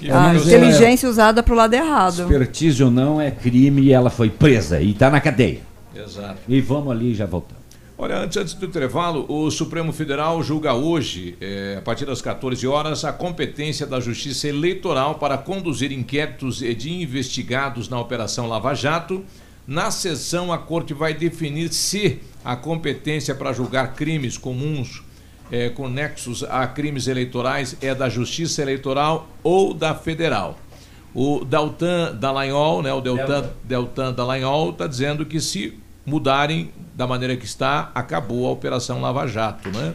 E A inteligência usada para o lado errado. Expertise ou não é crime e ela foi presa e está na cadeia. Exato. E vamos ali e já voltamos. Olha, antes, antes do intervalo, o Supremo Federal julga hoje, eh, a partir das 14 horas, a competência da Justiça Eleitoral para conduzir inquéritos e de investigados na Operação Lava Jato. Na sessão, a Corte vai definir se a competência para julgar crimes comuns eh, conexos a crimes eleitorais é da Justiça Eleitoral ou da Federal. O Deltan Dallagnol, né, o Deltan, Deltan Dallagnol está dizendo que se mudarem da maneira que está, acabou a Operação Lava Jato, né?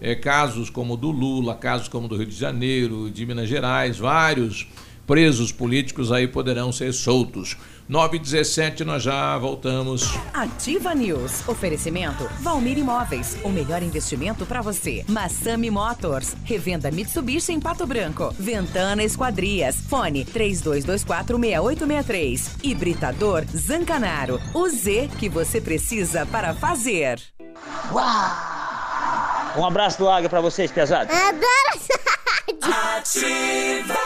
É, casos como o do Lula, casos como o do Rio de Janeiro, de Minas Gerais, vários presos políticos aí poderão ser soltos. 9 e 17 nós já voltamos. Ativa News. Oferecimento Valmir Imóveis. O melhor investimento para você. Massami Motors. Revenda Mitsubishi em Pato Branco. Ventana Esquadrias. Fone 32246863. Hibridador Zancanaro. O Z que você precisa para fazer. Um abraço do Águia pra vocês, pesados. Ativa.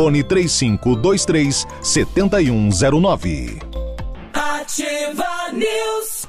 fone 3523 7109. Ativa News.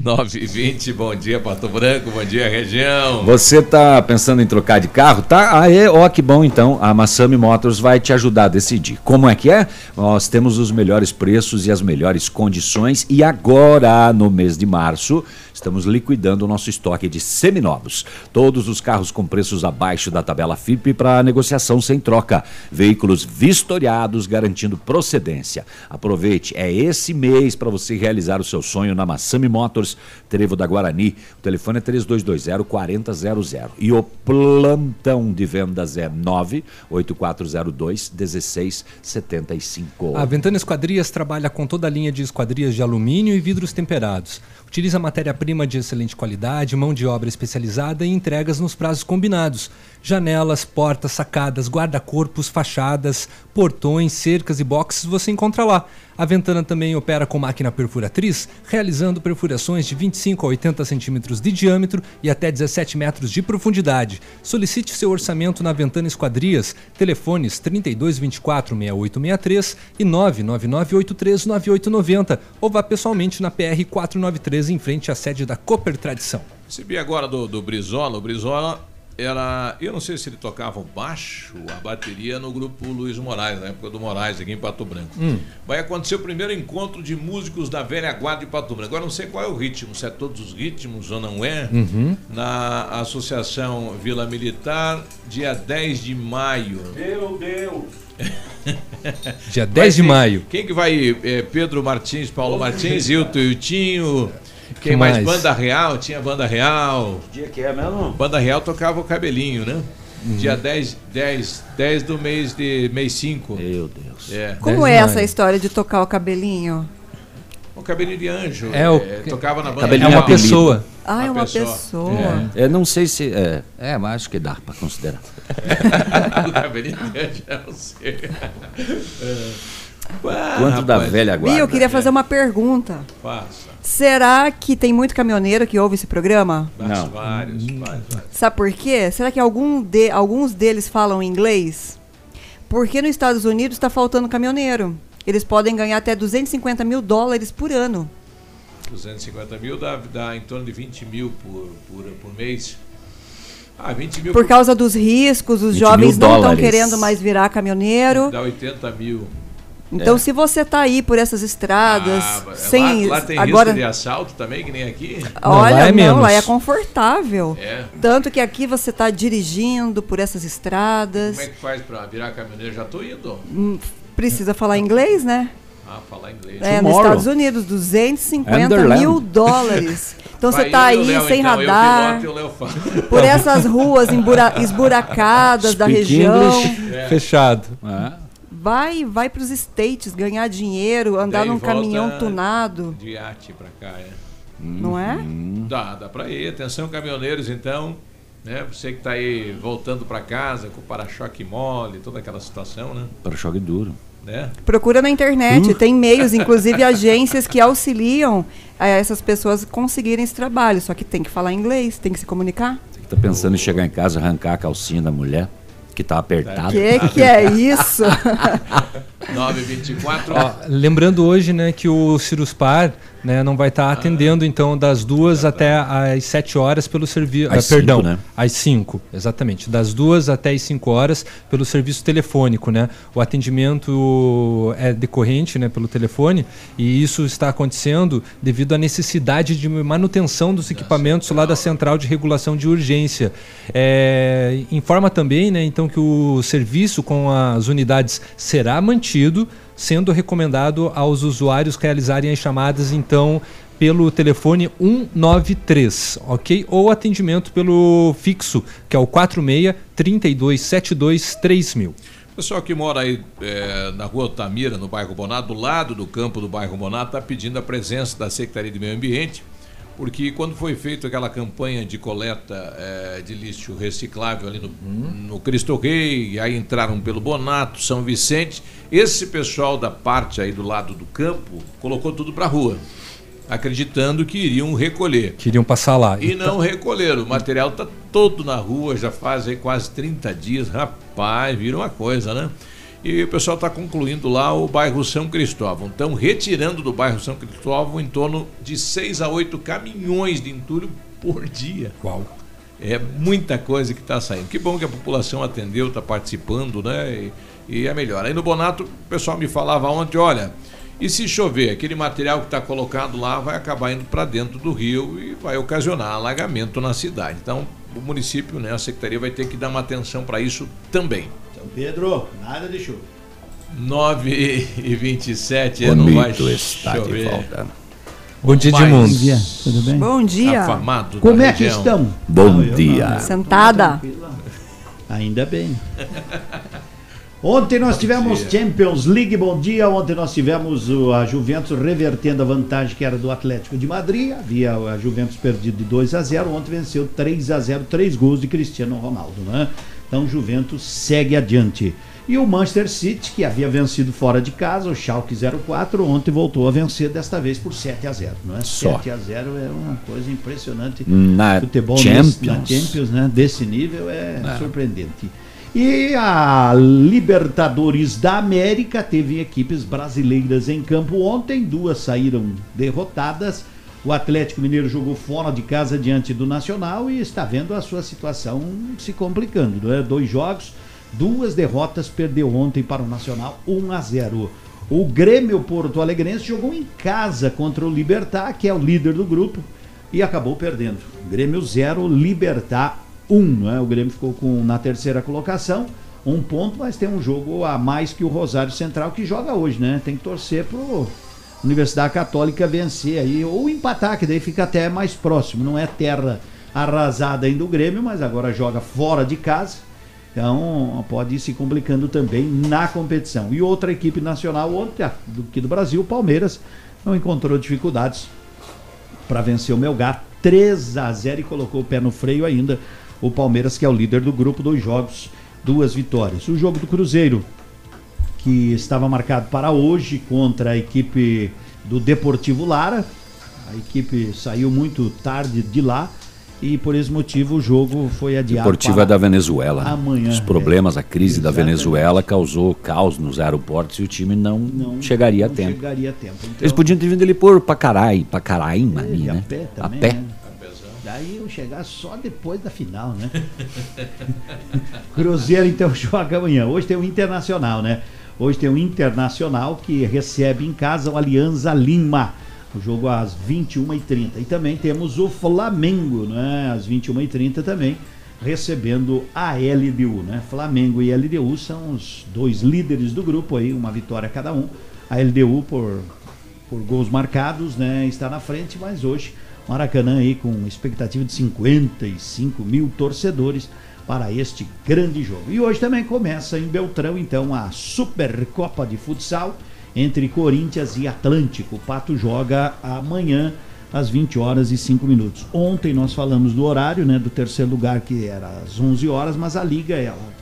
9 e 20 bom dia Pato Branco, bom dia região. Você tá pensando em trocar de carro? Tá? Ah, é? Ó, que bom então. A Massami Motors vai te ajudar a decidir. Como é que é? Nós temos os melhores preços e as melhores condições e agora, no mês de março, estamos liquidando o nosso estoque de seminovos. Todos os carros com preços abaixo da tabela FIP para negociação sem troca. Veículos vistoriados garantindo procedência. Aproveite, é esse mês para você realizar o seu sonho na Massami Motors, Trevo da Guarani. O telefone é 3220-4000. E o plantão de vendas é 98402-1675. A Ventana Esquadrias trabalha com toda a linha de esquadrias de alumínio e vidros temperados. Utiliza matéria-prima de excelente qualidade, mão de obra especializada e entregas nos prazos combinados. Janelas, portas, sacadas, guarda-corpos, fachadas, portões, cercas e boxes você encontra lá. A Ventana também opera com máquina perfuratriz, realizando perfurações de 25 a 80 centímetros de diâmetro e até 17 metros de profundidade. Solicite seu orçamento na Ventana Esquadrias. Telefones 3224 6863 e 99983 9890 ou vá pessoalmente na PR 493 em frente à sede da Cooper Tradição. Recebi agora do, do Brizola. O Brizola era. Eu não sei se ele tocava o baixo, a bateria no grupo Luiz Moraes, na época do Moraes, aqui em Pato Branco. Hum. Vai acontecer o primeiro encontro de músicos da velha guarda de Pato Branco. Agora não sei qual é o ritmo, se é todos os ritmos ou não é. Uhum. Na Associação Vila Militar, dia 10 de maio. Meu Deus! Dia Vai 10 de ter- maio. Quem que vai? ir? É, Pedro Martins, Paulo Martins, Hilton Iltinho. Quem Que mais? mais? Banda Real, tinha Banda Real. Que dia que é mesmo? Banda Real tocava o cabelinho, né? Uhum. Dia 10, 10, 10 do mês de mês 5. Meu Deus. É. Como é essa história de tocar o cabelinho? O cabelinho de anjo. É, o- tocava na banda Cabelinho Real. é uma pessoa. Ah, é uma pessoa. É, eu não sei se. É, é, mas acho que dá para considerar. o cabelinho de anjo, não sei. É. Ah, Quanto da rapaz. velha Bia, eu queria fazer uma pergunta. Faça. Será que tem muito caminhoneiro que ouve esse programa? Vários, vários, vários, vários. Sabe por quê? Será que algum de, alguns deles falam inglês? Porque nos Estados Unidos está faltando caminhoneiro. Eles podem ganhar até 250 mil dólares por ano. 250 mil dá, dá em torno de 20 mil por, por, por mês. Ah, 20 mil Por causa dos riscos, os 20 jovens não estão querendo mais virar caminhoneiro. Dá 80 mil. Então, É. se você tá aí por essas estradas, Ah, sem lá, lá tem agora, risco de assalto também, que nem aqui? olha, lá é não, menos. lá é confortável. É. Tanto que aqui você está dirigindo por essas estradas, Como é que faz pra virar caminhoneiro? Já tô indo. hum, precisa falar inglês, né? Ah, falar inglês. É, nos Estados Unidos, 250 Underland. mil dólares. Então você está aí Léo, sem então, radar, Eu piloto o Léo fala. por essas ruas esburacadas da Speak região. English. É. Fechado. É. Vai, vai para os States ganhar dinheiro, andar Daí num caminhão tunado, De iate pra cá, é. não é? Dá, dá pra ir. Atenção, caminhoneiros, então. Né? Você que tá aí voltando pra casa com o para-choque mole, toda aquela situação, né? Para choque duro. né? Procura na internet, Uh. tem meios, inclusive agências que auxiliam a essas pessoas conseguirem esse trabalho. Só que tem que falar inglês, tem que se comunicar. Você que tá pensando em chegar em casa, arrancar a calcinha da mulher, que tá apertada. Que que é isso? 924. Ó, lembrando hoje, né, que o Ciruspar, né, não vai estar atendendo então das duas até às 7 horas pelo serviço, Às perdão, cinco, né? às 5, exatamente, das duas até às 5 horas pelo serviço telefônico, né? O atendimento é decorrente, né, pelo telefone, e isso está acontecendo devido à necessidade de manutenção dos equipamentos lá da Central de Regulação de Urgência. É, informa também, né, então que o serviço com as unidades será mantido, sendo recomendado aos usuários realizarem as chamadas então pelo telefone 193, ok? Ou atendimento pelo fixo, que é o 46 3272 3000. Pessoal que mora aí é, na rua Altamira, no bairro Bonato, do lado do campo do bairro Bonato, está pedindo a presença da Secretaria de Meio Ambiente, porque quando foi feita aquela campanha de coleta é, de lixo reciclável ali no, no Cristo Rei, aí entraram pelo Bonato, São Vicente, esse pessoal da parte aí do lado do campo colocou tudo para rua, acreditando que iriam recolher. Queriam passar lá. E não recolheram. O material está todo na rua, já faz aí quase 30 dias. Rapaz, vira uma coisa, né? E o pessoal está concluindo lá o bairro São Cristóvão. Estão retirando do bairro São Cristóvão em torno de 6 a 8 caminhões de entulho por dia. Uau! É muita coisa que está saindo. Que bom que a população atendeu, está participando, né? E, e é melhor. Aí no Bonato, o pessoal me falava ontem, olha, e se chover, aquele material que está colocado lá vai acabar indo para dentro do rio e vai ocasionar alagamento na cidade. Então, o município, né, a secretaria vai ter que dar uma atenção para isso também. Pedro, nada de chuva. 9 e 27 O não vai está de chover. volta. Bom dia, Edmundo. Bom dia, tudo bem? Bom dia. Afamado Como é que região. estão? Bom Não, dia. não. Sentada. Ainda bem. Ontem nós tivemos Champions League, bom dia. Ontem nós tivemos a Juventus revertendo a vantagem que era do Atlético de Madrid. Havia a Juventus perdido de 2 a 0. Ontem venceu 3 a 0, três gols de Cristiano Ronaldo, né? Então Juventus segue adiante. E o Manchester City, que havia vencido fora de casa, o Schalke 04, ontem voltou a vencer, desta vez por 7 a 0. Não é? Só. 7 a 0 é uma coisa impressionante. Na Futebol Champions. Nesse, na Champions, né? Desse nível é, É. surpreendente. E a Libertadores da América teve equipes brasileiras em campo ontem, duas saíram derrotadas. O Atlético Mineiro jogou fora de casa diante do Nacional e está vendo a sua situação se complicando. Não é? Dois jogos, duas derrotas, perdeu ontem para o Nacional 1 a 0. O Grêmio Porto Alegrense jogou em casa contra o Libertar, que é o líder do grupo, e acabou perdendo. Grêmio 0, Libertar 1. Não é? O Grêmio ficou com, na terceira colocação, um ponto, mas tem um jogo a mais que o Rosário Central que joga hoje, né? Tem que torcer pro Universidade Católica vencer aí, ou empatar, que daí fica até mais próximo. Não é terra arrasada ainda o Grêmio, mas agora joga fora de casa. Então pode ir se complicando também na competição. E outra equipe nacional ontem, do que do Brasil, o Palmeiras, não encontrou dificuldades para vencer o Melgar 3 a 0 e colocou o pé no freio ainda. O Palmeiras, que é o líder do grupo, dois jogos, duas vitórias. O jogo do Cruzeiro, que estava marcado para hoje contra a equipe do Deportivo Lara. A equipe saiu muito tarde de lá e por esse motivo o jogo foi adiado. Deportiva da Venezuela. né? Amanhã. Os problemas, a crise da Exatamente. Venezuela causou caos nos aeroportos e o time não, chegaria a não tempo. chegaria a tempo. Então, Eles podiam ter vindo ali por Pacarai, Pacaraima ali, E a né? pé a também, pé. né? Daí eu chegar só depois da final, né? Cruzeiro então joga amanhã. Hoje tem o Internacional, né? Hoje tem o Internacional que recebe em casa o Alianza Lima. O jogo às 21h30. E também temos o Flamengo, né? Às 21h30 também, recebendo a LDU, né? Flamengo e LDU são os dois líderes do grupo aí, uma vitória cada um. A LDU por, por gols marcados, né? Está na frente, mas hoje Maracanã aí com expectativa de 55 mil torcedores para este grande jogo. E hoje também começa em Beltrão, então, a Supercopa de Futsal entre Corinthians e Atlântico. O Pato joga amanhã às 20 horas e 5 minutos. Ontem nós falamos do horário, né, do terceiro lugar que era às 11 horas, mas a liga ela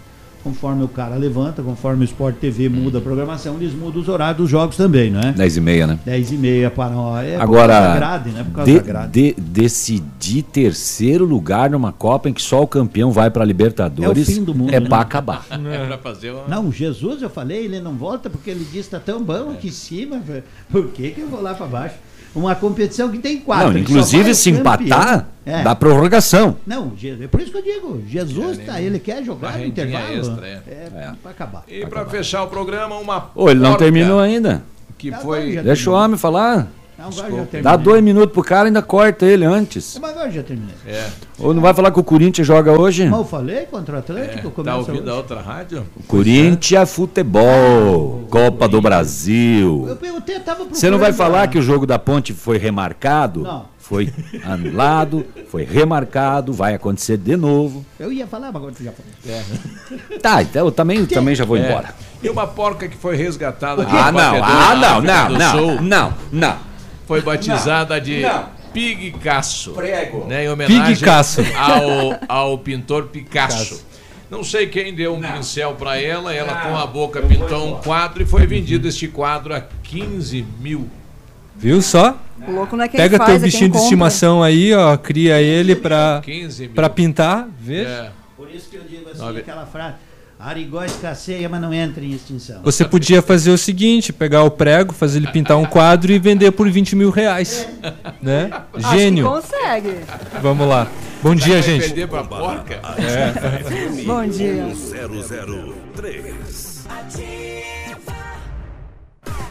conforme o cara levanta, conforme o Sport TV muda a programação, eles mudam os horários dos jogos também, não é? 10 e meia, né? 10 e meia para é por Agora, causa da grade, né? Por causa de- da grade. de- decidir terceiro lugar numa Copa em que só o campeão vai para Libertadores É o fim do mundo, é né? para acabar. É pra fazer uma... Não, Jesus, eu falei, ele não volta porque ele disse está tão bom aqui em cima. Por que, que eu vou lá para baixo? Uma competição que tem quatro. Não, inclusive se campeão. empatar, É. dá prorrogação. Não, é por isso que eu digo, Jesus tá, ele quer jogar no intervalo. extra, é. é, para acabar. E para fechar o programa, uma. Ô, ele não terminou ainda. Que Agora foi. Deixa o homem falar. Não, agora já terminei. Dá dois minutos pro cara e ainda corta ele antes. Mas agora já terminei. É. Ou não vai falar que o Corinthians joga hoje? Mas eu falei contra o Atlético, É, tá ouvindo hoje. a outra rádio? Corinthians Futebol, Copa do Brasil. Eu, eu até tava Você não vai falar que o jogo da Ponte foi remarcado? Não. Foi anulado, foi remarcado, vai acontecer de novo. Eu ia falar, mas agora você já falou. É. Tá, então eu também, também já vou É. embora. E uma porca que foi resgatada de Ah, não, ah, não, não, não, não, não. Foi batizada de não. Prego. Né, em homenagem ao, ao pintor Picasso. Não sei quem deu um pincel para ela, ela com a boca pintou um quadro e foi vendido este quadro a 15 mil. Viu só? O louco não é quem Pega faz, teu é quem bichinho de estimação aí, ó, cria ele pra, 15 mil. pra pintar, vê? É. Por isso que eu digo assim, Nove. aquela frase, Arigó escasseia, mas não entra em extinção. Você podia fazer o seguinte, pegar o prego, fazer ele pintar um quadro e vender por 20 mil reais. Né? Acho que Gênio. consegue. Vamos lá. Bom dia, Vai gente. vender pra porca? É. Bom dia. 003.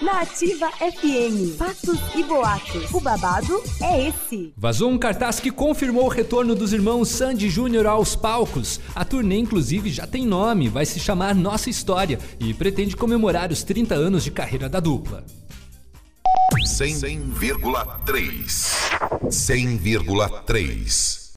Na Ativa FM, fatos e boatos. O babado é esse. Vazou um cartaz que confirmou o retorno dos irmãos Sandy Júnior aos palcos. A turnê, inclusive, já tem nome, vai se chamar Nossa História e pretende comemorar os 30 anos de carreira da dupla. 100,3. 100,3.